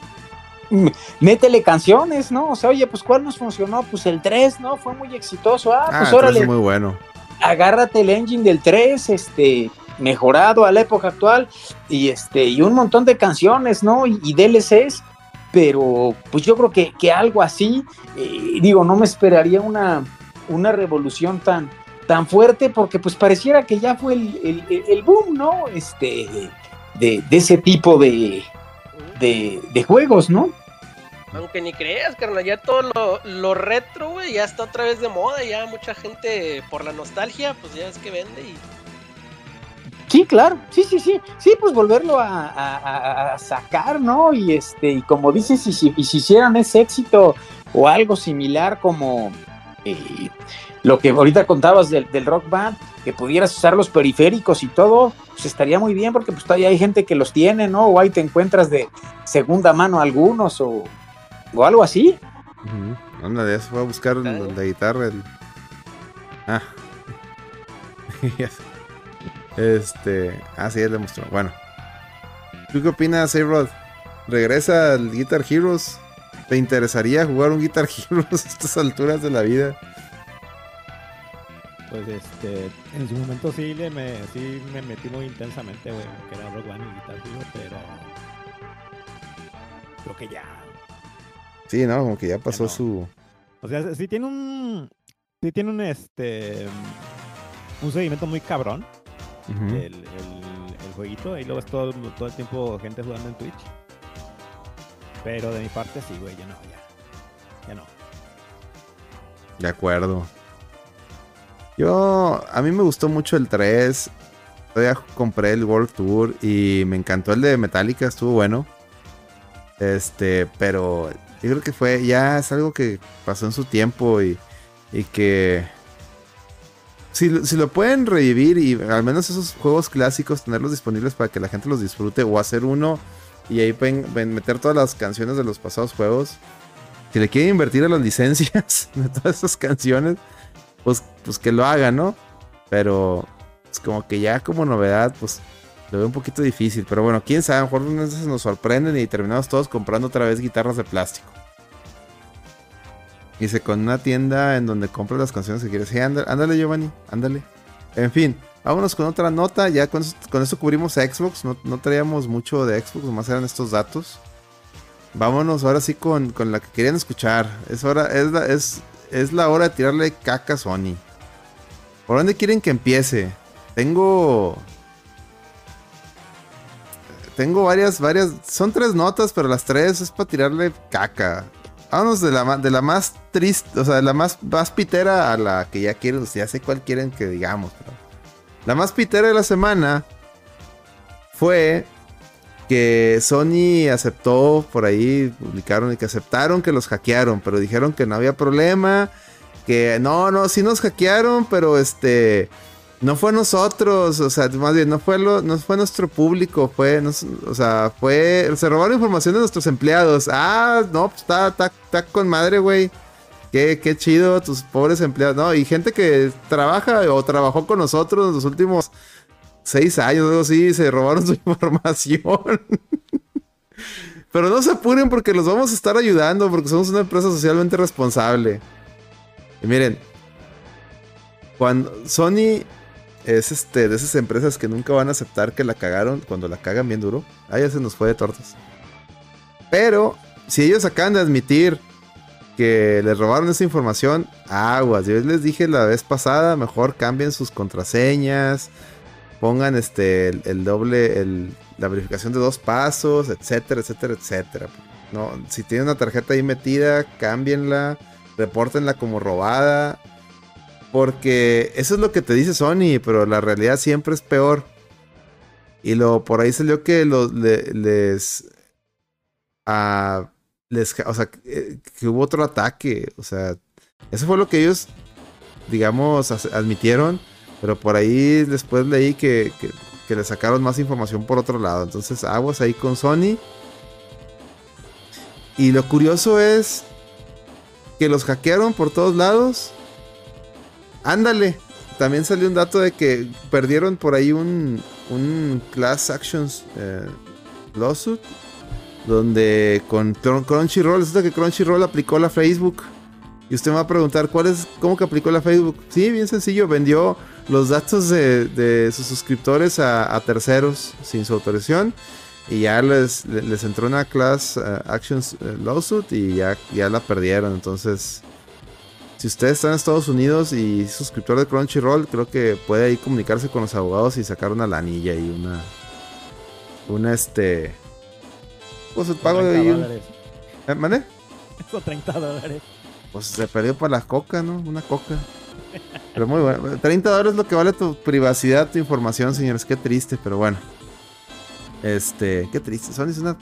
métele canciones, ¿no? O sea, oye, pues ¿cuál nos funcionó? Pues el 3, ¿no? Fue muy exitoso. Ah, Ah, pues órale, muy bueno. agárrate el engine del 3, este, mejorado a la época actual, y este, y un montón de canciones, ¿no? Y, y DLCs, pero pues yo creo que, que algo así, eh, digo, no me esperaría una, una revolución tan, tan fuerte, porque pues pareciera que ya fue el, el- boom, ¿no? Este, de, de ese tipo de, de, de juegos, ¿no? Aunque ni creas, carnal, ya todo lo, lo retro, güey, ya está otra vez de moda, ya mucha gente por la nostalgia, pues ya es que vende y Sí, claro, sí, sí, sí, sí, pues volverlo a, a- a- sacar, ¿no? Y este, y como dices, y si, y si hicieran ese éxito o algo similar como eh, lo que ahorita contabas del, del rock band, que pudieras usar los periféricos y todo, pues estaría muy bien, porque pues todavía hay gente que los tiene, ¿no? O ahí te encuentras de segunda mano algunos o, o algo así. Ujú. Anda, de eso fue a buscar el- Ah. la guitarra. el- Ah. este. Ah, sí, él le mostró. Bueno. ¿Tú qué opinas, A-Rod? ¿Regresa al Guitar Heroes? ¿Te interesaría jugar un Guitar Heroes a estas alturas de la vida? Pues este, en su momento sí, le me, sí me metí muy intensamente, güey, que era Rock One y Guitar Hero, pero creo que ya. Sí, ¿no? Como que ya pasó no. su. O sea, sí tiene un, sí tiene un este, un seguimiento muy cabrón El, el, el jueguito y luego es todo, todo el tiempo gente jugando en Twitch. Pero de mi parte sí, güey, ya no, ya, ya no. De acuerdo. Yo, a mí me gustó mucho el 3. Todavía compré el World Tour y me encantó el de Metallica, estuvo bueno. Este, pero yo creo que fue, ya es algo que pasó en su tiempo y, y que... Si, si lo pueden revivir y al menos esos juegos clásicos tenerlos disponibles para que la gente los disfrute o hacer uno y ahí pueden, meter todas las canciones de los pasados juegos. Si le quieren invertir a las licencias de todas esas canciones, pues, pues que lo hagan, ¿no? Pero es como que ya como novedad, pues lo veo un poquito difícil. Pero bueno, quién sabe, a lo mejor nos sorprenden y terminamos todos comprando otra vez guitarras de plástico. Dice, con una tienda en donde compras las canciones que quieres. Sí, ándale, ándale, Giovanni, ándale. En fin, vámonos con otra nota. Ya con, con esto cubrimos Xbox. No, no traíamos mucho de Xbox, nomás eran estos datos. Vámonos ahora sí con, con la que querían escuchar. Es hora, es la, es, es la hora de tirarle caca a Sony. ¿Por dónde quieren que empiece? Tengo. Tengo varias, varias. Son tres notas, pero las tres es para tirarle caca. Vámonos de la, de la más triste, o sea, de la más, más pitera a la que ya quieren, ya sé cuál quieren que digamos. pero- La más pitera de la semana fue que Sony aceptó, por ahí publicaron y que aceptaron que los hackearon, pero dijeron que no había problema, que no, no, sí nos hackearon, pero este, no fue nosotros, o sea, más bien no fue lo, no fue nuestro público, fue, o sea, fue, se robaron información de nuestros empleados. Ah, no, pues está, está, está con madre, güey. Qué, qué chido, tus pobres empleados, ¿no? Y gente que trabaja o trabajó con nosotros en los últimos seis años, algo así, se robaron su información. Pero no se apuren porque los vamos a estar ayudando porque somos una empresa socialmente responsable. Y miren, cuando Sony es este de esas empresas que nunca van a aceptar que la cagaron cuando la cagan bien duro. Ah, ya se nos fue de tortas. Pero si ellos acaban de admitir que les robaron esa información, aguas. Yo les dije la vez pasada, mejor cambien sus contraseñas, pongan este el, doble, la verificación de dos pasos, etcétera, etcétera, etcétera. No, si tienen una tarjeta ahí metida, cámbienla, repórtenla como robada. Porque eso es lo que te dice Sony, pero la realidad siempre es peor. Y lo por ahí salió que los le- les ah, les o sea, que, que hubo otro ataque, o sea, eso fue lo que ellos digamos admitieron, pero por ahí después leí que, que, que le sacaron más información por otro lado. Entonces, aguas ahí con Sony. Y lo curioso es que los hackearon por todos lados. Ándale. También salió un dato de que perdieron por ahí un, un Class Actions eh, Lawsuit. Donde con Crunchyroll, resulta que Crunchyroll aplicó la Facebook. Y usted me va a preguntar, ¿cuál es, cómo que aplicó la Facebook? Sí, bien sencillo, vendió los datos de, de sus suscriptores a, terceros sin su autorización. Y ya les, le- les entró una Class eh, Actions eh, Lawsuit y ya, ya la perdieron. Entonces, si ustedes están en Estados Unidos y es suscriptor de Crunchyroll, creo que puede ahí comunicarse con los abogados y sacar una lanilla y una. Una este. Pues el pago de 30 ahí un- dólares. ¿Eh, ¿Mande? Esos 30 dólares. Pues se perdió para la coca, ¿no? Una coca. Pero muy bueno. 30 dólares es lo que vale tu privacidad, tu información, señores. Qué triste, pero bueno. Este, qué triste. Sony es una.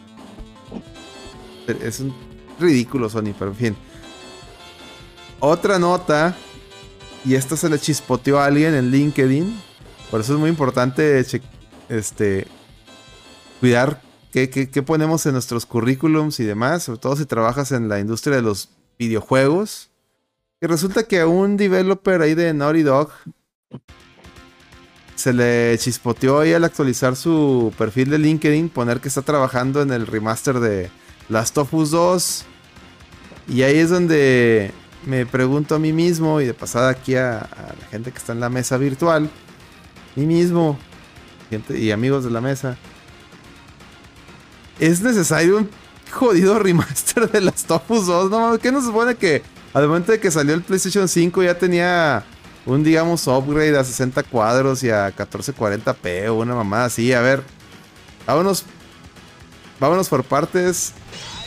Es un ridículo, Sony, pero en fin. Otra nota. Y esta se le chispoteó a alguien en LinkedIn. Por eso es muy importante este, cuidar qué, qué- qué ponemos en nuestros currículums y demás. Sobre todo si trabajas en la industria de los videojuegos. Que resulta que a un developer ahí de Naughty Dog se le chispoteó ahí al actualizar su perfil de LinkedIn poner que está trabajando en el remaster de Last of Us 2. Y ahí es donde me pregunto a mí mismo y de pasada aquí a, la gente que está en la mesa virtual, mí mismo y amigos de la mesa, ¿es necesario un jodido remaster de Last of Us 2? No, ¿qué nos supone que al momento de que salió el PlayStation 5 ya tenía un, digamos, upgrade a 60 cuadros y a 1440p o una mamada así? A ver, vámonos, vámonos por partes.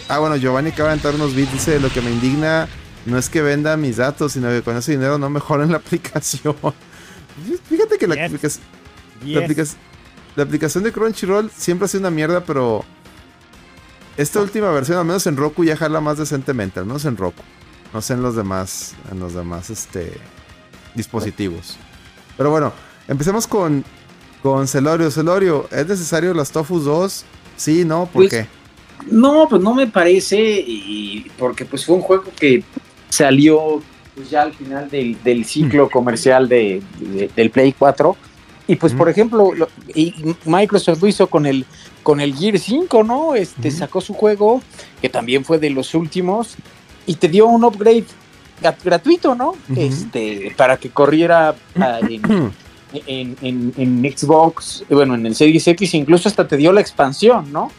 Ah, bueno, Giovanni acaba de entrar unos bits. Dice: Lo que me indigna no es que venda mis datos, sino que con ese dinero no mejoren la aplicación. Fíjate que la, Yes. aplicación, la, Yes. aplica- la aplicación de Crunchyroll siempre ha sido una mierda, pero esta última versión, al menos en Roku, ya jala más decentemente, al menos en Roku. No sé en los demás, en los demás este, dispositivos. Pero bueno, empecemos con, con Celorio. Celorio, ¿es necesario las Tofus 2? Sí, no, ¿por Pues, qué? No, pues no me parece, y porque pues fue un juego que salió pues, ya al final del, del ciclo comercial de, de- del Play 4. Y pues, por ejemplo, lo- y Microsoft lo hizo con el, con el Gear 5, ¿no? Este sacó su juego, que también fue de los últimos, y te dio un upgrade gratuito, ¿no? Este, para que corriera ah, en, en- en- en Xbox, bueno, en el Series X, incluso hasta te dio la expansión, ¿no?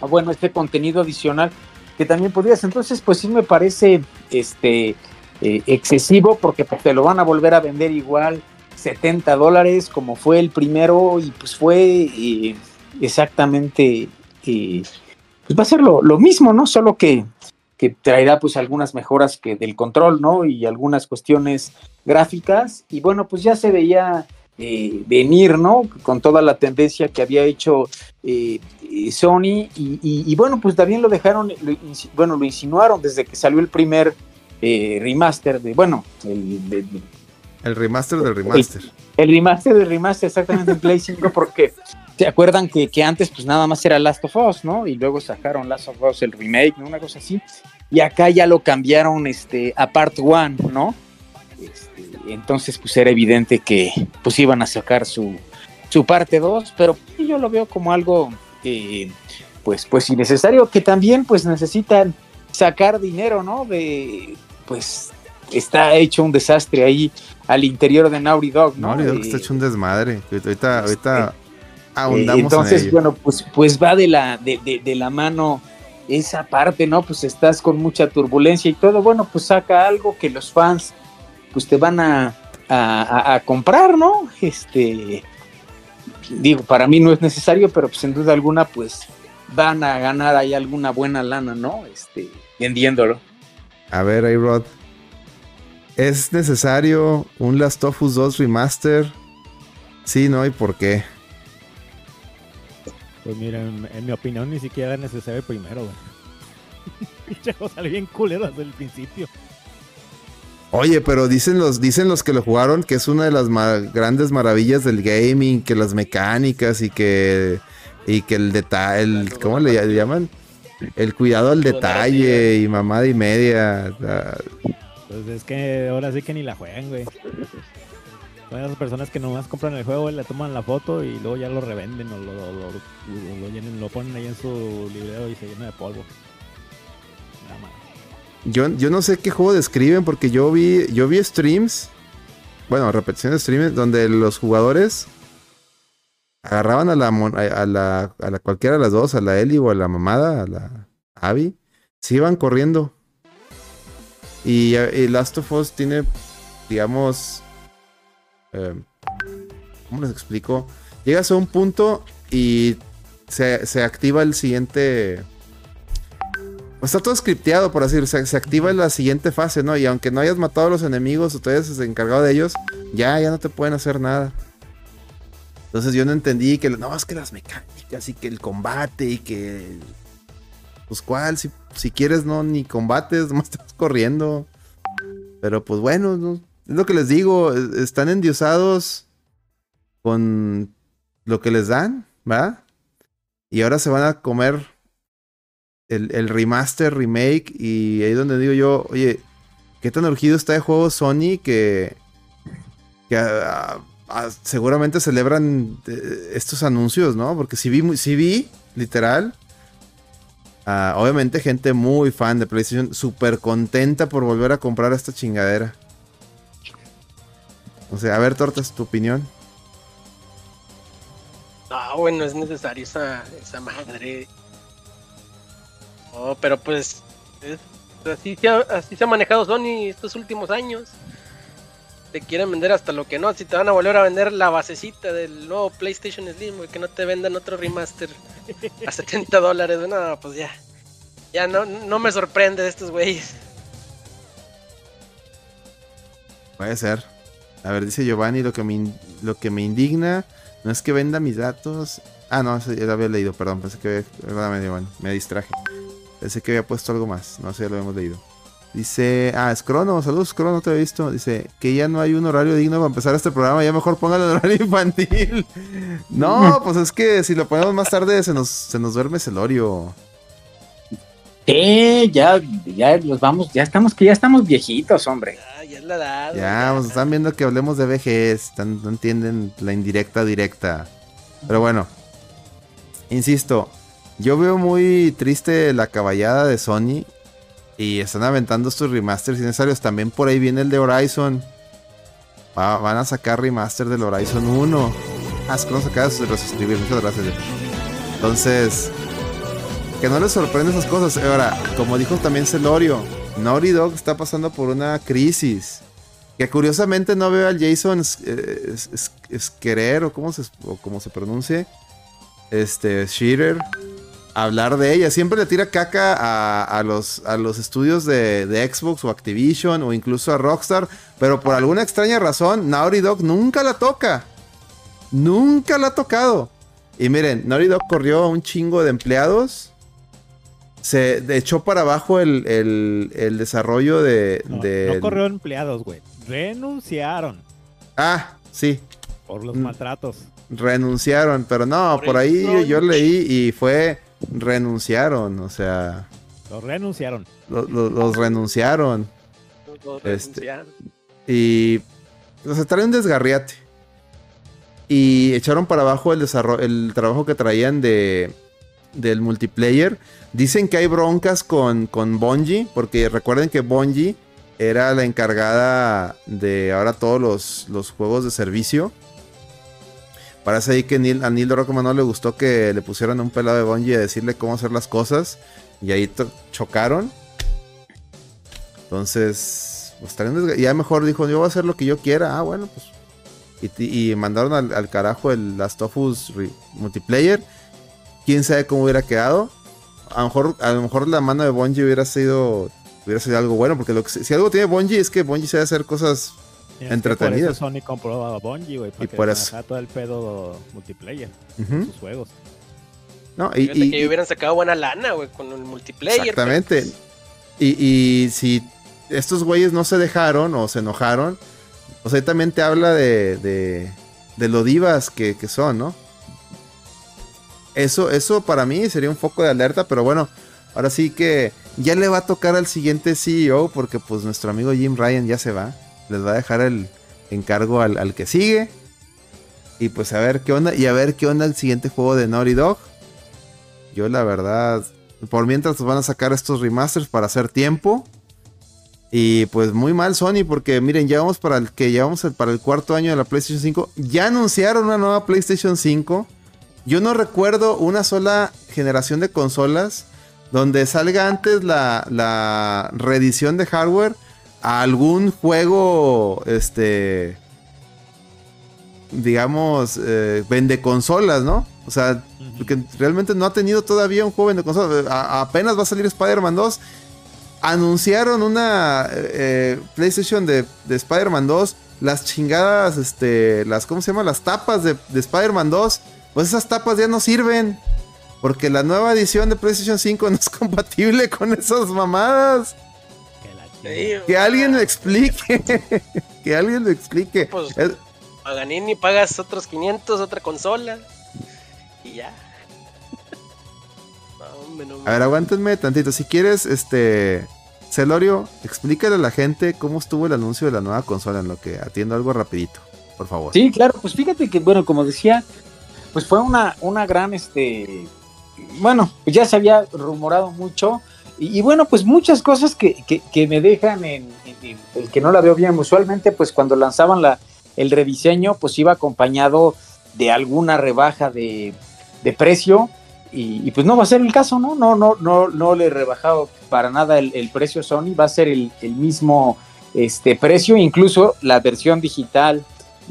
Ah, bueno, este contenido adicional que también podrías. Entonces, pues sí me parece este eh, excesivo porque pues, te lo van a volver a vender igual 70 dólares como fue el primero y pues fue eh, exactamente, eh, pues va a ser lo, lo mismo, ¿no? Solo que, que traerá pues algunas mejoras que del control, ¿no? Y algunas cuestiones gráficas y bueno, pues ya se veía eh, venir, ¿no? Con toda la tendencia que había hecho eh, eh, Sony y, y- y bueno, pues también lo dejaron, lo bueno, lo insinuaron desde que salió el primer eh, remaster de, bueno, el, de- de- El remaster del remaster. el remaster del remaster exactamente en Play 5 porque se acuerdan que, que antes pues nada más era Last of Us, ¿no? Y luego sacaron Last of Us el remake, ¿no? Una cosa así. Y acá ya lo cambiaron este, a Part 1, ¿no? Este, entonces pues era evidente que pues iban a sacar su, su parte 2, pero yo lo veo como algo eh, pues, pues innecesario, que también pues necesitan sacar dinero, ¿no? De pues está hecho un desastre ahí al interior de Naughty Dog, ¿no? Naughty Dog Eh, está hecho un desmadre. Ahorita, ahorita eh, ahondamos entonces, en ello. bueno, pues, pues va de la, de, de- de la mano esa parte, ¿no? Pues estás con mucha turbulencia y todo, bueno, pues saca algo que los fans pues te van a, a- a- comprar, ¿no? Este, digo, para mí no es necesario, pero pues sin duda alguna, pues van a ganar ahí alguna buena lana, ¿no? Este, vendiéndolo. A ver, A-Rod. ¿Es necesario un Last of Us 2 remaster? Sí, no, ¿y por qué? Pues mira, en, en mi opinión ni siquiera era necesario el primero, güey. Pinche salió bien culero desde el principio. Oye, pero dicen los, dicen los que lo jugaron que es una de las ma- grandes maravillas del gaming, que las mecánicas y que y que el detalle, ¿cómo le ll- llaman? El cuidado al detalle y mamada y media. Pues es que ahora sí que ni la juegan, güey. Son esas personas que nomás compran el juego, le toman la foto y luego ya lo revenden o lo, lo, lo- lo llenen- lo ponen ahí en su librero y se llena de polvo. Nada más. Yo, yo no sé qué juego describen porque yo vi, yo vi streams, bueno, repeticiones de streams donde los jugadores agarraban a la, a, la, a la cualquiera de las dos, a la Eli o a la mamada, a la Abby, se iban corriendo. Y, y Last of Us tiene, digamos, eh, ¿cómo les explico? Llegas a un punto y se, se activa el siguiente... Pues está todo scripteado, por así decirlo. Se, se activa la siguiente fase, ¿no? Y aunque no hayas matado a los enemigos o te hayas encargado de ellos, ya, ya no te pueden hacer nada. Entonces yo no entendí que, no, es que las mecánicas y que el combate y que... Pues cuál, si, quieres no, ni combates, nomás estás corriendo. Pero pues bueno, no- es lo que les digo, es- están endiosados con lo que les dan, ¿va? Y ahora se van a comer el, el remaster, remake, y ahí donde digo yo, oye, ¿qué tan urgido está de juego Sony que, que ah, ah, seguramente celebran eh, estos anuncios, ¿no? Porque si vi, sí vi, literal, ah, obviamente gente muy fan de PlayStation, súper contenta por volver a comprar esta chingadera. O sea, a ver, Tortas, tu opinión. No, bueno, es necesario esa, esa madre. No, pero pues es- así, se ha, así se ha manejado Sony estos últimos años. Te quieren vender hasta lo que no. Si te van a volver a vender la basecita del nuevo PlayStation Slim, güey, que no te vendan otro remaster a 70 dólares. No, pues ya. Ya no, no me sorprende de estos güeyes. Puede ser. A ver, dice Giovanni, lo que me, in- lo que me indigna no es que venda mis datos. Ah, no, eso ya lo había leído, perdón. Pensé que. Perdóname, Giovanni, me distraje. Pensé que había puesto algo más. No sé, ya lo habíamos leído. Dice, ah, es Crono, saludos Crono, no te había visto. Dice que ya no hay un horario digno para empezar este programa, ya mejor póngalo en horario infantil. No, pues es que si lo ponemos más tarde se nos, se nos duerme Celorio. Eh, ya, ya nos vamos, ya estamos, que ya estamos viejitos, hombre. Ya, ya es la edad. Ya, pues están viendo que hablemos de están- no entienden la indirecta directa. Pero bueno, insisto, yo veo muy triste la caballada de Sony Y están aventando estos remasters innecesarios. También por ahí viene el de Horizon. Va- van a sacar remaster del Horizon 1. Ah, es que nos acabas de resuscribir. Muchas gracias. Entonces, que no les sorprende esas cosas. Ahora, como dijo también Celorio, Naughty Dog está pasando por una crisis. Que curiosamente no veo al Jason eh, es- es- Esquerer o cómo se, o cómo se pronuncie. Este, Shearer. Hablar de ella. Siempre le tira caca a, a los, a los estudios de, de Xbox o Activision o incluso a Rockstar. Pero por alguna extraña razón, Naughty Dog nunca la toca. Nunca la ha tocado. Y miren, Naughty Dog corrió a un chingo de empleados. Se echó para abajo el, el- el desarrollo de. No, de- no corrió empleados, güey. Renunciaron Ah, sí. por los Mm. maltratos. Renunciaron. Pero no, Por ahí yo, leí y fue. Renunciaron. O sea. Los renunciaron. lo- lo- los renunciaron. Lo Este, renunciaron. Y. O sea, trae un desgarriate. Y echaron para abajo el, desarrollo, el trabajo que traían de, del multiplayer. Dicen que hay broncas con, con Bungie. Porque recuerden que Bungie era la encargada de ahora todos los, los juegos de servicio. Parece ahí que Neil- a Neil Druckmann no le gustó que le pusieran un pelado de Bungie a decirle cómo hacer las cosas. Y ahí chocaron. Entonces, pues y ya mejor dijo, yo voy a hacer lo que yo quiera. Ah, bueno, pues. Y, mandaron al, carajo el Last of Us multiplayer. Quién sabe cómo hubiera quedado. A lo mejor, a lo mejor la mano de Bungie hubiera sido, hubiera sido algo bueno. Porque lo que, si algo tiene Bungie es que Bungie sabe hacer cosas. Entretenido. Por eso Sony compró a Bungie, güey. Para Y que por se eso. todo el pedo multiplayer. En sus juegos. No, y, y- que hubieran sacado buena lana, güey, con el multiplayer. Exactamente. pero, Y, y si estos güeyes no se dejaron o se enojaron, pues ahí también te habla de, de, de lo divas que, que son, ¿no? Eso, eso para mí sería un foco de alerta, pero bueno, ahora sí que ya le va a tocar al siguiente CEO porque pues nuestro amigo Jim Ryan ya se va. Les va a dejar el encargo al, al que sigue. Y pues a ver qué onda. Y a ver qué onda el siguiente juego de Naughty Dog. Yo la verdad, por mientras van a sacar estos remasters para hacer tiempo. Y pues muy mal Sony porque miren, ya vamos para el que ya vamos al- para el cuarto año de la PlayStation 5. Ya anunciaron una nueva PlayStation 5. Yo no recuerdo una sola generación de consolas donde salga antes la, la reedición de hardware a algún juego, este, digamos, eh, vende consolas, ¿no? O sea, porque realmente no ha tenido todavía un juego vende consolas. A- apenas va a salir Spider-Man 2. Anunciaron una eh, eh, PlayStation de, de Spider-Man 2. Las chingadas, este, las, ¿cómo se llama? Las tapas de, de Spider-Man 2. Pues esas tapas ya no sirven. Porque la nueva edición de PlayStation 5 no es compatible con esas mamadas. Que alguien me explique. que alguien me explique. Pues- Es- Paganini pagas otros 500, otra consola. Y ya. No, hombre, no, A ver, aguántenme tantito. Si quieres, este. Celorio, explícale a la gente cómo estuvo el anuncio de la nueva consola en lo que atiendo algo rapidito, por favor. Sí, claro, pues fíjate que, bueno, como decía, pues fue una, una gran, este, bueno, pues ya se había rumorado mucho, y, y bueno, pues muchas cosas que, que- que me dejan en, en- en el que no la veo bien. Usualmente, pues cuando lanzaban la, el rediseño, pues iba acompañado de alguna rebaja de, de precio, y, y pues no va a ser el caso, ¿no? No, no, no, no le he rebajado para nada el, el precio Sony, va a ser el, el mismo este precio, incluso la versión digital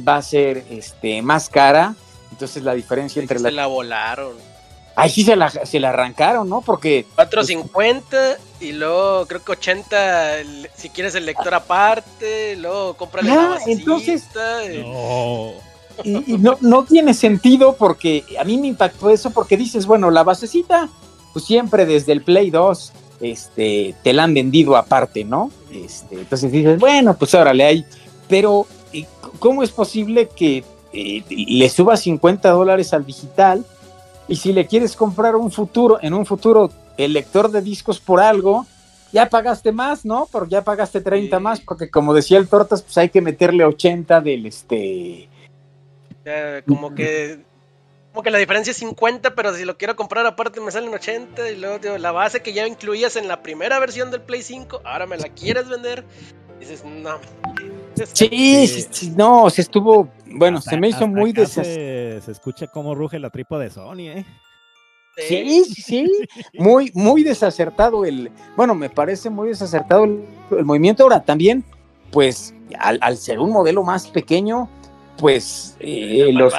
va a ser este más cara. Entonces la diferencia entre se la... la volaron. Ahí sí se la, se la arrancaron, ¿no? Porque 450 y luego creo que 80 el- si quieres el lector aparte, luego cómprale Ah, la entonces- y- No. y, y no, no tiene sentido porque a mí me impactó eso porque dices, bueno, la basecita, pues siempre desde el Play 2 este, te la han vendido aparte, ¿no? Este, entonces dices, bueno, pues órale, hay. Pero, ¿y c- ¿cómo es posible que eh, le suba 50 dólares al digital? Y si le quieres comprar un futuro, en un futuro, el lector de discos por algo, ya pagaste más, ¿no? Porque ya pagaste 30 Sí. más, porque como decía el Tortas, pues hay que meterle 80 del este. ya como que como que la diferencia es 50, pero si lo quiero comprar aparte me salen 80. Y luego, tío, la base que ya incluías en la primera versión del Play 5, ahora me la quieres vender. Dices, no. Sí, sí, sí, no, se estuvo, bueno, se me hizo muy desas... se, se escucha cómo ruge la tripa de Sony, ¿eh? Sí, sí, muy, muy desacertado el, bueno, me parece muy desacertado el, movimiento. Ahora también, pues, al, ser un modelo más pequeño, pues eh, los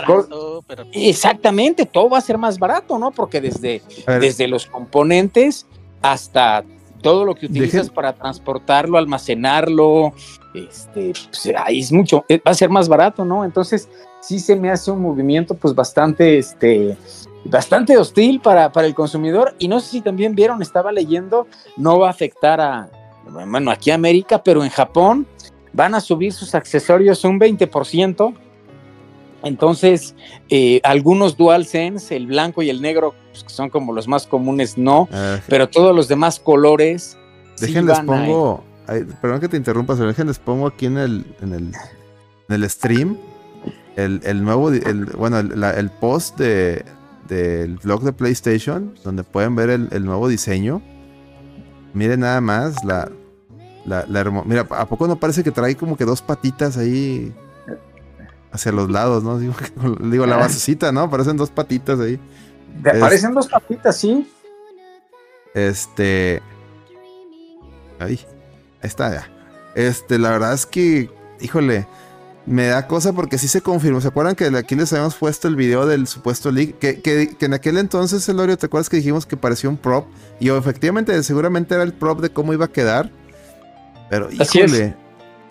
exactamente todo va a ser más barato, ¿no? Porque desde, desde los componentes hasta todo lo que utilizas para transportarlo, almacenarlo, este, pues, ahí es mucho, eh, va a ser más barato, ¿no? Entonces, sí se me hace un movimiento, pues, bastante, este, bastante hostil para, para el consumidor. Y no sé si también vieron, estaba leyendo, no va a afectar a, bueno, aquí a América, pero en Japón van a subir sus accesorios un 20%. Entonces, eh, algunos DualSense, el blanco y el negro, pues, que son como los más comunes, no, ah, pero todos los demás colores. Déjenles pongo, perdón que te interrumpa, pero déjenles pongo aquí en el, en el, en el stream el, el nuevo, el, bueno, el, el post de, del blog de PlayStation, donde pueden ver el, nuevo diseño. Miren nada más la, la, Mira, ¿a poco no parece que trae como que dos patitas ahí hacia los lados, no? Digo, digo la ah. basecita, ¿no? Parecen dos patitas ahí. Parecen dos patitas, sí. Este. Ahí. Ahí está ya. Este, la verdad es que, híjole, me da cosa porque sí se confirmó. ¿Se acuerdan que aquí les habíamos puesto el video del supuesto leak? Que, que, en aquel entonces, Elorio, ¿te acuerdas que dijimos que parecía un prop? Y efectivamente, seguramente era el prop de cómo iba a quedar. Pero, híjole,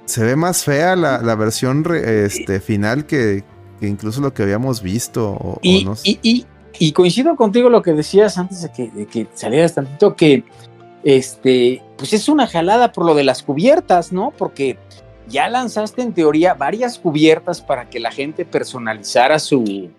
se ve más fea la, versión este, final que, incluso lo que habíamos visto. y, y, coincido contigo lo que decías antes de que, de que salieras tantito, que este, pues es una jalada por lo de las cubiertas, ¿no? Porque ya lanzaste en teoría varias cubiertas para que la gente personalizara su,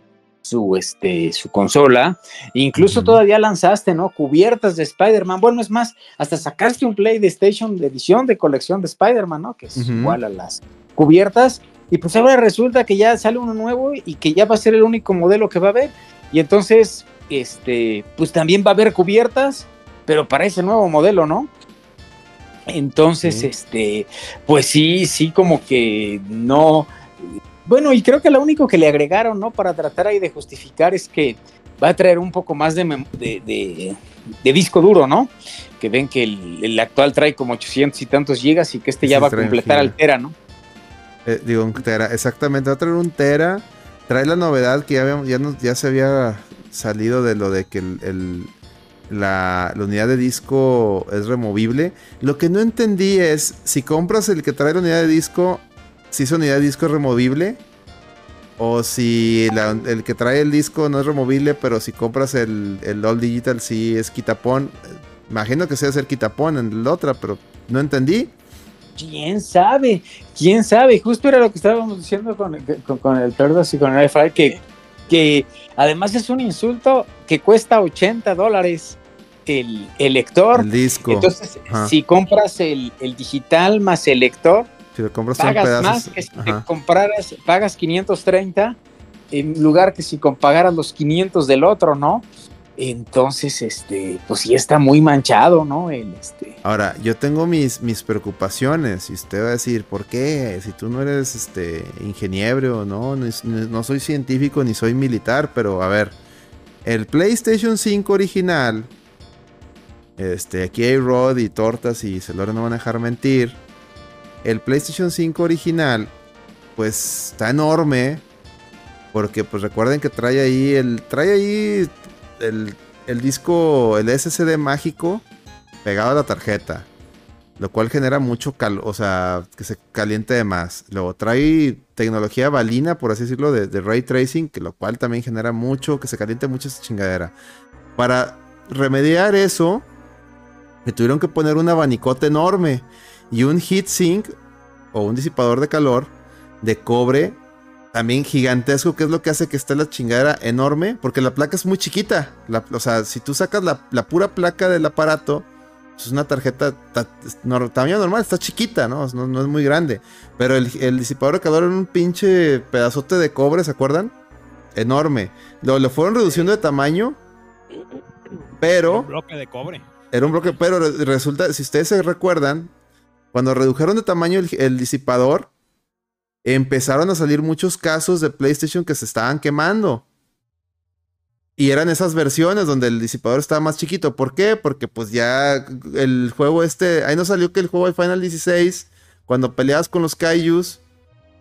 su, este, su consola. Incluso todavía lanzaste, ¿no? Cubiertas de Spider-Man. Bueno, es más, hasta sacaste un PlayStation de edición de colección de Spider-Man, ¿no? Que es igual a las cubiertas. Y pues ahora resulta que ya sale uno nuevo y que ya va a ser el único modelo que va a haber. Y entonces, este, pues también va a haber cubiertas, pero para ese nuevo modelo, ¿no? Entonces, este, pues sí, sí, como que no. Bueno, y creo que lo único que le agregaron, ¿no? Para tratar ahí de justificar es que va a traer un poco más de, de, disco duro, ¿no? Que ven que el, actual trae como 800 y tantos gigas y que este ya va a completar al Tera, ¿no? Eh, digo, un Tera, exactamente, va a traer un Tera. Trae la novedad que ya, ya, ya se había salido de lo de que el la, unidad de disco es removible. Lo que no entendí es, si compras el que trae la unidad de disco, si esa unidad de disco es removible. O si el que trae el disco no es removible, pero si compras el, el All Digital sí es quitapón. Imagino que sea ser quitapón en la otra, pero no entendí. ¿Quién sabe? ¿Quién sabe? Justo era lo que estábamos diciendo con, con, el Perdos y con el iFi, que, que además es un insulto que cuesta 80 dólares el, lector. El disco. Entonces, si compras el, digital más el lector, si compras pagas más que si compraras, pagas 530 en lugar que si pagaras los 500 del otro, ¿no? Entonces, este, pues sí está muy manchado, ¿no? El, este. Ahora, yo tengo mis, mis preocupaciones y usted va a decir, ¿por qué? Si tú no eres este ingeniero, ¿no? No, no soy científico ni soy militar, pero a ver, el PlayStation 5 original este, aquí hay Rod y Tortas y se lo no van a dejar mentir. El PlayStation 5 original, pues está enorme. Porque pues recuerden que trae ahí el. Trae ahí el, el disco, el SSD mágico pegado a la tarjeta. Lo cual genera mucho calor, o sea, que se caliente de más. Luego trae tecnología balina, por así decirlo, de, de, ray tracing, que lo cual también genera mucho, que se caliente mucho esa chingadera. Para remediar eso, me tuvieron que poner un abanicote enorme y un heatsink o un disipador de calor de cobre también gigantesco, que es lo que hace que esté la chingadera enorme, porque la placa es muy chiquita. o sea, si tú sacas la, pura placa del aparato, es una tarjeta tamaño normal, está chiquita, ¿no? ¿no? es muy grande. Pero el, disipador de calor era un pinche pedazote de cobre, ¿se acuerdan? enorme. Lo, lo fueron reduciendo de tamaño, pero Un bloque de cobre. Era un bloque, pero re- resulta, si ustedes se recuerdan, cuando redujeron de tamaño el, disipador, empezaron a salir muchos casos de PlayStation que se estaban quemando. Y eran esas versiones donde el disipador estaba más chiquito. ¿Por qué? Porque pues ya el juego este, ahí no salió que el juego de Final 16, cuando peleabas con los Kaijus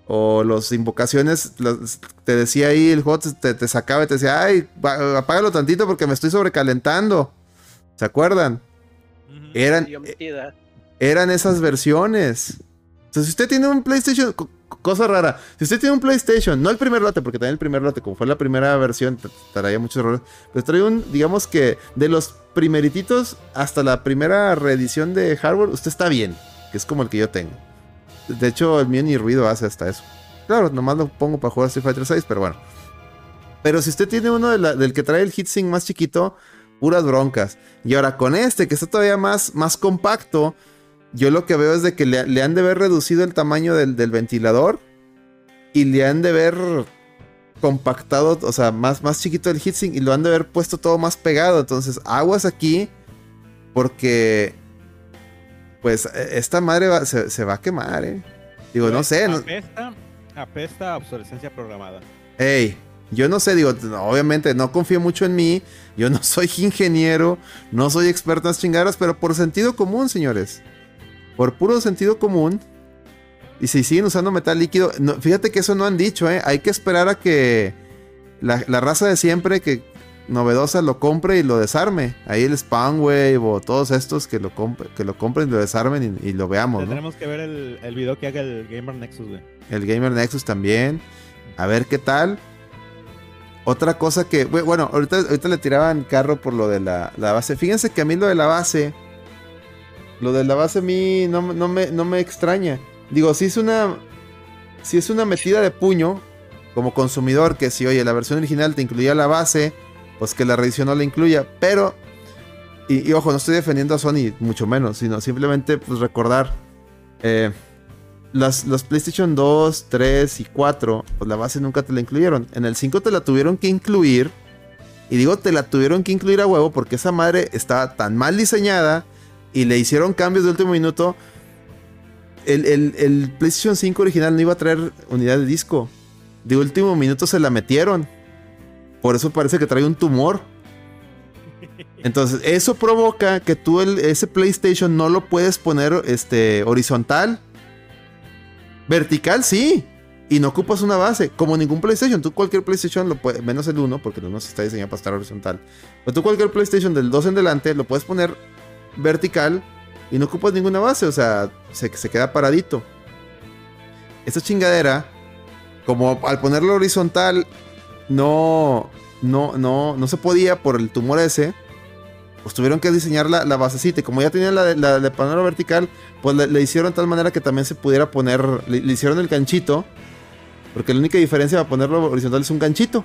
o los invocaciones, las- te decía ahí, el juego te, te- sacaba y te decía, ay, apágalo tantito porque me estoy sobrecalentando. ¿Se acuerdan? Eran, metida. eran esas versiones. Entonces, si usted tiene un PlayStation, co- cosa rara, si usted tiene un PlayStation, no el primer lote, porque también el primer lote, como fue la primera versión, tra- traía muchos errores, pero trae un, digamos que de los primerititos hasta la primera reedición de hardware, usted está bien, que es como el que yo tengo. De hecho, el mío ni ruido hace hasta eso. Claro, nomás lo pongo para jugar Street Fighter 6, pero bueno. Pero si usted tiene uno de la- del que trae el heatsink más chiquito, puras broncas. Y ahora con este, que está todavía más, más compacto, yo lo que veo es de que le, le han de haber reducido el tamaño del, del ventilador y le han de haber compactado, o sea, más, más chiquito el heatsink y lo han de haber puesto todo más pegado. Entonces, aguas aquí porque, pues, e- esta madre va- se, se va a quemar, ¿eh? Digo, no sé, no, Apesta, apesta a obsolescencia programada. Ey, yo no sé, digo, obviamente no confío mucho en mí, yo no soy ingeniero, no soy experto en las chingaderas, pero por sentido común, señores. Por puro sentido común. Y si siguen usando metal líquido, no, fíjate que eso no han dicho, ¿eh? Hay que esperar a que la, la raza de siempre, que novedosa, lo compre y lo desarme. Ahí el Spawnwave o todos estos que lo, que lo compren y lo desarmen y, y lo veamos, ¿no? Tenemos que ver el, el video que haga el Gamer Nexus, güey. El Gamer Nexus también. A ver qué tal. Otra cosa que, bu- bueno, ahorita, ahorita le tiraban carro por lo de la, la base. Fíjense que a mí lo de la base, lo de la base a mí no, no, me, no me extraña. Digo, si es una, si es una metida de puño, como consumidor, que si, oye, la versión original te incluía la base, pues que la reedición no la incluya. Pero, y, y ojo, no estoy defendiendo a Sony, mucho menos, sino simplemente pues recordar. eh, las, los PlayStation 2, 3 y 4, pues la base nunca te la incluyeron. En el 5 te la tuvieron que incluir. Y digo, te la tuvieron que incluir a huevo porque esa madre estaba tan mal diseñada y le hicieron cambios de último minuto. El, el- el PlayStation 5 original no iba a traer unidad de disco. De último minuto se la metieron. Por eso parece que trae un tumor. Entonces, eso provoca que tú ese PlayStation no lo puedes poner este, horizontal. Vertical, sí. Y no ocupas una base. Como ningún PlayStation. Tú cualquier PlayStation lo puedes. Menos el 1, porque el 1 sí está diseñado para estar horizontal. Pero tú cualquier PlayStation del 2 en delante lo puedes poner vertical. Y no ocupas ninguna base. O sea, se, se queda paradito. Esta chingadera. Como al ponerlo horizontal. No. No, no, no se podía por el tumor ese. Pues tuvieron que diseñar la, la basecita. Y como ya tenían la, de- la de panero vertical pues le, hicieron de tal manera que también se pudiera poner, le, hicieron el ganchito, porque la única diferencia para ponerlo horizontal es un ganchito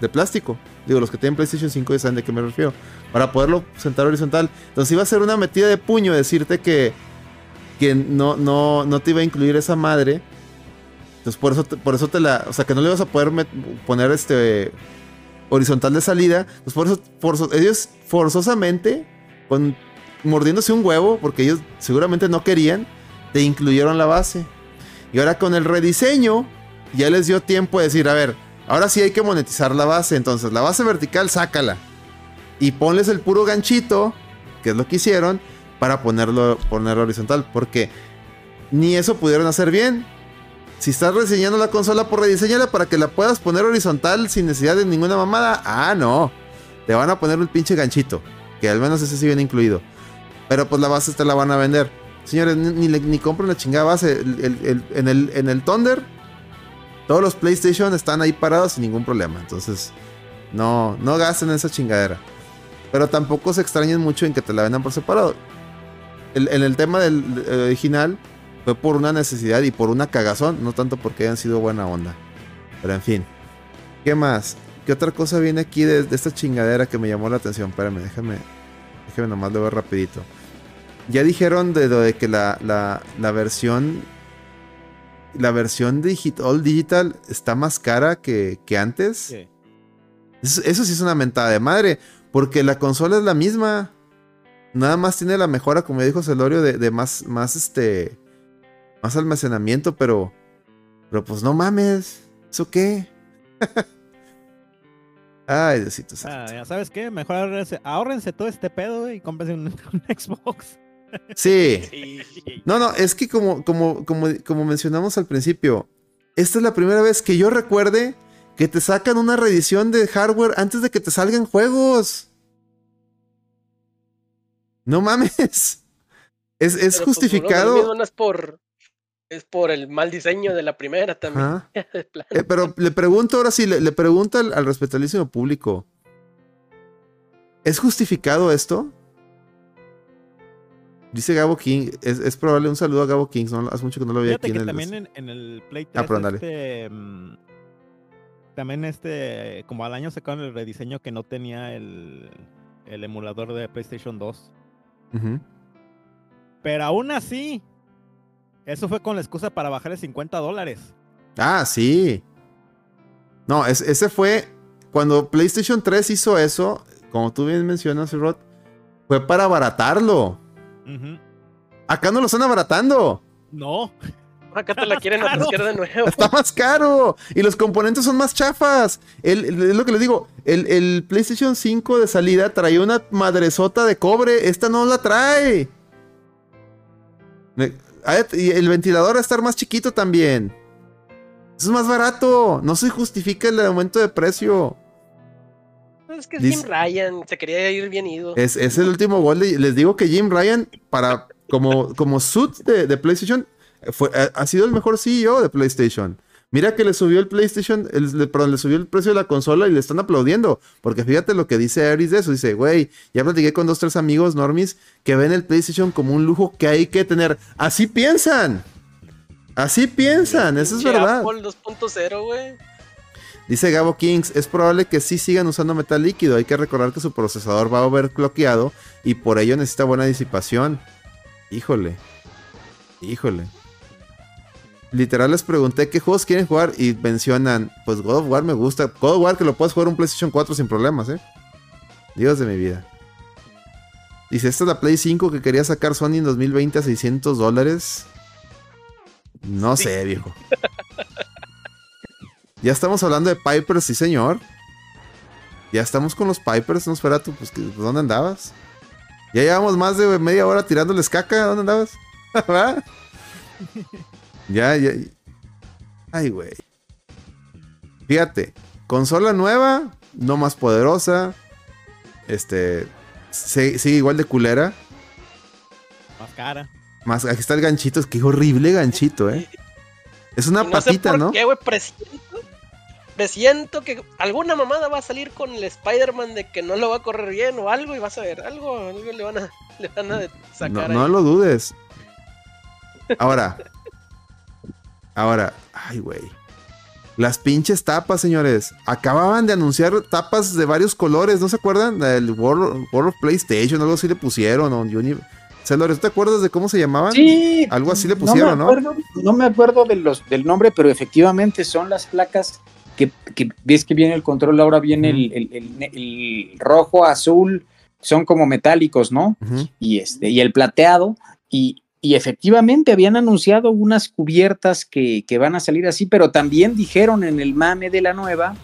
de plástico. Digo, los que tienen PlayStation 5 ya saben de qué me refiero. Para poderlo sentar horizontal. Entonces iba a ser una metida de puño decirte que, que no, no, no te iba a incluir esa madre. Entonces por eso, te, por eso te la, o sea, que no le ibas a poder poner este horizontal de salida. Pues por eso, ellos forzosamente, con mordiéndose un huevo, porque ellos seguramente no querían, te incluyeron la base. Y ahora con el rediseño, ya les dio tiempo de decir, a ver, ahora sí hay que monetizar la base. Entonces, la base vertical, sácala. Y ponles el puro ganchito, que es lo que hicieron, para ponerlo, ponerlo horizontal. Porque ni eso pudieron hacer bien. Si estás rediseñando la consola, por rediseñala para que la puedas poner horizontal sin necesidad de ninguna mamada. Ah, no. Te van a poner el pinche ganchito. Que al menos ese sí viene incluido. Pero pues la base te la van a vender. Señores, ni, ni, ni compren la chingada base. En, el, en el Thunder, todos los PlayStation están ahí parados sin ningún problema. Entonces, no, no gasten esa chingadera. Pero tampoco se extrañen mucho en que te la vendan por separado. En el tema del eh, original, fue por una necesidad y por una cagazón, no tanto porque hayan sido buena onda. Pero en fin. ¿Qué más? ¿Qué otra cosa viene aquí de, de esta chingadera que me llamó la atención? Espérame, déjame. Déjame nomás lo ver rapidito. Ya dijeron de lo de que la, la, la versión la versión digital, all digital está más cara que, que antes. Sí. Eso, eso sí es una mentada de madre. Porque la consola es la misma. Nada más tiene la mejora, como dijo Celorio, de, de más, más este. Más almacenamiento, pero. Pero pues no mames. ¿Eso qué? Ay, Diosito. santo. Ah, ya sabes qué, mejor ahórrense, ahórrense todo este pedo y cómprense un, un Xbox. Sí. Sí. No, no, es que como, como, como, como mencionamos al principio, esta es la primera vez que yo recuerde que te sacan una reedición de hardware antes de que te salgan juegos. No mames. Es, es pues, justificado. lo mismo no es por. Es por el mal diseño de la primera también. Eh, pero le pregunto ahora sí, le, le pregunto al, al respetabilísimo público. ¿Es justificado esto? Dice Gabo King, es, es probable un saludo a Gabo King, no, hace mucho que no lo veía aquí que en el... también en, en el Play 3, Ah, perdón, este, mm, también este, como al año sacaron el rediseño que no tenía el, el emulador de PlayStation 2. Ujú. Pero aún así, eso fue con la excusa para bajarle 50 dólares. Ah, sí. No, es- ese fue cuando PlayStation 3 hizo eso, como tú bien mencionas, Rod, fue para abaratarlo. Acá no lo están abaratando. No, Acá te la quieren atascar de nuevo. Está más caro. Y los componentes son más chafas. El- el- es lo que les digo. El, el PlayStation 5 de salida traía una madresota de cobre. Esta no la trae. Y el ventilador va a estar más chiquito también. Eso es más barato. No se justifica el aumento de precio. Es que Dice- Jim Ryan se quería ir bien ido. Es, es el último gol. de- les digo que Jim Ryan, para, como, como suit de, de PlayStation, fue, ha sido el mejor CEO de PlayStation. Mira que le subió el PlayStation, el- le, perdón, le subió el precio de la consola y le están aplaudiendo. Porque fíjate lo que dice Aris de eso. Dice, güey, ya platiqué con dos, tres amigos normis que ven el PlayStation como un lujo que hay que tener. Así piensan. Así piensan, eso es verdad. Apple 2.0, güey. Dice Gabo Kings, es probable que sí sigan usando metal líquido. Hay que recordar que su procesador va overclockeado y por ello necesita buena disipación. Híjole. Híjole. Literal les pregunté qué juegos quieren jugar y mencionan, pues God of War me gusta. God of War que lo puedes jugar un PlayStation 4 sin problemas, ¿eh? Dios de mi vida. Dice, esta es la Play 5 que quería sacar Sony en 2020 a 600 dólares. No sé, viejo. Ya estamos hablando de Pipers, sí señor. Ya estamos con los Pipers, no espera tú, pues, pues, ¿dónde andabas? Ya llevamos más de media hora tirándoles caca, ¿dónde andabas? Ya, ya. Ay, güey. Fíjate, consola nueva, no más poderosa. Este, sigue igual de culera. más cara. Más, aquí está el ganchito, es que horrible ganchito, ¿eh? Es una no sé patita, por ¿no? qué, güey, presiento. Presiento que alguna mamada va a salir con el Spider-Man de que no lo va a correr bien o algo y vas a ver, algo, algo le van a, le van a No, sacar no ahí. lo dudes. Ahora. Ahora. Ay, güey. Las pinches tapas, señores. Acababan de anunciar tapas de varios colores, ¿no se acuerdan? El World, World of PlayStation, algo así le pusieron. O Uni- Celores, ¿tú te acuerdas de cómo se llamaban? Sí. Algo así le pusieron, ¿no? me acuerdo, ¿no? me acuerdo de los, del nombre, pero efectivamente son las placas que, que ves que viene el control, ahora viene el, el- el- el rojo, azul, son como metálicos, ¿no? Y, este, y el plateado, y, y efectivamente habían anunciado unas cubiertas que, que van a salir así, pero también dijeron en el mame de la nueva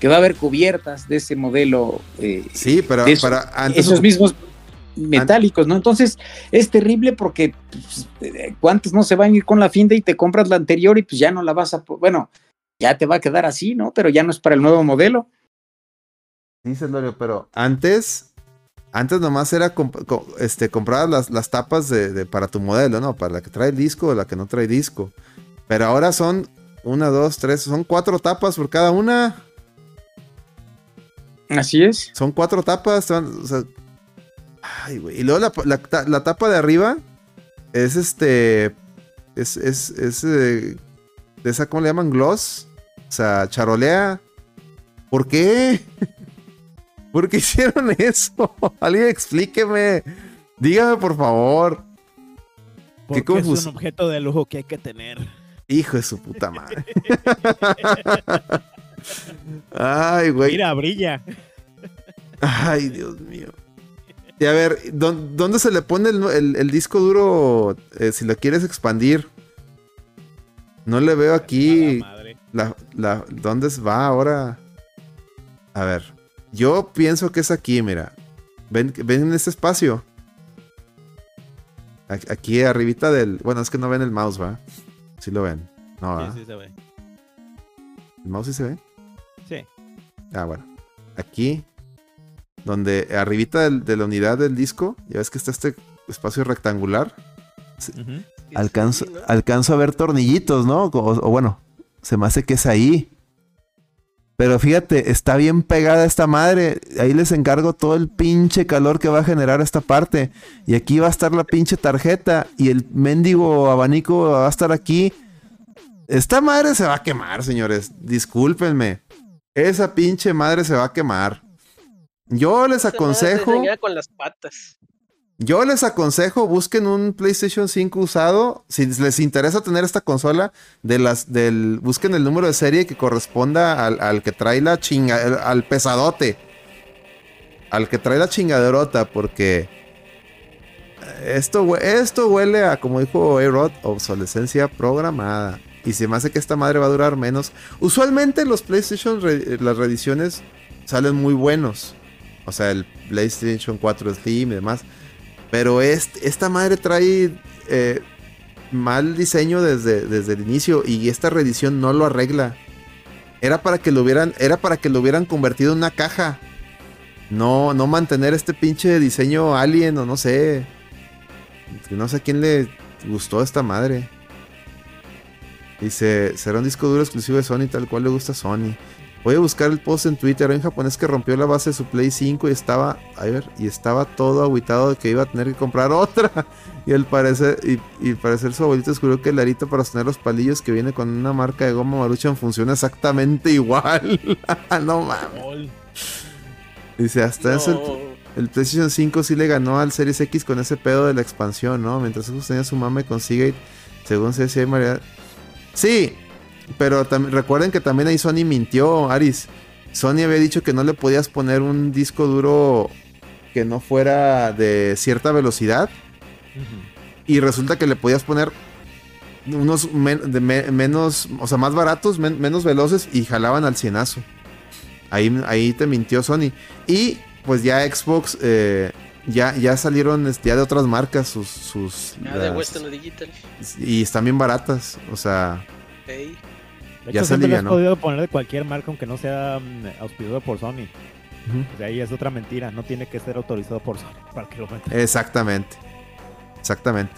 que va a haber cubiertas de ese modelo. eh, Sí, pero esos- para antes. esos mismos metálicos, ¿no? Entonces es terrible porque pues, eh, cuántos no se van a ir con la finta y te compras la anterior y pues ya no la vas a, bueno, ya te va a quedar así, ¿no? Pero ya no es para el nuevo modelo. Sí, pero antes. Antes nomás era comp- este, comprar las, las tapas de, de- para tu modelo, ¿no? Para la que trae disco o la que no trae disco. Pero ahora son una, dos, tres, son cuatro tapas por cada una. Así es. Son cuatro tapas. son- o sea, ay, güey. Y luego la, la la tapa de arriba es este. Es, es, es eh, de esa, ¿cómo le llaman? Gloss. O sea, charolea. ¿Por qué? ¿Por qué hicieron eso? Alguien explíqueme. Dígame, por favor. Porque es confus- un objeto de lujo que hay que tener. Hijo de su puta madre. Ay, güey. Mira, brilla. Ay, Dios mío. Y a ver, ¿dó- ¿dónde se le pone el, el- el disco duro eh, si lo quieres expandir? No le veo aquí la- ¿Dónde va ahora? A ver, yo pienso que es aquí, mira. ¿Ven, ven en este espacio? Aquí, arribita del... Bueno, es que no ven el mouse, ¿va? Sí lo ven. No, Sí, ¿va? sí se ve. ¿El mouse sí se ve? Sí. Ah, bueno. Aquí, donde arribita del- de la unidad del disco, ya ves que está este espacio rectangular. Alcanzo, Sí, ¿no? alcanzo a ver tornillitos, ¿no? O, o bueno, se me hace que es ahí. Pero fíjate, está bien pegada esta madre. Ahí les encargo todo el pinche calor que va a generar esta parte. Y aquí va a estar la pinche tarjeta. Y el mendigo abanico va a estar aquí. Esta madre se va a quemar, señores. Discúlpenme. Esa pinche madre se va a quemar. Yo les aconsejo. con las patas. Yo les aconsejo, busquen un PlayStation 5 usado. Si les interesa tener esta consola, de las, del, busquen el número de serie que corresponda al, al que trae la chinga, al, pesadote. Al que trae la chingaderota, porque esto, esto huele a, como dijo A-Rod, obsolescencia programada. Y se me hace que esta madre va a durar menos. Usualmente los PlayStation, las reediciones salen muy buenos. O sea, el PlayStation 4 Slim y demás. Pero esta madre trae eh, mal diseño desde, desde el inicio y esta reedición no lo arregla. Era para que lo hubieran, era para que lo hubieran convertido en una caja. No, no mantener este pinche diseño alien o no sé. No sé a quién le gustó esta madre. Dice, será un disco duro exclusivo de Sony tal cual le gusta Sony. Voy a buscar el post en Twitter. Hay un japonés que rompió la base de su Play 5 y estaba, a ver, y estaba todo aguitado de que iba a tener que comprar otra. Y al parecer, y, y al parecer su abuelito descubrió que el arito para sostener los palillos que viene con una marca de goma maruchan funciona exactamente igual. no mames. Dice, hasta eso el, No. el PlayStation 5 sí le ganó al Series X con ese pedo de la expansión, ¿no? Mientras eso tenía su mame con Seagate, según se decía María. Sí, pero recuerden que también ahí Sony mintió, Aris. Sony había dicho que no le podías poner un disco duro que no fuera de cierta velocidad. Y resulta que le podías poner unos men- de me- menos, o sea, más baratos, men- menos veloces y jalaban al cienazo. Ahí, ahí te mintió Sony. Y pues ya Xbox, eh, ya, ya salieron este, ya de otras marcas sus... sus Ah, de Western Digital. y están bien baratas. O sea. De Ya hecho, se siempre has podido poner de cualquier marca, aunque no sea mm, auspiciado por Sony. O sea, ahí es otra mentira. No tiene que ser autorizado por Sony para que lo metan. exactamente. Exactamente.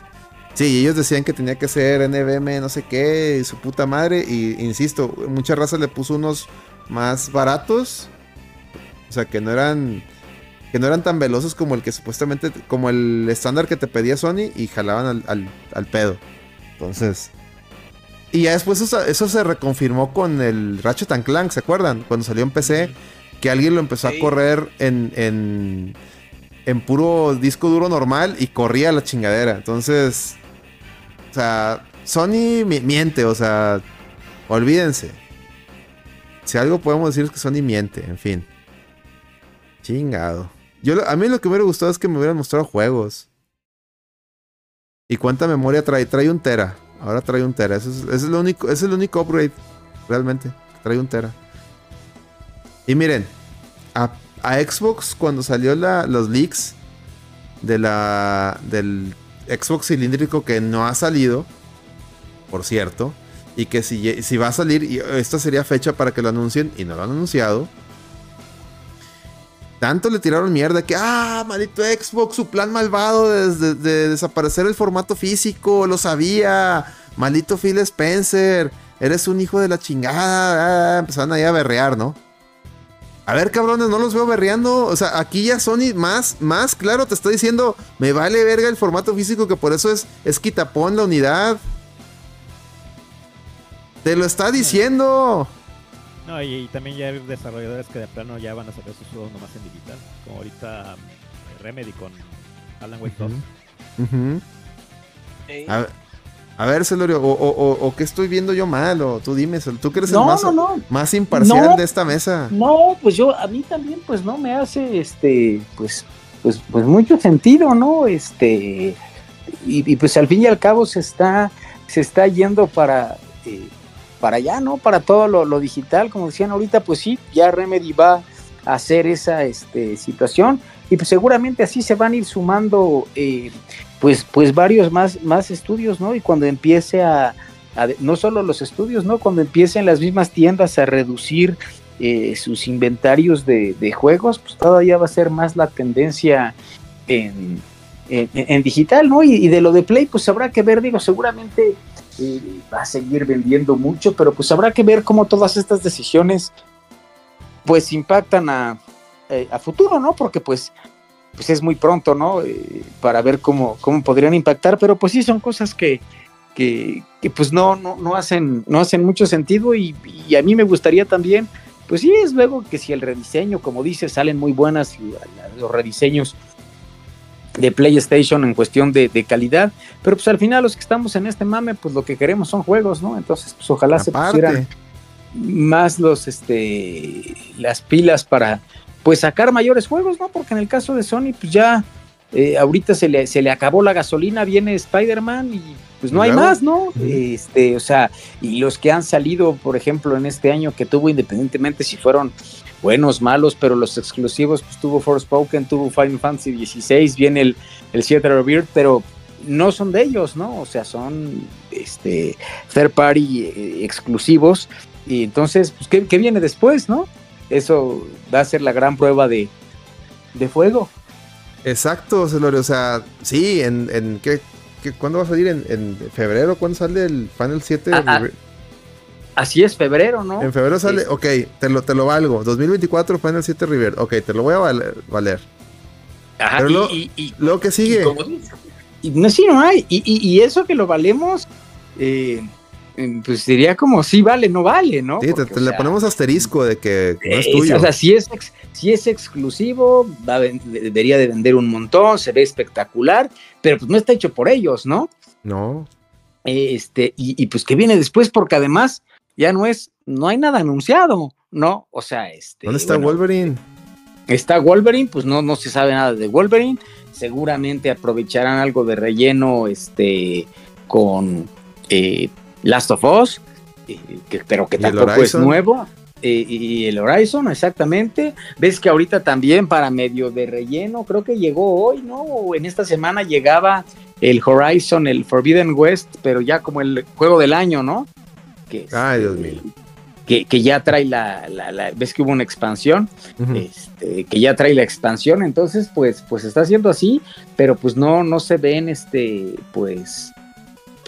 Sí, ellos decían que tenía que ser NVM, no sé qué, y su puta madre. Y insisto, mucha raza le puso unos más baratos. O sea, que no eran. Que no eran tan veloces como el que supuestamente. Como el estándar que te pedía Sony. Y jalaban al, al- al pedo. Entonces. Y ya después eso, eso se reconfirmó con el Ratchet and Clank, ¿se acuerdan? Cuando salió en PC. Que alguien lo empezó Sí. a correr en, en. En puro disco duro normal. Y corría la chingadera. Entonces. O sea. Sony mi- miente, o sea. Olvídense. Si algo podemos decir es que Sony miente, en fin. Chingado. Yo, a mí lo que me hubiera gustado es que me hubieran mostrado juegos. ¿Y cuánta memoria trae? Trae un tera. Ahora trae un tera. Ese es lo único, ese es el único upgrade. Realmente. Trae un tera. Y miren. A, Xbox cuando salió la- los leaks de la, del Xbox cilíndrico que no ha salido. Por cierto. Y que si, si va a salir, esta sería fecha para que lo anuncien y no lo han anunciado. Tanto le tiraron mierda que, ah, maldito Xbox, su plan malvado de, de- de desaparecer el formato físico, lo sabía. Maldito Phil Spencer, eres un hijo de la chingada. Ah, empezaron ahí a berrear, ¿no? A ver, cabrones, no los veo berreando. O sea, aquí ya Sony más, más claro te está diciendo, me vale verga el formato físico, que por eso es, es quitapón la unidad. Te lo está diciendo. No, y, y también ya hay desarrolladores que de plano ya van a sacar sus juegos nomás en digital. Como ahorita mm, Remedy con Alan Wake 2. Ujú. Ey. A ver, A ver, Celorio, o, o, o, o qué estoy viendo yo mal, o tú dime, tú que eres No, el más, no, no. más imparcial No. de esta mesa. No, pues yo, a mí también, pues no me hace, este, pues, pues, pues mucho sentido, ¿no? Este, y, y, pues al fin y al cabo se está, se está yendo para, eh, para allá, ¿no? Para todo lo, lo digital, como decían ahorita, pues sí, ya Remedy va a hacer esa, este, situación y pues seguramente así se van a ir sumando, eh, pues, pues varios más, más estudios, ¿no? Y cuando empiece a, no solo los estudios, ¿no? Cuando empiecen las mismas tiendas a reducir eh, sus inventarios de, juegos, pues todavía va a ser más la tendencia en, en- digital, ¿no? Y de lo de Play, pues habrá que ver, digo, seguramente va a seguir vendiendo mucho, pero pues habrá que ver cómo todas estas decisiones pues impactan a, eh, a futuro, ¿no? Porque pues, pues es muy pronto, ¿no? Eh, para ver cómo, cómo podrían impactar, pero pues sí son cosas que, que, pues no, no, no, hacen, no hacen mucho sentido y, y a mí me gustaría también, pues sí, es luego que si el rediseño, como dices, salen muy buenas los rediseños de PlayStation en cuestión de, de calidad, pero pues al final los que estamos en este mame, pues lo que queremos son juegos, ¿no? Entonces, pues ojalá se pusieran más los este las pilas para pues sacar mayores juegos, ¿no? Porque en el caso de Sony, pues ya eh, ahorita se le, se le acabó la gasolina, viene Spider-Man y pues no hay más, ¿no? Este, o sea, y los que han salido, por ejemplo, en este año que tuvo, independientemente si fueron buenos, malos, pero los exclusivos, pues tuvo Forspoken, tuvo Final Fantasy XVI, viene el, el Theater of Beard, pero no son de ellos, ¿no? O sea, son este third party eh, exclusivos. Y entonces, pues, ¿qué, qué viene después, no? Eso va a ser la gran prueba de, de fuego. exacto, Celorio, o sea, sí, en, en ¿qué, qué, ¿cuándo va a salir? ¿En, en febrero? ¿Cuándo sale el Final 7? Ah, ah, Así es, febrero, ¿no? En febrero sale, ok, te lo, te lo valgo. 2024 Final 7 River. Ok, te lo voy a valer. valer. Ajá, pero y- lo- y- y- Luego que sigue. Y no, sí, no hay. Y, eso que lo valemos, eh, eh, pues diría como sí vale, no vale, ¿no? Sí, te, Porque, te o le sea, ponemos asterisco de que no es es- tuyo. o sea, si es, ex- si es exclusivo, va debería de vender un montón, se ve espectacular, pero pues no está hecho por ellos, ¿no? no. Este, y, y pues que viene después, porque además ya no es, no hay nada anunciado, ¿no? O sea, este. ¿Dónde está bueno, Wolverine? Está Wolverine, pues no, no se sabe nada de Wolverine. Seguramente aprovecharán algo de relleno este, con eh, Last of Us, eh, que- pero que tampoco es nuevo. eh, y el Horizon, exactamente. Ves que ahorita también para medio de relleno, creo que llegó hoy, ¿no? O en esta semana llegaba el Horizon, el Forbidden West, pero ya como el juego del año, ¿no? Que, Ay, Dios este, mío. Que, que ya trae la, la- la- ves que hubo una expansión este, que ya trae la expansión, entonces pues, pues está haciendo así, pero pues no, no se ven este, pues,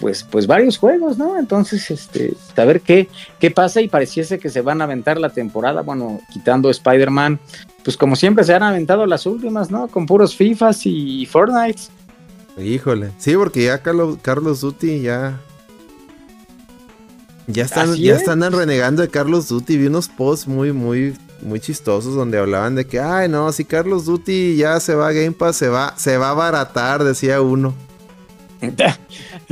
pues, pues varios juegos, ¿no? Entonces, este, a ver qué, qué pasa y pareciese que se van a aventar la temporada, bueno, quitando Spider-Man, pues como siempre se han aventado las últimas, ¿no? Con puros FIFAs y Fortnite. Híjole. Sí, porque ya Carlos, Carlos Duty ya. Ya están, Así ya es. están renegando de Carlos Duty. Vi unos posts muy, muy, muy chistosos donde hablaban de que, ay no, si Carlos Duty ya se va a Game Pass, se va, se va a abaratar, decía uno.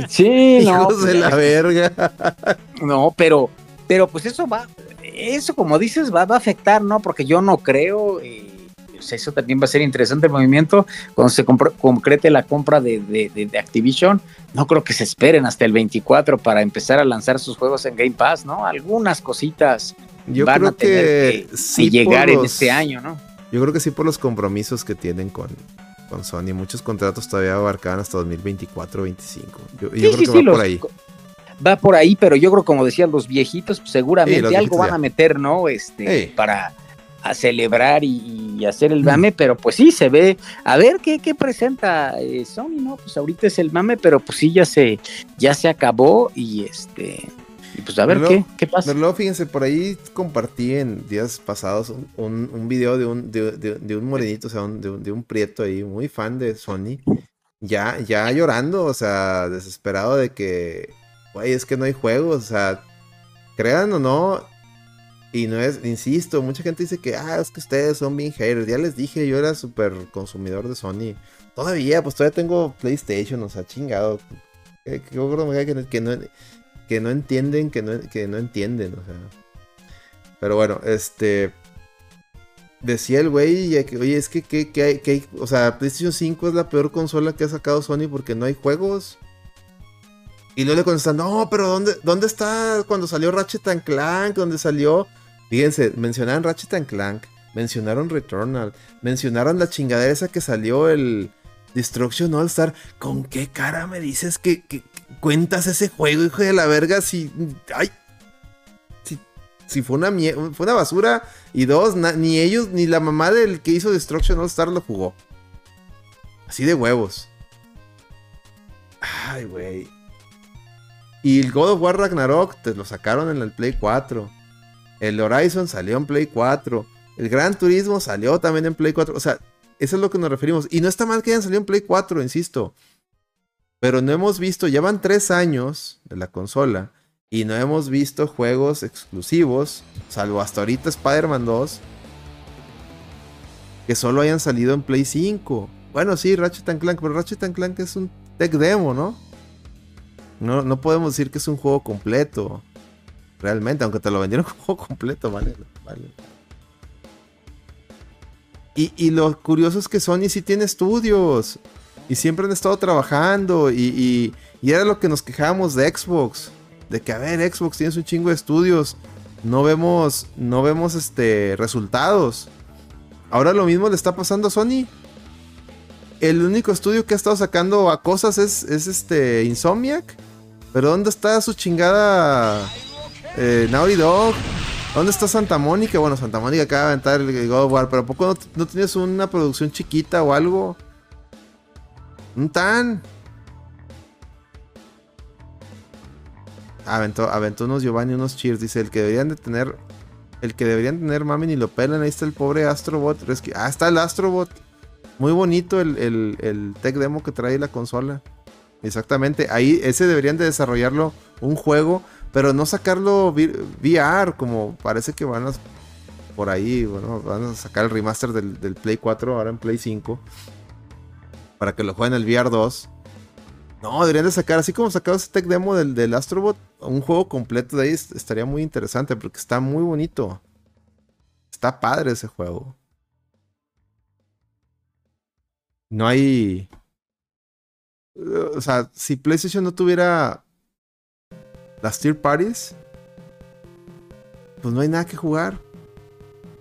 Sí, no, Hijos de pues, la verga. No, pero, pero pues eso va, eso como dices, va, va a afectar, ¿no? Porque yo no creo, eh, eso también va a ser interesante el movimiento, cuando se concrete la compra de, de- de- de Activision, no creo que se esperen hasta el 24 para empezar a lanzar sus juegos en Game Pass, ¿no? Algunas cositas Yo van creo a tener que, que, sí que llegar en este año, ¿no? Yo creo que sí por los compromisos que tienen con, con Sony. Muchos contratos todavía abarcaban hasta 2024 25 Yo, yo Sí, creo sí, que sí, va los- por ahí. Va por ahí, pero yo creo, como decían los viejitos, pues, seguramente Sí, los algo van ya. a meter, ¿no? Este, para a celebrar y, y hacer el Mm. mame, pero pues sí, se ve, a ver qué, qué presenta eh, Sony, ¿no? Pues ahorita es el mame, pero pues sí, ya se, ya se acabó y este, y pues a ver qué, qué pasa. Luego, fíjense, por ahí compartí en días pasados un, un, un video de un, de, de- de un morenito, o sea, un- de, un, de un prieto ahí, muy fan de Sony, ya, ya llorando, o sea, desesperado de que, güey, es que no hay juegos, o sea, crean o no, y no es, insisto, mucha gente dice que, ah, es que ustedes son bien haters, ya les dije, yo era súper consumidor de Sony, todavía, pues todavía tengo PlayStation, o sea, chingado, Que, que, que, no- que no, que no entienden, que no, que no entienden, o sea. Pero bueno, este. Decía el güey, oye, es que, que, que hay, que o sea, PlayStation 5 es la peor consola que ha sacado Sony porque no hay juegos. Y luego le contestan, no, pero ¿dónde, ¿dónde está cuando salió Ratchet and Clank? ¿Dónde salió? Fíjense, mencionaron Ratchet and Clank, mencionaron Returnal, mencionaron la chingadera esa que salió el Destruction All Star. ¿Con qué cara me dices que, cuentas ese juego, hijo de la verga? Si. ¡Ay! Si, fue una fue una basura. Y dos, ni ellos, ni la mamá del que hizo Destruction All Star lo jugó. Así de huevos. Ay, güey. Y el God of War Ragnarok te lo sacaron en el Play 4. El Horizon salió en Play 4. El Gran Turismo salió también en Play 4. O sea, eso es lo que nos referimos. Y no está mal que hayan salido en Play 4, insisto. Pero no hemos visto, ya van tres años de la consola. Y no hemos visto juegos exclusivos, salvo hasta ahorita Spider-Man 2, que solo hayan salido en Play 5. Bueno, sí, Ratchet Clank, pero Ratchet Clank es un tech demo, ¿no? No, no podemos decir que es un juego completo. Realmente, aunque te lo vendieron como completo, vale. vale. Y, y lo curioso es que Sony sí tiene estudios. Y siempre han estado trabajando. Y, y- y era lo que nos quejábamos de Xbox. De que, a ver, Xbox tienes un chingo de estudios. No vemos, no vemos este, resultados. Ahora lo mismo le está pasando a Sony. El único estudio que ha estado sacando a cosas es, es este Insomniac. Pero ¿dónde está su chingada eh, Naughty Dog? ¿Dónde está Santa Mónica? Bueno, Santa Mónica acaba de aventar el God of War, pero ¿a poco no, no tienes una producción chiquita o algo? Un tan. Aventó, aventó unos Giovanni, unos cheers. Dice, el que deberían de tener. El que deberían tener mami ni lo pelan. Ahí está el pobre Astrobot. Rescue- Ah, está el Astrobot. Muy bonito el, el, el tech demo que trae la consola. Exactamente. Ahí, ese deberían de desarrollarlo un juego. Pero no sacarlo VR. Como parece que van a. Por ahí, bueno, van a sacar el remaster del, del Play 4 ahora en Play 5. Para que lo jueguen el VR 2. No, deberían de sacar, así como sacado ese tech demo del, del Astrobot, un juego completo de ahí est- estaría muy interesante porque está muy bonito. Está padre ese juego. No hay. O sea, si PlayStation no tuviera las tier parties, pues no hay nada que jugar.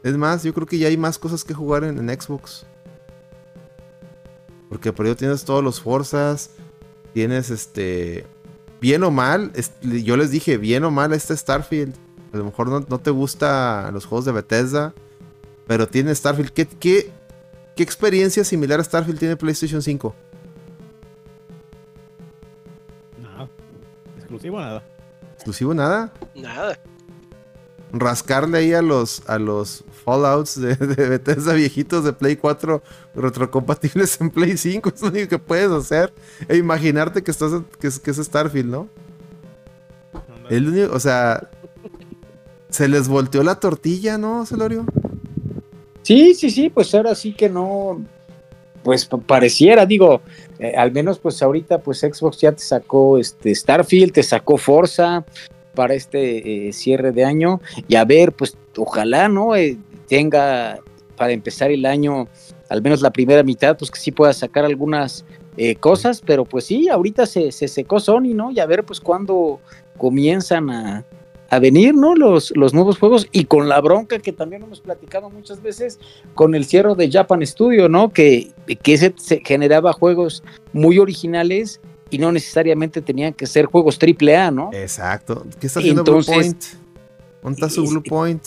Es más, yo creo que ya hay más cosas que jugar en, en Xbox. Porque por ello tienes todos los Forzas, tienes este. Bien o mal, yo les dije, bien o mal este Starfield. A lo mejor no, te gusta los juegos de Bethesda, pero tiene Starfield. ¿Qué, qué, qué experiencia similar a Starfield tiene PlayStation 5? Nada. Exclusivo nada. ¿Exclusivo nada? Nada. rascarle ahí a los, a los Fallouts de, de Bethesda viejitos de Play 4 retrocompatibles en Play 5. Es lo único que puedes hacer. E imaginarte que, estás, que, es, que es Starfield, ¿no? El único, o sea, se les volteó la tortilla, ¿no, Celorio? Sí, sí, sí, pues ahora sí que no, pues pa- pareciera, digo, eh, al menos pues ahorita pues Xbox ya te sacó este Starfield, te sacó Forza para este eh, cierre de año y a ver, pues ojalá, ¿no? Eh, tenga para empezar el año, al menos la primera mitad, pues que sí pueda sacar algunas eh, cosas, pero pues sí, ahorita se, se secó Sony, ¿no? Y a ver pues cuándo comienzan a, a venir, ¿no? Los, los nuevos juegos y con la bronca que también hemos platicado muchas veces con el cierre de Japan Studio, ¿no? Que, que se, se generaba juegos muy originales y no necesariamente tenían que ser juegos triple A, ¿no? Exacto. ¿Qué está haciendo Entonces, Blue Point? ¿Dónde está su Blue Point?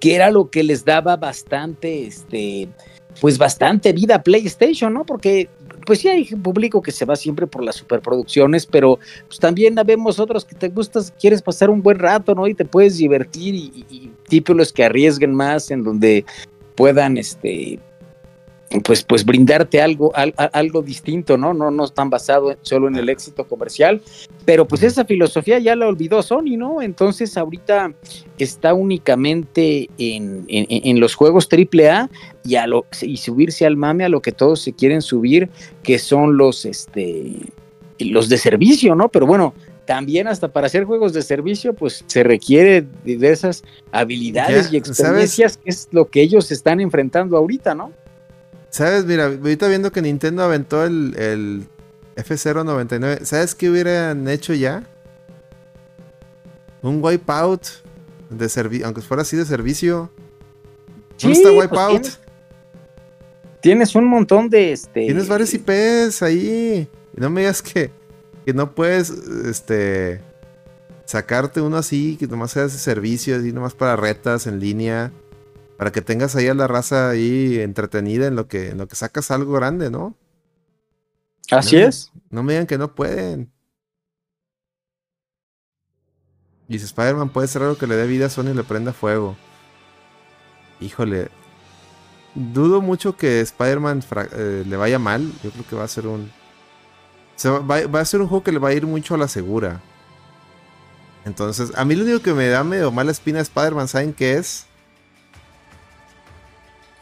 Que era lo que les daba bastante, este, pues bastante vida a PlayStation, ¿no? Porque pues sí hay público que se va siempre por las superproducciones, pero pues también vemos otros que te gustas, quieres pasar un buen rato, ¿no? Y te puedes divertir y, y- que arriesguen más, en donde puedan, este, pues, pues brindarte algo, al- algo distinto, ¿no? No, no están basado en- solo en el éxito comercial, pero pues esa filosofía ya la olvidó Sony, ¿no? Entonces ahorita está únicamente en, en- en los juegos AAA y, a lo, y subirse al mame a lo que todos se quieren subir, que son los, este, los de servicio, ¿no? Pero bueno, también hasta para hacer juegos de servicio, pues se requiere de, esas habilidades y experiencias, que es lo que ellos están enfrentando ahorita, ¿no? Sabes, mira, ahorita viendo que Nintendo aventó el, el F099, ¿sabes qué hubieran hecho ya? Un wipeout de servicio, aunque fuera así de servicio. ¿Dónde está pues Wipeout? tienes, un montón de este. Tienes varios IPs ahí. Y no me digas que, que no puedes este sacarte uno así, que nomás sea de servicio, así nomás para retas en línea. Para que tengas ahí a la raza ahí entretenida en lo que, en lo que sacas algo grande, ¿no? Así es. No me digan que no pueden. Y si Spider-Man puede ser algo que le dé vida a Sony y le prenda fuego. Híjole. Dudo mucho que Spider-Man eh, le vaya mal. Yo creo que va a ser un. va, a ser un juego que le va a ir mucho a la segura. Entonces, a mí lo único que me da medio mala espina de Spider-Man, ¿saben qué es?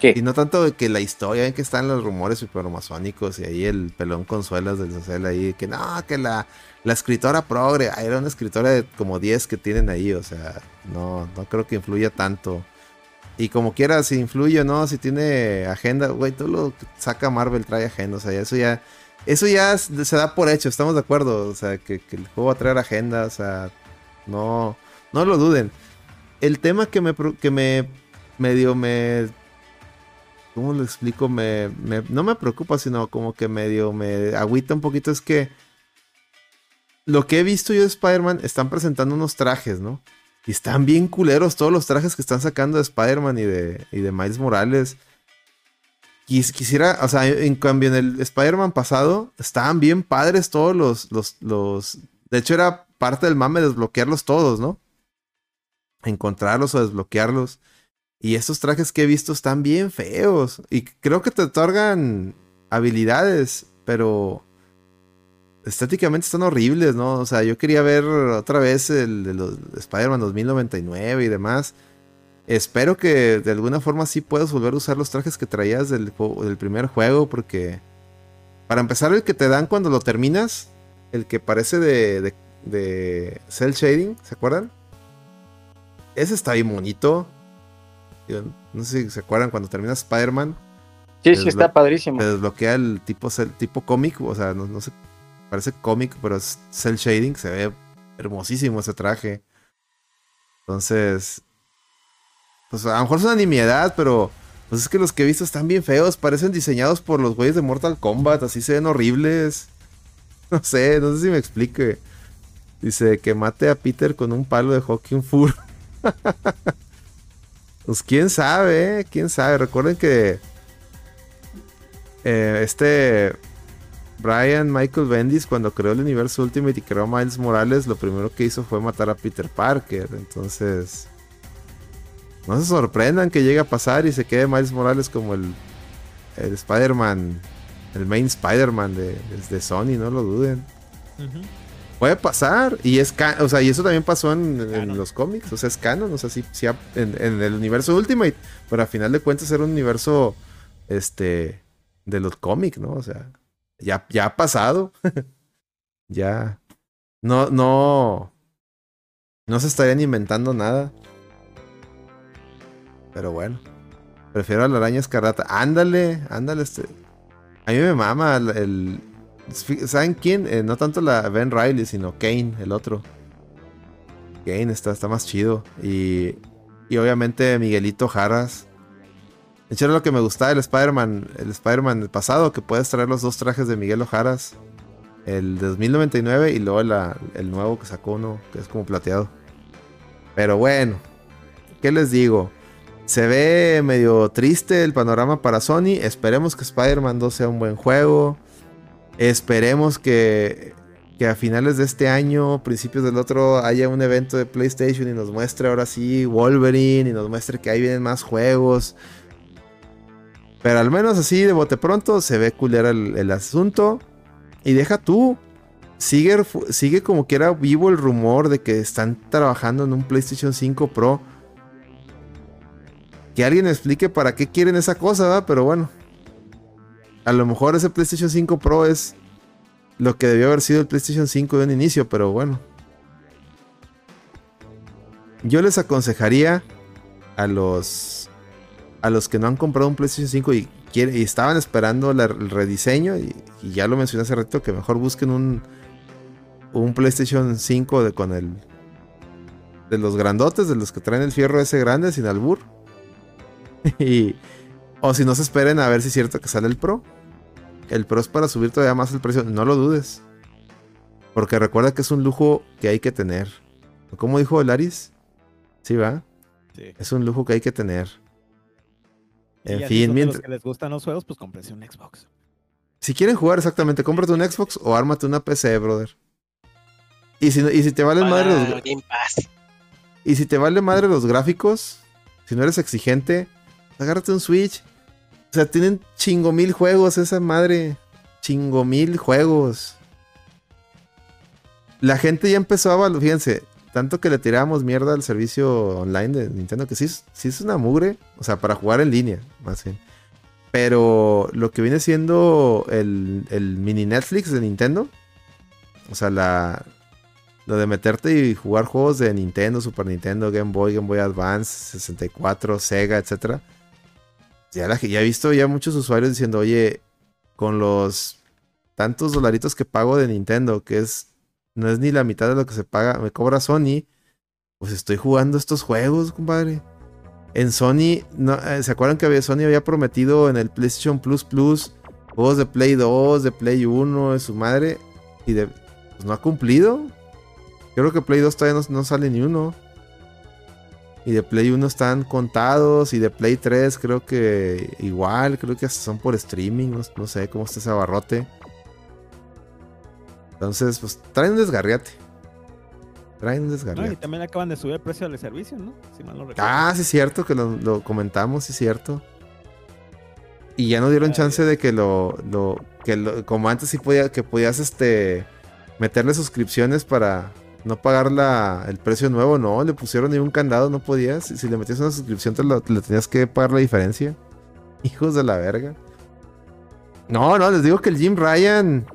Y no tanto que la historia, en que están los rumores supermasónicos y ahí el pelón con suelas del social ahí, que no, que la, la escritora progre, era una escritora de como 10 que tienen ahí, o sea, no, no creo que influya tanto. Y como quiera, si influye o no, si tiene agenda, güey, todo lo que saca Marvel trae agenda, o sea, eso ya, eso ya se da por hecho, estamos de acuerdo, o sea, que, el juego va a traer agenda, o sea, no, no lo duden. El tema que me, que me medio me ¿cómo lo explico? Me, no me preocupa, sino como que medio me agüita un poquito es que lo que he visto yo de Spider-Man están presentando unos trajes, ¿no? Y están bien culeros todos los trajes que están sacando de Spider-Man y de, y de Miles Morales. quisiera, o sea, en cambio en el Spider-Man pasado estaban bien padres todos los, los, los... De hecho era parte del mame desbloquearlos todos, ¿no? Encontrarlos o desbloquearlos. Y estos trajes que he visto están bien feos. Y creo que te otorgan habilidades, pero estéticamente están horribles, ¿no? O sea, yo quería ver otra vez el de los Spider-Man 2099 y demás. Espero que de alguna forma sí puedas volver a usar los trajes que traías del, del primer juego, porque para empezar el que te dan cuando lo terminas, el que parece de, de, de cel shading, ¿se acuerdan? Ese está bien bonito no sé si se acuerdan cuando termina Spider-Man. Sí, sí, está padrísimo. Te desbloquea el tipo, tipo cómic, o sea, no, sé, parece cómic, pero es cel shading, se ve hermosísimo ese traje. Entonces, pues a lo mejor es una nimiedad, pero pues es que los que he visto están bien feos, parecen diseñados por los güeyes de Mortal Kombat, así se ven horribles. No sé, no sé si me explique. Dice que mate a Peter con un palo de Hawking Fur. Pues quién sabe, ¿eh? quién sabe. Recuerden que eh, este Brian Michael Bendis cuando creó el universo Ultimate y creó Miles Morales, lo primero que hizo fue matar a Peter Parker. Entonces, no se sorprendan que llegue a pasar y se quede Miles Morales como el, el Spider-Man, el main Spider-Man de, de, Sony, no lo duden. Puede pasar. Y es o sea, y eso también pasó en, los cómics. O sea, es canon. O sea, sí, en, el universo Ultimate. Pero a final de cuentas era un universo. Este. De los cómics, ¿no? O sea. Ya, ya ha pasado. ya. No, no. No se estarían inventando nada. Pero bueno. Prefiero a la araña escarlata. Ándale, ándale. Este. A mí me mama el ¿Saben quién? Eh, no tanto la Ben Riley, sino Kane, el otro. Kane está, está más chido. Y, y obviamente Miguelito Jaras. De hecho, era lo que me gustaba del Spider-Man, el Spider-Man pasado, que puedes traer los dos trajes de Miguel Ojaras. El de 2099 y luego el nuevo que sacó uno, que es como plateado. Pero bueno, ¿qué les digo? Se ve medio triste el panorama para Sony. Esperemos que Spider-Man 2 sea un buen juego. Esperemos que, que a finales de este año, principios del otro, haya un evento de PlayStation y nos muestre ahora sí Wolverine y nos muestre que ahí vienen más juegos. Pero al menos así de bote pronto se ve culera el, asunto. Y deja tú. Sigue, sigue como que era vivo el rumor de que están trabajando en un PlayStation 5 Pro. Que alguien explique para qué quieren esa cosa, ¿verdad? Pero bueno, a lo mejor ese PlayStation 5 Pro es lo que debió haber sido el PlayStation 5 de un inicio, pero bueno. Yo les aconsejaría a los a los que no han comprado un PlayStation 5 y, estaban esperando el rediseño, y, y ya lo mencioné hace rato, que mejor busquen un, un PlayStation 5 de, con el de los grandotes, de los que traen el fierro ese grande sin albur. y, o si no se esperen a ver si es cierto que sale el Pro. El Pro es para subir todavía más el precio, no lo dudes. Porque recuerda que es un lujo que hay que tener. ¿Cómo dijo Laris? Sí, va. Sí. Es un lujo que hay que tener. En fin, de los mientras, que les gustan los juegos, pues cómprense un Xbox. si quieren jugar exactamente, cómprate un Xbox o ármate una PC, brother. Y si, y si te valen madre los, y si te vale madre los gráficos, si no eres exigente, agárrate un Switch. O sea, tienen chingo mil juegos esa madre. Chingo mil juegos. La gente ya empezó a fíjense, tanto que le tirábamos mierda al servicio online de Nintendo, que sí, sí es una mugre, o sea, para jugar en línea, más bien. Pero lo que viene siendo el, el mini Netflix de Nintendo, o sea, la, lo de meterte y jugar juegos de Nintendo, Super Nintendo, Game Boy, Game Boy Advance, 64, Sega, etcétera. Ya, la, he visto ya muchos usuarios diciendo, oye, con los tantos dolaritos que pago de Nintendo, que es no es ni la mitad de lo que se paga, me cobra Sony, pues estoy jugando estos juegos, compadre. En Sony, no, eh, ¿se acuerdan que Sony había prometido en el PlayStation Plus Plus juegos de Play 2, de Play 1, de su madre? Y de, pues no ha cumplido. Creo que Play 2 todavía no sale ni uno. Y de Play 1 están contados. Y de Play 3 creo que igual. Creo que hasta son por streaming. No, no sé cómo está ese abarrote. Entonces, pues traen un desgarriate. Traen un No, y desgarriate. también acaban de subir el precio del servicio, ¿no? Si mal no recuerdo. Ah, sí es cierto que lo, lo comentamos, sí es cierto. Y ya no dieron Ay. chance de que lo, lo, que lo, como antes sí podía, que podías este meterle suscripciones para no pagar la, el precio nuevo, no, le pusieron ahí un candado, no podías. Si, si le metías una suscripción te lo, lo tenías que pagar la diferencia. Hijos de la verga. No, no, les digo que el Jim Ryan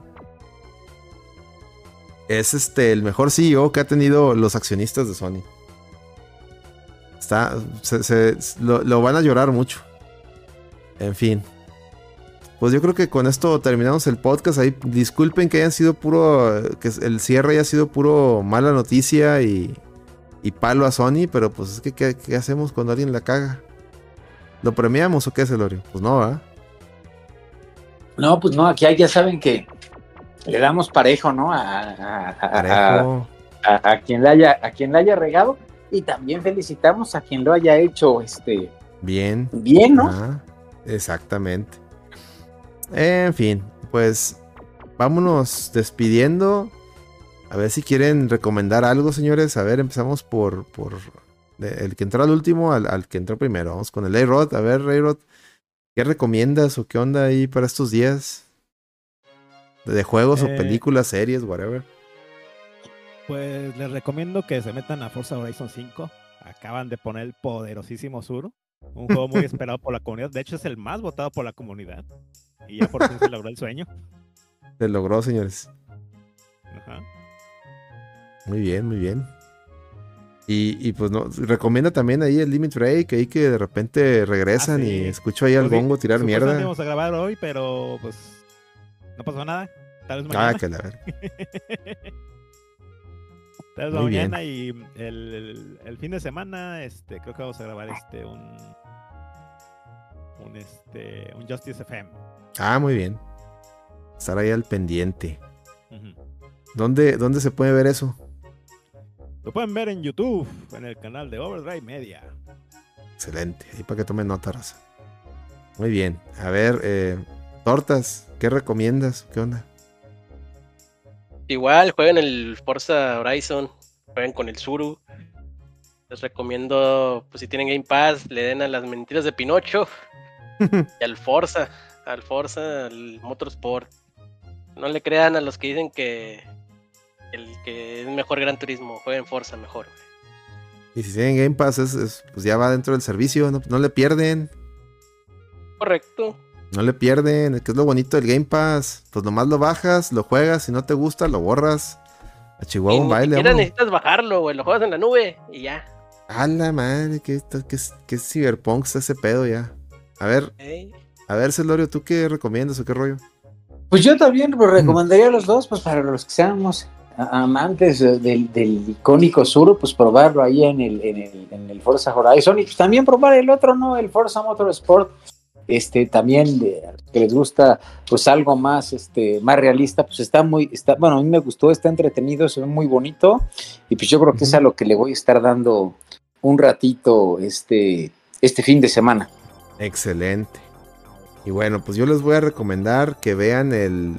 es este el mejor CEO que ha tenido los accionistas de Sony. Está, se- se- lo, lo van a llorar mucho. En fin. Pues yo creo que con esto terminamos el podcast. Ahí disculpen que hayan sido puro, que el cierre haya sido puro mala noticia y, y palo a Sony, pero pues es que ¿qué, qué hacemos cuando alguien la caga? ¿Lo premiamos o qué, Celorio? Pues no, ¿ah? No, pues no, aquí ya saben que le damos parejo, ¿no? A, a- a- Parejo. quien la haya, a quien la haya regado. Y también felicitamos a quien lo haya hecho este, Bien. bien, ¿no? Ajá, exactamente. En fin, pues vámonos despidiendo. A ver si quieren recomendar algo, señores. A ver, empezamos por, por el que entró al último al, al que entró primero. Vamos con el A-Rod. A ver, A-Rod, ¿qué recomiendas o qué onda ahí para estos días? De, de juegos o Eh, películas, series, whatever. Pues les recomiendo que se metan a Forza Horizon 5. Acaban de poner el poderosísimo Sur. Un juego muy esperado por la comunidad. De hecho, es el más votado por la comunidad. Y ya por fin se logró el sueño. Se logró, señores. Ajá. Muy bien, muy bien. Y, y, pues no, recomienda también ahí el Limit Break, ahí que de repente regresan Ah, sí. y escucho ahí al Pues sí, bongo tirar mierda. íbamos a grabar hoy, pero pues no pasó nada. Tal vez Ah, mañana. que la ver. Tal vez muy bien. mañana y el, el- el fin de semana, este, creo que vamos a grabar este un un este un Justice FM. Ah, muy bien. Estar ahí al pendiente. ¿Dónde, ¿Dónde se puede ver eso? Lo pueden ver en YouTube, en el canal de Overdrive Media. Excelente. Ahí para que tomen nota, raza. Muy bien. A ver, eh, tortas, ¿qué recomiendas? ¿Qué onda? Igual, jueguen el Forza Horizon, jueguen con el Zuru. Les recomiendo, pues si tienen Game Pass, le den a las mentiras de Pinocho y al Forza, al Forza, al Motorsport. No le crean a los que dicen que el que es mejor Gran Turismo, jueguen Forza mejor. Y si tienen Game Pass, es- es- pues ya va dentro del servicio, no, no le pierden. Correcto. No le pierden, que es lo bonito del Game Pass. Pues nomás lo bajas, lo juegas, si no te gusta, lo borras. A Chihuahua un baile. Ni necesitas bajarlo, güey, lo juegas en la nube y ya. A la madre, que, que, que Cyberpunk está ese pedo ya. A ver, a ver, Celorio, ¿tú qué recomiendas o qué rollo? Pues yo también pues, recomendaría a los dos, pues para los que seamos amantes del, icónico sur, pues probarlo ahí en el, en el, en el Forza Horizon. Y pues también probar el otro, ¿no? El Forza Motorsport este también de, que les gusta pues algo más este más realista pues está muy está bueno a mí me gustó está entretenido se ve muy bonito. Y pues yo creo que es a lo que le voy a estar dando un ratito este este fin de semana. Excelente y bueno pues yo les voy a recomendar que vean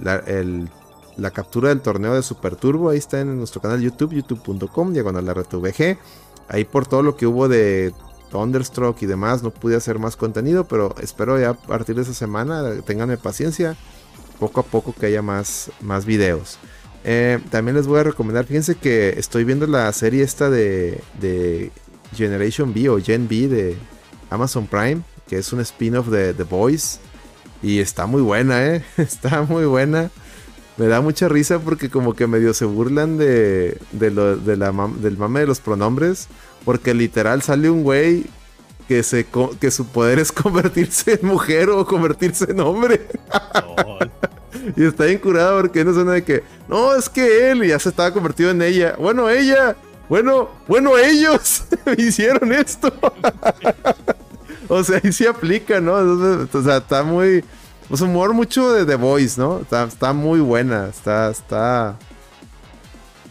la, captura del torneo de Super Turbo ahí está en nuestro canal YouTube youtube.com diagonal la VG ahí por todo lo que hubo de Thunderstruck y demás, no pude hacer más contenido, pero espero ya a partir de esa semana, tenganme paciencia, poco a poco que haya más, videos. Eh, también les voy a recomendar, fíjense que estoy viendo la serie esta de, de Generation B o Gen B de Amazon Prime, que es un spin-off de The Boys. Y está muy buena, ¿eh? Está muy buena. Me da mucha risa porque como que medio se burlan de, de, lo, de la, del mame de los pronombres. Porque literal sale un güey que, se, que su poder es convertirse en mujer o convertirse en hombre. y está bien curado porque no suena de que, no, es que él ya se estaba convertido en ella. Bueno, ella. Bueno, bueno, ellos hicieron esto. o sea, ahí sí aplica, ¿no? o sea, está muy... Pues humor mucho de The Voice, ¿no? Está, muy buena. Está, está...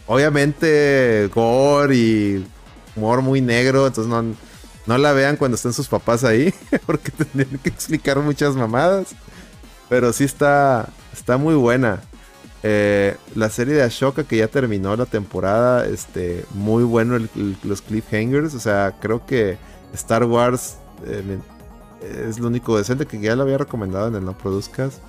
Obviamente gore y humor muy negro, entonces no, no la vean cuando estén sus papás ahí, porque tendrían que explicar muchas mamadas. Pero sí está, está muy buena. Eh, la serie de Ashoka que ya terminó la temporada, este, muy bueno los cliffhangers. O sea, creo que Star Wars eh, es lo único decente que ya lo había recomendado en el No Produzcas.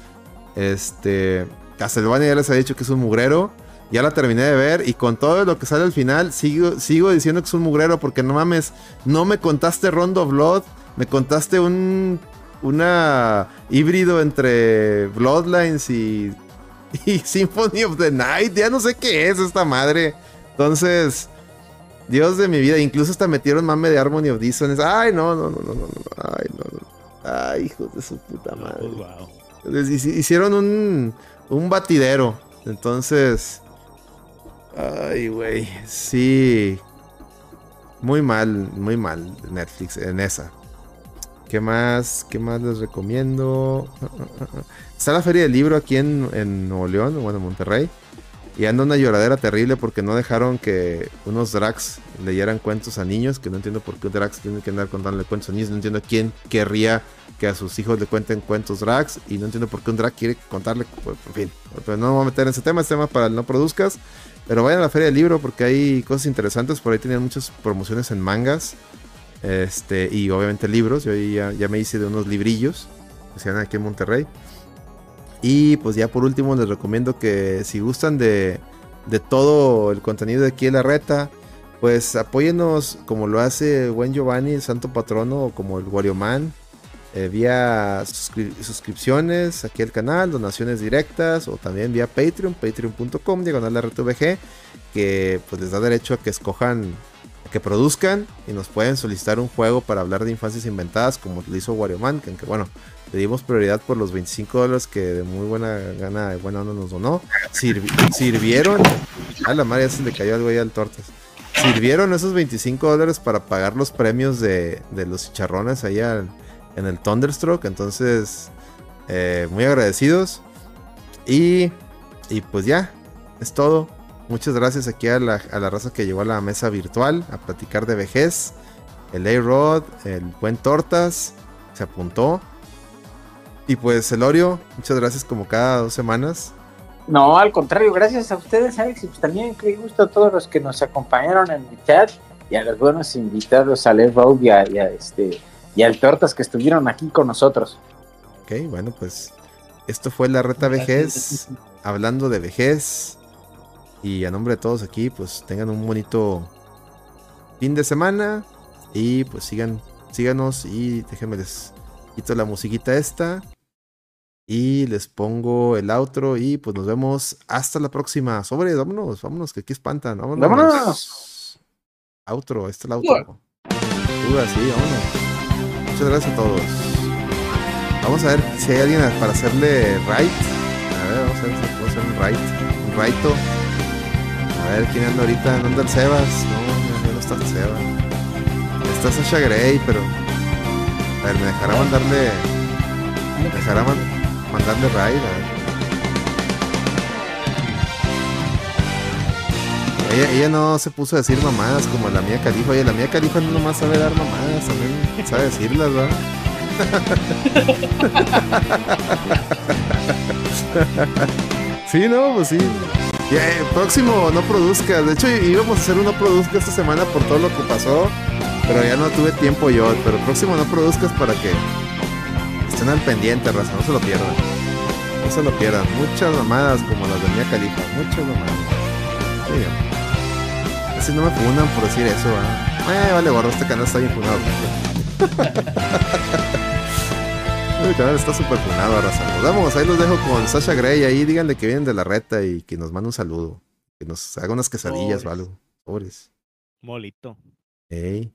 Este, Castlevania ya les ha dicho que es un mugrero. Ya la terminé de ver y con todo lo que sale al final, sigo, sigo diciendo que es un mugrero porque no mames, no me contaste Rondo Blood, me contaste un una híbrido entre Bloodlines y, y Symphony of the Night. Ya no sé qué es esta madre. Entonces, Dios de mi vida, incluso hasta metieron mame de Harmony of Dissonance. Ay, no, no, no, no, no, Ay, no, no. Ay, hijos de su puta madre. Hicieron un, un batidero. Entonces, Ay, güey. Sí. Muy mal, muy mal Netflix en esa. ¿Qué más? ¿Qué más les recomiendo? Está la feria del libro aquí en, en Nuevo León, bueno, en Monterrey. Y anda una lloradera terrible porque no dejaron que unos drags leyeran cuentos a niños. Que no entiendo por qué drags tiene que andar contándole cuentos a niños. No entiendo quién querría que a sus hijos le cuenten cuentos drags. Y no entiendo por qué un drag quiere contarle. Pues, en fin, pero no me voy a meter en ese tema. Este tema para el no produzcas. Pero vayan a la feria del libro porque hay cosas interesantes. Por ahí tenían muchas promociones en mangas. Este, y obviamente libros. Yo ya, ya me hice de unos librillos que se dan aquí en Monterrey. Y pues ya por último les recomiendo que si gustan de, de todo el contenido de aquí en la reta, pues apóyenos como lo hace buen Giovanni, el santo patrono, como el Wario Man, eh, vía suscripciones aquí al canal, donaciones directas o también vía Patreon, patreon.com, diagonal RTVG, que pues les da derecho a que escojan, a que produzcan y nos pueden solicitar un juego para hablar de infancias inventadas como lo hizo Wario Man, que aunque bueno, le dimos prioridad por los 25 dólares que de muy buena gana, de buena onda nos donó. sirvieron, a la madre ya se le cayó algo ahí al tortas. Sirvieron esos 25 dólares para pagar los premios de, los chicharrones ahí al en el Thunderstroke. Entonces, eh, muy agradecidos. Y, y pues ya, es todo. Muchas gracias aquí a la, a la raza que llegó a la mesa virtual a platicar de vejez. El A-Rod, el buen Tortas, se apuntó. Y pues Elorio, muchas gracias como cada dos semanas. No, al contrario, gracias a ustedes, Alex, y pues también qué gusto a todos los que nos acompañaron en el chat y a los buenos invitados, a Les y a, y a este y al Tortas que estuvieron aquí con nosotros. Ok, bueno, pues esto fue la reta vejez, hablando de vejez. Y a nombre de todos aquí, pues tengan un bonito fin de semana. Y pues sigan, síganos y déjenme les quito la musiquita esta. Y les pongo el outro y pues nos vemos hasta la próxima. Sobre, vámonos, vámonos, que aquí espantan. Vámonos. Vámonos. Outro, este es el outro. Sí, vámonos. Muchas gracias a todos. Vamos a ver si hay alguien para hacerle right. A ver, vamos a ver si puedo hacer un right. Un righto. A ver quién anda ahorita. ¿Dónde anda el Sebas? No, ya no está el Sebas. Está Sasha Grey, pero. A ver, me dejará mandarle. Me dejará man- mandarle raid. Ella, ella no se puso a decir mamadas como la mía Califa. Oye, la mía Califa no nomás sabe dar mamadas, también sabe decirlas, ¿verdad? sí, no, pues sí. Eh, próximo, no produzcas. De hecho, íbamos a hacer un produzca esta semana por todo lo que pasó. Pero ya no tuve tiempo yo. Pero próximo no produzcas para que estén al pendiente, raza. No se lo pierdan. No se lo pierdan. Muchas mamadas como las de Mía Califa. Muchas mamadas. Sí, Así no me funan por decir eso, ¿verdad? Eh, vale, gorro, este canal está bien funado. El canal está súper funado, raza. Nos vamos, ahí los dejo con Sasha Grey. Ahí díganle que vienen de la reta y que nos mande un saludo. Que nos haga unas quesadillas o Sobres. algo. Pobres. Molito. Ey.